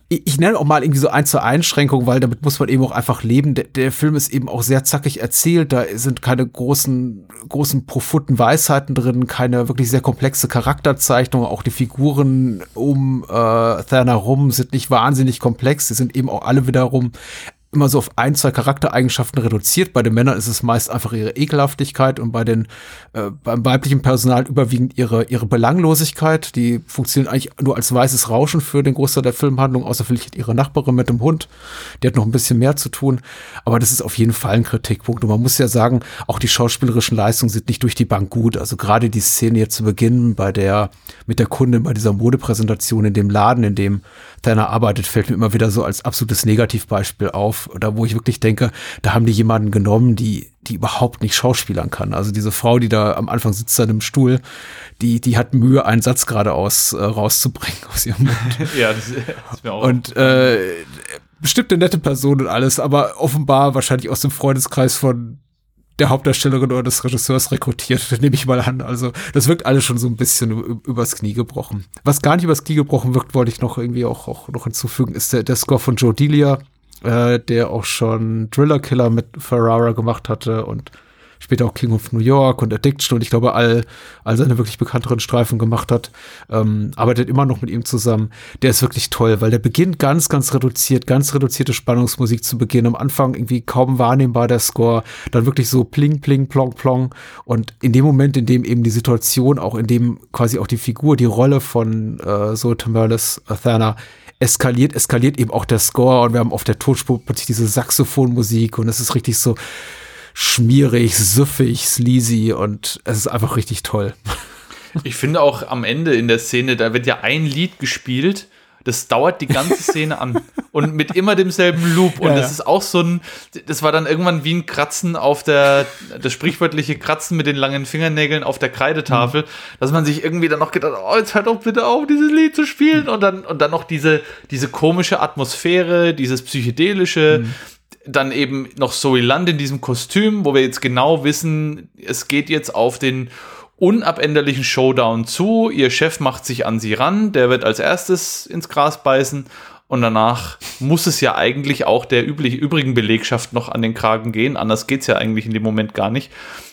ich nenne auch mal irgendwie so ein, zwei Einschränkungen, weil damit muss man eben auch einfach leben. Der, der, Film ist eben auch sehr zackig erzählt. Da sind keine großen, großen profunden Weisheiten drin, keine wirklich sehr komplexe Charakterzeichnung. Auch die Figuren um äh, Thana rum sind nicht wahnsinnig komplex. Sie sind eben auch alle wiederum immer so auf ein, zwei Charaktereigenschaften reduziert. Bei den Männern ist es meist einfach ihre Ekelhaftigkeit und bei den äh, beim weiblichen Personal überwiegend ihre ihre Belanglosigkeit. Die funktionieren eigentlich nur als weißes Rauschen für den Großteil der Filmhandlung, außer vielleicht ihre Nachbarin mit dem Hund. Die hat noch ein bisschen mehr zu tun. Aber das ist auf jeden Fall ein Kritikpunkt. Und man muss ja sagen, auch die schauspielerischen Leistungen sind nicht durch die Bank gut. Also gerade die Szene jetzt zu Beginn bei der mit der Kundin bei dieser Modepräsentation in dem Laden, in dem Tanner arbeitet, fällt mir immer wieder so als absolutes Negativbeispiel auf. Oder wo ich wirklich denke, da haben die jemanden genommen, die, die überhaupt nicht schauspielern kann. Also diese Frau, die da am Anfang sitzt an einem Stuhl, die, die hat Mühe, einen Satz geradeaus äh, rauszubringen aus ihrem Mund. ja, das, das ist mir auch. Und äh, bestimmt eine nette Person und alles, aber offenbar wahrscheinlich aus dem Freundeskreis von der Hauptdarstellerin oder des Regisseurs rekrutiert, nehme ich mal an. Also das wirkt alles schon so ein bisschen übers Knie gebrochen. Was gar nicht übers Knie gebrochen wirkt, wollte ich noch irgendwie auch, auch noch hinzufügen, ist der, der Score von Joe Delia, äh, der auch schon Driller Killer mit Ferrara gemacht hatte und später auch King of New York und Addiction und ich glaube all, all seine wirklich bekannteren Streifen gemacht hat, ähm, arbeitet immer noch mit ihm zusammen. Der ist wirklich toll, weil der beginnt ganz, ganz reduziert, ganz reduzierte Spannungsmusik zu Beginn. Am Anfang irgendwie kaum wahrnehmbar der Score, dann wirklich so pling, pling, plong, plong und in dem Moment, in dem eben die Situation, auch in dem quasi auch die Figur, die Rolle von äh, so Tamerlis Athena eskaliert, eskaliert eben auch der Score und wir haben auf der Tonspur plötzlich diese Saxophonmusik und es ist richtig so, schmierig, süffig, sleazy und es ist einfach richtig toll. Ich finde auch am Ende in der Szene, da wird ja ein Lied gespielt, das dauert die ganze Szene an und mit immer demselben Loop. Und ja, das ist auch so ein, das war dann irgendwann wie ein Kratzen auf der, das sprichwörtliche Kratzen mit den langen Fingernägeln auf der Kreidetafel, mhm. dass man sich irgendwie dann noch gedacht, oh, jetzt hört doch bitte auf, dieses Lied zu spielen. Und dann, und dann noch diese, diese komische Atmosphäre, dieses psychedelische, mhm dann eben noch Zoe Land in diesem Kostüm, wo wir jetzt genau wissen, es geht jetzt auf den unabänderlichen Showdown zu. Ihr Chef macht sich an sie ran, der wird als erstes ins Gras beißen und danach muss es ja eigentlich auch der üblich, übrigen Belegschaft noch an den Kragen gehen. Anders geht es ja eigentlich in dem Moment gar nicht.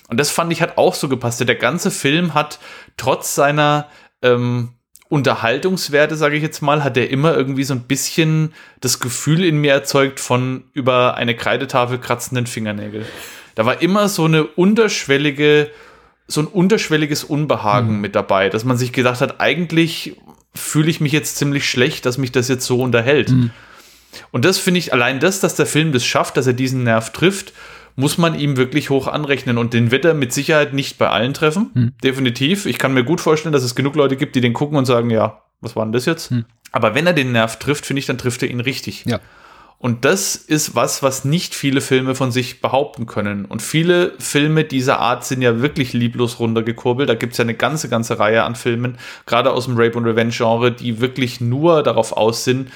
Und das fand ich hat auch so gepasst. Der ganze Film hat trotz seiner ähm, Unterhaltungswerte, sage ich jetzt mal, hat er immer irgendwie so ein bisschen das Gefühl in mir erzeugt von über eine Kreidetafel kratzenden Fingernägel. Da war immer so eine unterschwellige, so ein unterschwelliges Unbehagen mhm. mit dabei, dass man sich gedacht hat, eigentlich fühle ich mich jetzt ziemlich schlecht, dass mich das jetzt so unterhält. Mhm. Und das finde ich, allein das, dass der Film das schafft, dass er diesen Nerv trifft, muss man ihm wirklich hoch anrechnen. Und den wird er mit Sicherheit nicht bei allen treffen. Mhm. Definitiv. Ich kann mir gut vorstellen, dass es genug Leute gibt, die den gucken und sagen, ja, was war denn das jetzt? Mhm. Aber wenn er den Nerv trifft, finde ich, dann trifft er ihn richtig. Ja. Und das ist was, was nicht viele Filme von sich behaupten können. Und viele Filme dieser Art sind ja wirklich lieblos runtergekurbelt. Da gibt es ja eine ganze, ganze Reihe an Filmen, gerade aus dem Rape- und Revenge-Genre, die wirklich nur darauf aus sind,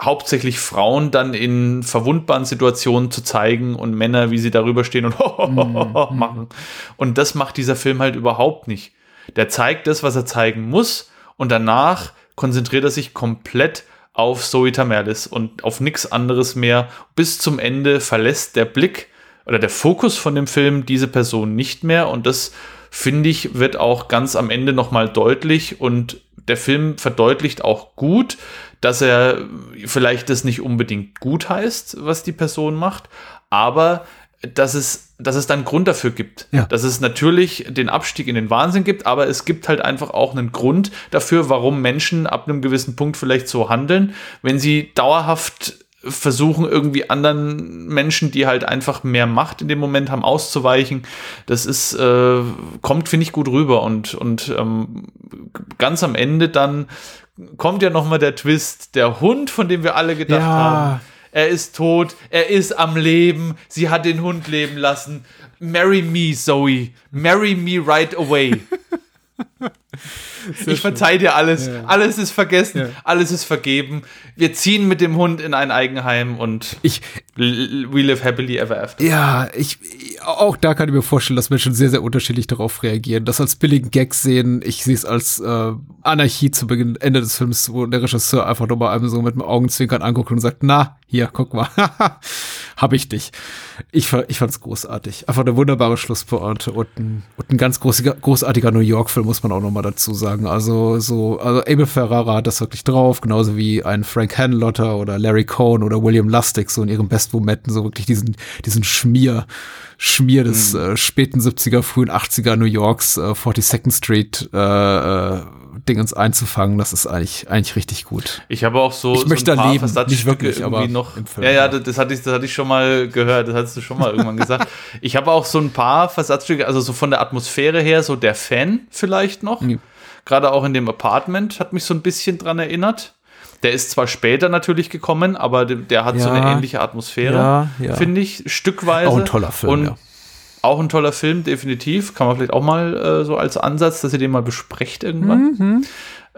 hauptsächlich Frauen dann in verwundbaren Situationen zu zeigen und Männer, wie sie darüber stehen und mhm. machen. Und das macht dieser Film halt überhaupt nicht. Der zeigt das, was er zeigen muss und danach konzentriert er sich komplett auf Zoe Tamerlis und auf nichts anderes mehr. Bis zum Ende verlässt der Blick oder der Fokus von dem Film diese Person nicht mehr und das finde ich wird auch ganz am Ende nochmal deutlich und der Film verdeutlicht auch gut, dass er vielleicht das nicht unbedingt gut heißt, was die Person macht, aber dass es, dass es dann Grund dafür gibt. Ja. Dass es natürlich den Abstieg in den Wahnsinn gibt, aber es gibt halt einfach auch einen Grund dafür, warum Menschen ab einem gewissen Punkt vielleicht so handeln, wenn sie dauerhaft versuchen, irgendwie anderen Menschen, die halt einfach mehr Macht in dem Moment haben, auszuweichen. Das ist, äh, kommt, finde ich, gut rüber. Und, und ähm, ganz am Ende dann kommt ja nochmal der Twist, der Hund, von dem wir alle gedacht ja. haben er ist tot, er ist am Leben, sie hat den Hund leben lassen. Marry me, Zoe. Marry me right away. ich verzeih dir alles. Ja. Alles ist vergessen. Ja. Alles ist vergeben. Wir ziehen mit dem Hund in ein Eigenheim und ich, we live happily ever after. Ja, ich, auch da kann ich mir vorstellen, dass Menschen sehr, sehr unterschiedlich darauf reagieren. Das als billigen Gag sehen. Ich sehe es als äh, Anarchie zu Beginn, Ende des Films, wo der Regisseur einfach nur mal einem so mit dem Augenzwinkern anguckt und sagt, na, hier, guck mal. Hab ich dich. Ich, ich fand's großartig. Einfach eine wunderbare Schlusspointe und ein, und ein ganz großiger, großartiger New York-Film, muss man auch noch mal dazu sagen. Also, so, also Abel Ferrara hat das wirklich drauf, genauso wie ein Frank Hanlotter oder Larry Cohn oder William Lustig, so in ihren Bestmomenten, so wirklich diesen, diesen Schmier, Schmier des mhm. äh, späten 70er, frühen 80er New Yorks, äh, 42nd Street, äh, äh, Dingens einzufangen, das ist eigentlich, eigentlich richtig gut. Ich habe auch so, ich so möchte ein paar leben, nicht wirklich, aber noch. Film, ja, ja, das hatte ich, das hatte ich schon mal gehört, das hattest du schon mal irgendwann gesagt. Ich habe auch so ein paar Versatzstücke, also so von der Atmosphäre her, so der Fan vielleicht noch. Mhm. Gerade auch in dem Apartment hat mich so ein bisschen dran erinnert. Der ist zwar später natürlich gekommen, aber der, hat ja, so eine ähnliche Atmosphäre, ja, ja. finde ich, stückweise. Auch ein toller Film, und ja. Auch ein toller Film, definitiv. Kann man vielleicht auch mal äh, so als Ansatz, dass ihr den mal besprecht irgendwann. Mhm.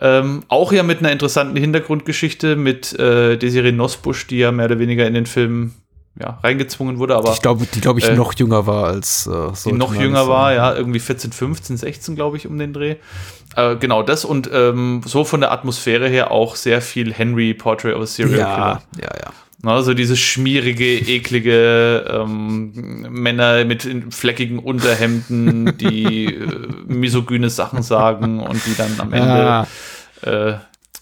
Ähm, auch ja mit einer interessanten Hintergrundgeschichte mit äh, Desiree Nosbusch, die ja mehr oder weniger in den Film ja, reingezwungen wurde, aber. Ich glaube, die, glaube ich, äh, noch jünger war als äh, so. Die noch jünger war, ja, irgendwie 14, 15, 16, glaube ich, um den Dreh. Äh, genau das und ähm, so von der Atmosphäre her auch sehr viel Henry Portrait of a Serial ja, Killer. Ja, ja. Also diese schmierige, eklige ähm, Männer mit fleckigen Unterhemden, die äh, misogyne Sachen sagen und die dann am Ende ja. äh,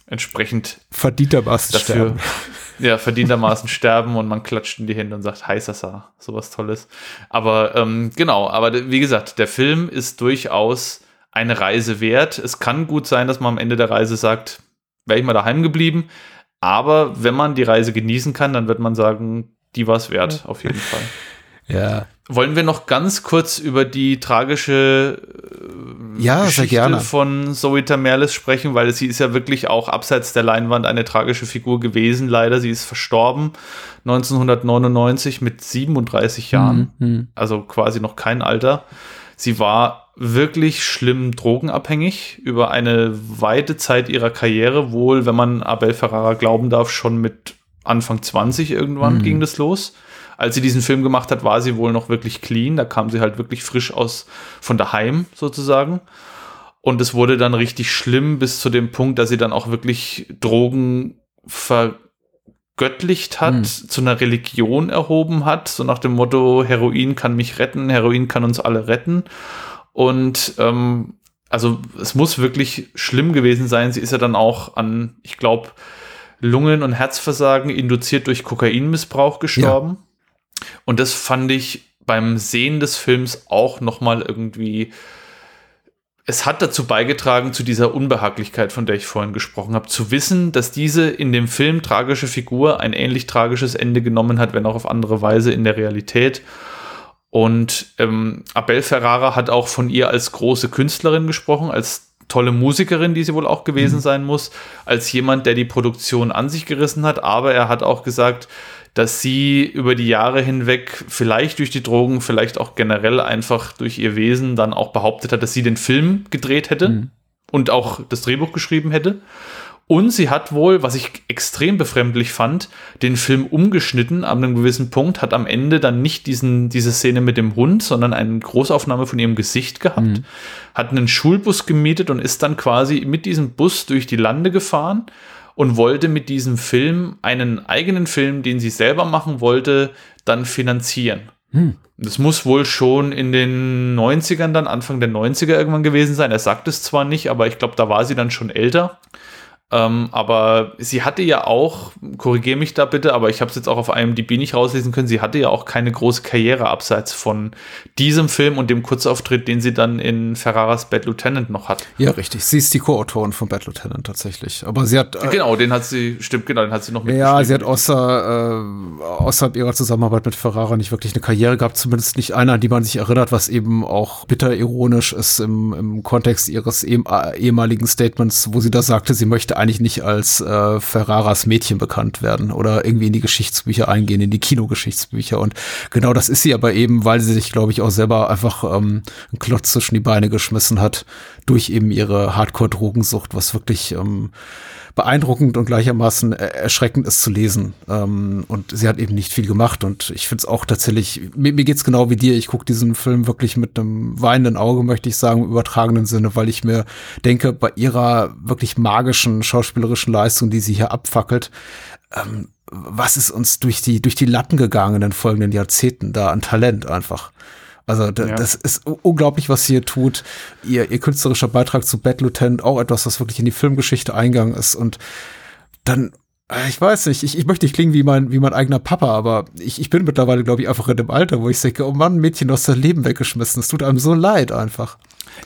entsprechend verdientermaßen dafür, sterben. Ja, verdientermaßen sterben und man klatscht in die Hände und sagt, heißer Sa, sowas Tolles. Aber ähm, genau, aber wie gesagt, der Film ist durchaus eine Reise wert. Es kann gut sein, dass man am Ende der Reise sagt, wäre ich mal daheim geblieben. Aber wenn man die Reise genießen kann, dann wird man sagen, die war es wert, auf jeden Fall. Ja. Wollen wir noch ganz kurz über die tragische äh, ja, Geschichte von Zoe Tamerlis sprechen, weil sie ist ja wirklich auch abseits der Leinwand eine tragische Figur gewesen. Leider, sie ist verstorben 1999 mit 37 Jahren, mhm. mhm. also quasi noch kein Alter. Sie war wirklich schlimm drogenabhängig über eine weite Zeit ihrer Karriere, wohl, wenn man Abel Ferrara glauben darf, schon mit Anfang 20 irgendwann mhm. ging das los. Als sie diesen Film gemacht hat, war sie wohl noch wirklich clean. Da kam sie halt wirklich frisch aus von daheim sozusagen. Und es wurde dann richtig schlimm bis zu dem Punkt, dass sie dann auch wirklich Drogen vergöttlicht hat, hm. zu einer Religion erhoben hat, so nach dem Motto, Heroin kann mich retten, Heroin kann uns alle retten. Und ähm, also es muss wirklich schlimm gewesen sein. Sie ist ja dann auch an, ich glaube, Lungen- und Herzversagen induziert durch Kokainmissbrauch gestorben. Ja. Und das fand ich beim Sehen des Films auch noch mal irgendwie es hat dazu beigetragen, zu dieser Unbehaglichkeit, von der ich vorhin gesprochen habe, zu wissen, dass diese in dem Film tragische Figur ein ähnlich tragisches Ende genommen hat, wenn auch auf andere Weise in der Realität. Und ähm, Abel Ferrara hat auch von ihr als große Künstlerin gesprochen, als tolle Musikerin, die sie wohl auch gewesen mhm. sein muss, als jemand, der die Produktion an sich gerissen hat. Aber er hat auch gesagt, dass sie über die Jahre hinweg vielleicht durch die Drogen, vielleicht auch generell einfach durch ihr Wesen dann auch behauptet hat, dass sie den Film gedreht hätte mhm. und auch das Drehbuch geschrieben hätte. Und sie hat wohl, was ich extrem befremdlich fand, den Film umgeschnitten an einem gewissen Punkt, hat am Ende dann nicht diesen, diese Szene mit dem Hund, sondern eine Großaufnahme von ihrem Gesicht gehabt, mhm. hat einen Schulbus gemietet und ist dann quasi mit diesem Bus durch die Lande gefahren und wollte mit diesem Film einen eigenen Film, den sie selber machen wollte, dann finanzieren. Hm. Das muss wohl schon in den 90ern, dann Anfang der 90er irgendwann gewesen sein. Er sagt es zwar nicht, aber ich glaube, da war sie dann schon älter. Ähm, aber sie hatte ja auch, korrigiere mich da bitte, aber ich habe es jetzt auch auf IMDb nicht rauslesen können, sie hatte ja auch keine große Karriere abseits von diesem Film und dem Kurzauftritt, den sie dann in Ferraras Bad Lieutenant noch hat. Ja, richtig. Sie ist die Co-Autorin von Bad Lieutenant tatsächlich. Aber sie hat. Äh, genau, den hat sie, stimmt, genau, den hat sie noch mit. Ja, sie hat außer, äh, außerhalb ihrer Zusammenarbeit mit Ferrara nicht wirklich eine Karriere gehabt, zumindest nicht eine, an die man sich erinnert, was eben auch bitter ironisch ist im, im Kontext ihres eh, ehemaligen Statements, wo sie da sagte, sie möchte eigentlich nicht als äh, Ferraras Mädchen bekannt werden oder irgendwie in die Geschichtsbücher eingehen, in die Kinogeschichtsbücher. Und genau das ist sie aber eben, weil sie sich, glaube ich, auch selber einfach ähm, einen Klotz zwischen die Beine geschmissen hat durch eben ihre Hardcore-Drogensucht, was wirklich ähm, beeindruckend und gleichermaßen erschreckend ist zu lesen. Ähm, und sie hat eben nicht viel gemacht und ich finde es auch tatsächlich, mir, mir geht's genau wie dir, ich gucke diesen Film wirklich mit einem weinenden Auge, möchte ich sagen, im übertragenen Sinne, weil ich mir denke, bei ihrer wirklich magischen schauspielerischen Leistung, die sie hier abfackelt, ähm, was ist uns durch die, durch die Latten gegangen in den folgenden Jahrzehnten da an Talent einfach. Also ja. das ist unglaublich, was sie hier tut. Ihr, ihr künstlerischer Beitrag zu Bad Lieutenant, auch etwas, was wirklich in die Filmgeschichte eingegangen ist. Und dann äh, ich weiß nicht, ich, ich möchte nicht klingen wie mein, wie mein eigener Papa, aber ich, ich bin mittlerweile, glaube ich, einfach in dem Alter, wo ich denke, oh Mann, Mädchen, du hast dein Leben weggeschmissen. Es tut einem so leid einfach.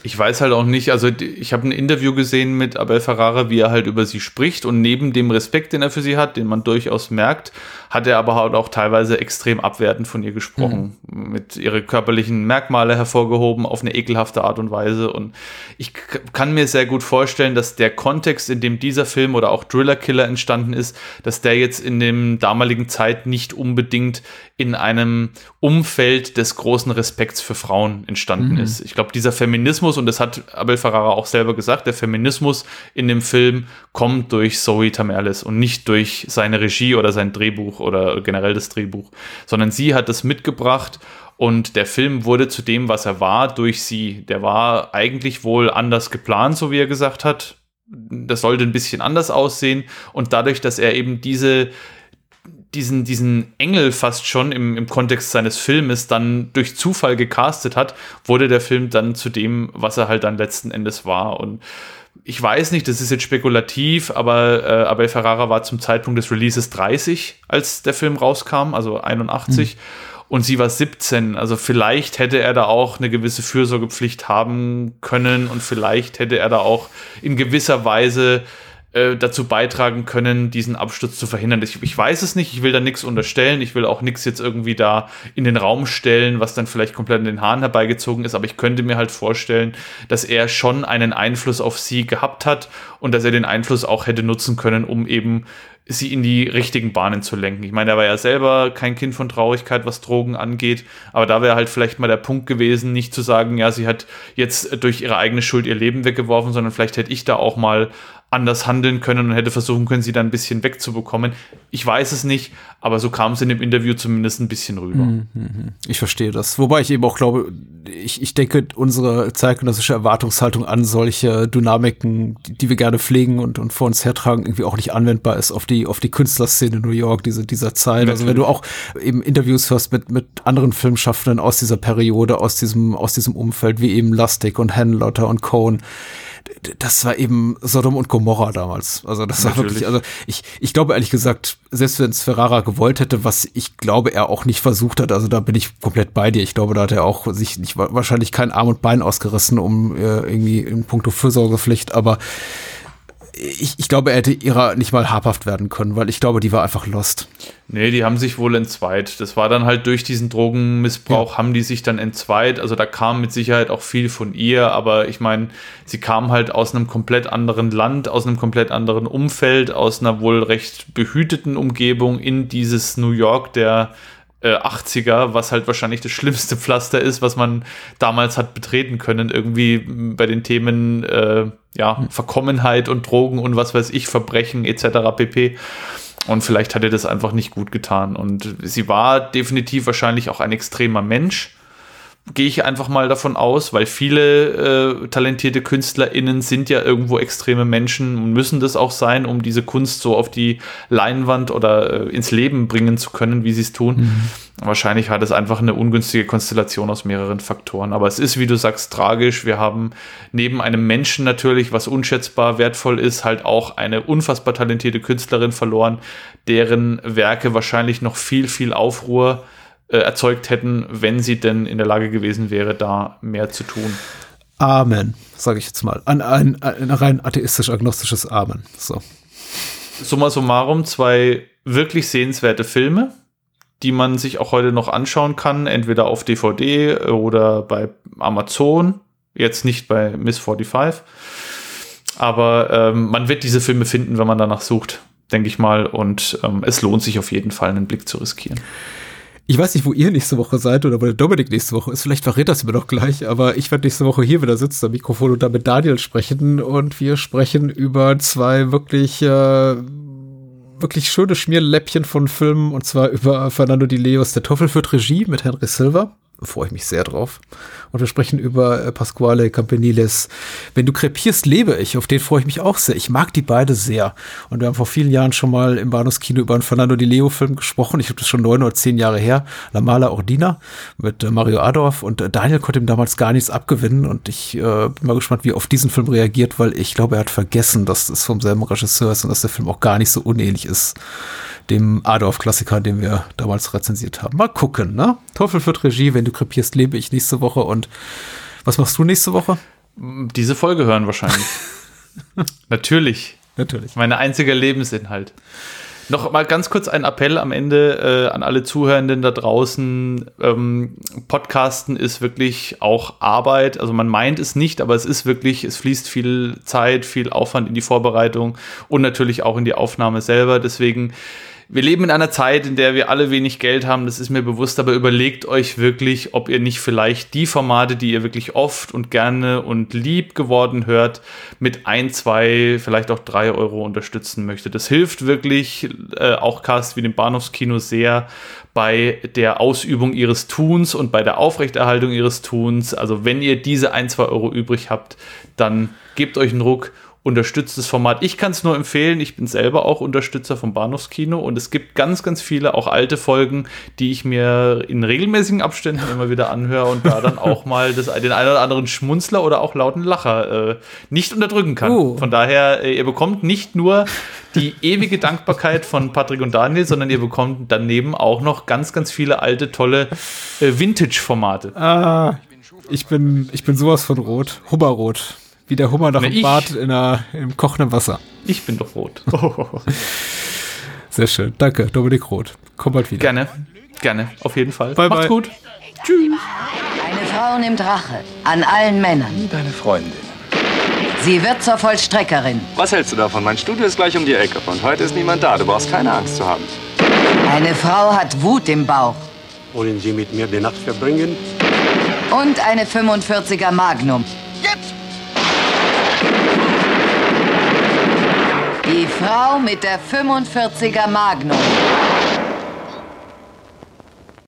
Ich weiß halt auch nicht, also ich habe ein Interview gesehen mit Abel Ferrara, wie er halt über sie spricht und neben dem Respekt, den er für sie hat, den man durchaus merkt, hat er aber halt auch teilweise extrem abwertend von ihr gesprochen, mhm. mit ihre körperlichen Merkmale hervorgehoben auf eine ekelhafte Art und Weise. Und ich kann mir sehr gut vorstellen, dass der Kontext, in dem dieser Film oder auch Driller Killer entstanden ist, dass der jetzt in dem damaligen Zeit nicht unbedingt in einem Umfeld des großen Respekts für Frauen entstanden mhm. ist. Ich glaube, dieser Feminismus, und das hat Abel Ferrara auch selber gesagt, der Feminismus in dem Film kommt durch Zoe Tamerlis und nicht durch seine Regie oder sein Drehbuch oder generell das Drehbuch, sondern sie hat es mitgebracht und der Film wurde zu dem, was er war, durch sie. Der war eigentlich wohl anders geplant, so wie er gesagt hat. Das sollte ein bisschen anders aussehen und dadurch, dass er eben diese diesen, diesen Engel fast schon im, im Kontext seines Filmes dann durch Zufall gecastet hat, wurde der Film dann zu dem, was er halt dann letzten Endes war. Und ich weiß nicht, das ist jetzt spekulativ, aber äh, Abel Ferrara war zum Zeitpunkt des Releases 30, als der Film rauskam, also 81. Mhm. Und sie war 17. Also vielleicht hätte er da auch eine gewisse Fürsorgepflicht haben können und vielleicht hätte er da auch in gewisser Weise äh, dazu beitragen können, diesen Absturz zu verhindern. Ich, ich weiß es nicht, ich will da nichts unterstellen, ich will auch nichts jetzt irgendwie da in den Raum stellen, was dann vielleicht komplett in den Haaren herbeigezogen ist, aber ich könnte mir halt vorstellen, dass er schon einen Einfluss auf sie gehabt hat und dass er den Einfluss auch hätte nutzen können, um eben sie in die richtigen Bahnen zu lenken. Ich meine, er war ja selber kein Kind von Traurigkeit, was Drogen angeht, aber da wäre halt vielleicht mal der Punkt gewesen, nicht zu sagen, ja, sie hat jetzt durch ihre eigene Schuld ihr Leben weggeworfen, sondern vielleicht hätte ich da auch mal anders handeln können und hätte versuchen können, sie dann ein bisschen wegzubekommen. Ich weiß es nicht, aber so kam es in dem Interview zumindest ein bisschen rüber. Mhm, mhm. Ich verstehe das. Wobei ich eben auch glaube, ich, ich denke, unsere zeitgenössische Erwartungshaltung an solche Dynamiken, die, die wir gerne pflegen und, und vor uns hertragen, irgendwie auch nicht anwendbar ist auf die, auf die Künstlerszene in New York diese, dieser Zeit. Natürlich. Also wenn du auch eben Interviews hörst mit, mit anderen Filmschaffenden aus dieser Periode, aus diesem, aus diesem Umfeld, wie eben Lustig und Henlotter und Cohn, das war eben Sodom und Gomorra damals. Also das Natürlich. war wirklich, also ich, ich glaube ehrlich gesagt, selbst wenn es Ferrara gewollt hätte, was ich glaube er auch nicht versucht hat, also da bin ich komplett bei dir. Ich glaube, da hat er auch sich nicht wahrscheinlich kein Arm und Bein ausgerissen, um äh, irgendwie in puncto Fürsorgepflicht, aber ich, ich glaube, er hätte ihrer nicht mal habhaft werden können, weil ich glaube, die war einfach lost. Nee, die haben sich wohl entzweit. Das war dann halt durch diesen Drogenmissbrauch, ja. haben die sich dann entzweit. Also da kam mit Sicherheit auch viel von ihr, aber ich meine, sie kam halt aus einem komplett anderen Land, aus einem komplett anderen Umfeld, aus einer wohl recht behüteten Umgebung in dieses New York der äh, 80er, was halt wahrscheinlich das schlimmste Pflaster ist, was man damals hat betreten können, irgendwie bei den Themen äh, ja, hm. Verkommenheit und Drogen und was weiß ich, Verbrechen etc. pp. Und vielleicht hat er das einfach nicht gut getan. Und sie war definitiv wahrscheinlich auch ein extremer Mensch gehe ich einfach mal davon aus, weil viele äh, talentierte KünstlerInnen sind ja irgendwo extreme Menschen und müssen das auch sein, um diese Kunst so auf die Leinwand oder äh, ins Leben bringen zu können, wie sie es tun. Mhm. Wahrscheinlich hat es einfach eine ungünstige Konstellation aus mehreren Faktoren. Aber es ist, wie du sagst, tragisch. Wir haben neben einem Menschen natürlich, was unschätzbar wertvoll ist, halt auch eine unfassbar talentierte Künstlerin verloren, deren Werke wahrscheinlich noch viel, viel Aufruhr äh, äh, erzeugt hätten, wenn sie denn in der Lage gewesen wäre, da mehr zu tun. Amen, sage ich jetzt mal. Ein, ein, ein rein atheistisch-agnostisches Amen. So. Summa summarum, zwei wirklich sehenswerte Filme, die man sich auch heute noch anschauen kann, entweder auf DVD oder bei Amazon. Jetzt nicht bei Miss 45. Aber ähm, man wird diese Filme finden, wenn man danach sucht, denke ich mal. Und ähm, es lohnt sich auf jeden Fall, einen Blick zu riskieren. Ich weiß nicht, wo ihr nächste Woche seid oder wo der Dominik nächste Woche ist. Vielleicht verrät das mir doch gleich, aber ich werde nächste Woche hier wieder sitzen am Mikrofon und da mit Daniel sprechen. Und wir sprechen über zwei wirklich, äh, wirklich schöne Schmierläppchen von Filmen. Und zwar über Fernando Di Leos Der Teufel führt Regie mit Henry Silver freue ich mich sehr drauf. Und wir sprechen über äh, Pasquale Campaniles. Wenn du krepierst, lebe ich. Auf den freue ich mich auch sehr. Ich mag die beide sehr. Und wir haben vor vielen Jahren schon mal im Bahnhofskino über einen Fernando Di Leo Film gesprochen. Ich habe das schon neun oder zehn Jahre her. La Mala Ordina mit äh, Mario Adorf. Und äh, Daniel konnte ihm damals gar nichts abgewinnen. Und ich äh, bin mal gespannt, wie er auf diesen Film reagiert, weil ich glaube, er hat vergessen, dass es vom selben Regisseur ist und dass der Film auch gar nicht so unähnlich ist dem Adolf-Klassiker, den wir damals rezensiert haben. Mal gucken, ne? Teufel führt Regie, wenn du krepierst, lebe ich nächste Woche. Und was machst du nächste Woche? Diese Folge hören wahrscheinlich. Natürlich. Natürlich. Mein einziger Lebensinhalt. Noch mal ganz kurz ein Appell am Ende äh, an alle Zuhörenden da draußen. Ähm, Podcasten ist wirklich auch Arbeit. Also man meint es nicht, aber es ist wirklich, es fließt viel Zeit, viel Aufwand in die Vorbereitung und natürlich auch in die Aufnahme selber. Deswegen wir leben in einer Zeit, in der wir alle wenig Geld haben, das ist mir bewusst, aber überlegt euch wirklich, ob ihr nicht vielleicht die Formate, die ihr wirklich oft und gerne und lieb geworden hört, mit ein, zwei, vielleicht auch drei Euro unterstützen möchtet. Das hilft wirklich äh, auch Cast wie dem Bahnhofskino sehr bei der Ausübung ihres Tuns und bei der Aufrechterhaltung ihres Tuns. Also wenn ihr diese ein, zwei Euro übrig habt, dann gebt euch einen Ruck unterstützt das Format. Ich kann es nur empfehlen. Ich bin selber auch Unterstützer vom Bahnhofskino und es gibt ganz, ganz viele auch alte Folgen, die ich mir in regelmäßigen Abständen immer wieder anhöre und da dann auch mal das, den einen oder anderen Schmunzler oder auch lauten Lacher äh, nicht unterdrücken kann. Uh. Von daher, äh, ihr bekommt nicht nur die ewige Dankbarkeit von Patrick und Daniel, sondern ihr bekommt daneben auch noch ganz, ganz viele alte, tolle äh, Vintage-Formate. Ah, ich bin, ich bin sowas von rot. Hubberrot. Wie der Hummer nach dem Bad in einer, im kochenden Wasser. Ich bin doch rot. Sehr schön. Danke, Dominik Roth. Komm bald wieder. Gerne. Gerne. Auf jeden Fall. Bye, Macht's bye. gut. Tschüss. Eine Frau nimmt Rache an allen Männern. Deine Freundin. Sie wird zur Vollstreckerin. Was hältst du davon? Mein Studio ist gleich um die Ecke und heute ist niemand da. Du brauchst keine Angst zu haben. Eine Frau hat Wut im Bauch. Wollen Sie mit mir die Nacht verbringen? Und eine 45er Magnum. Die Frau mit der 45er Magnum.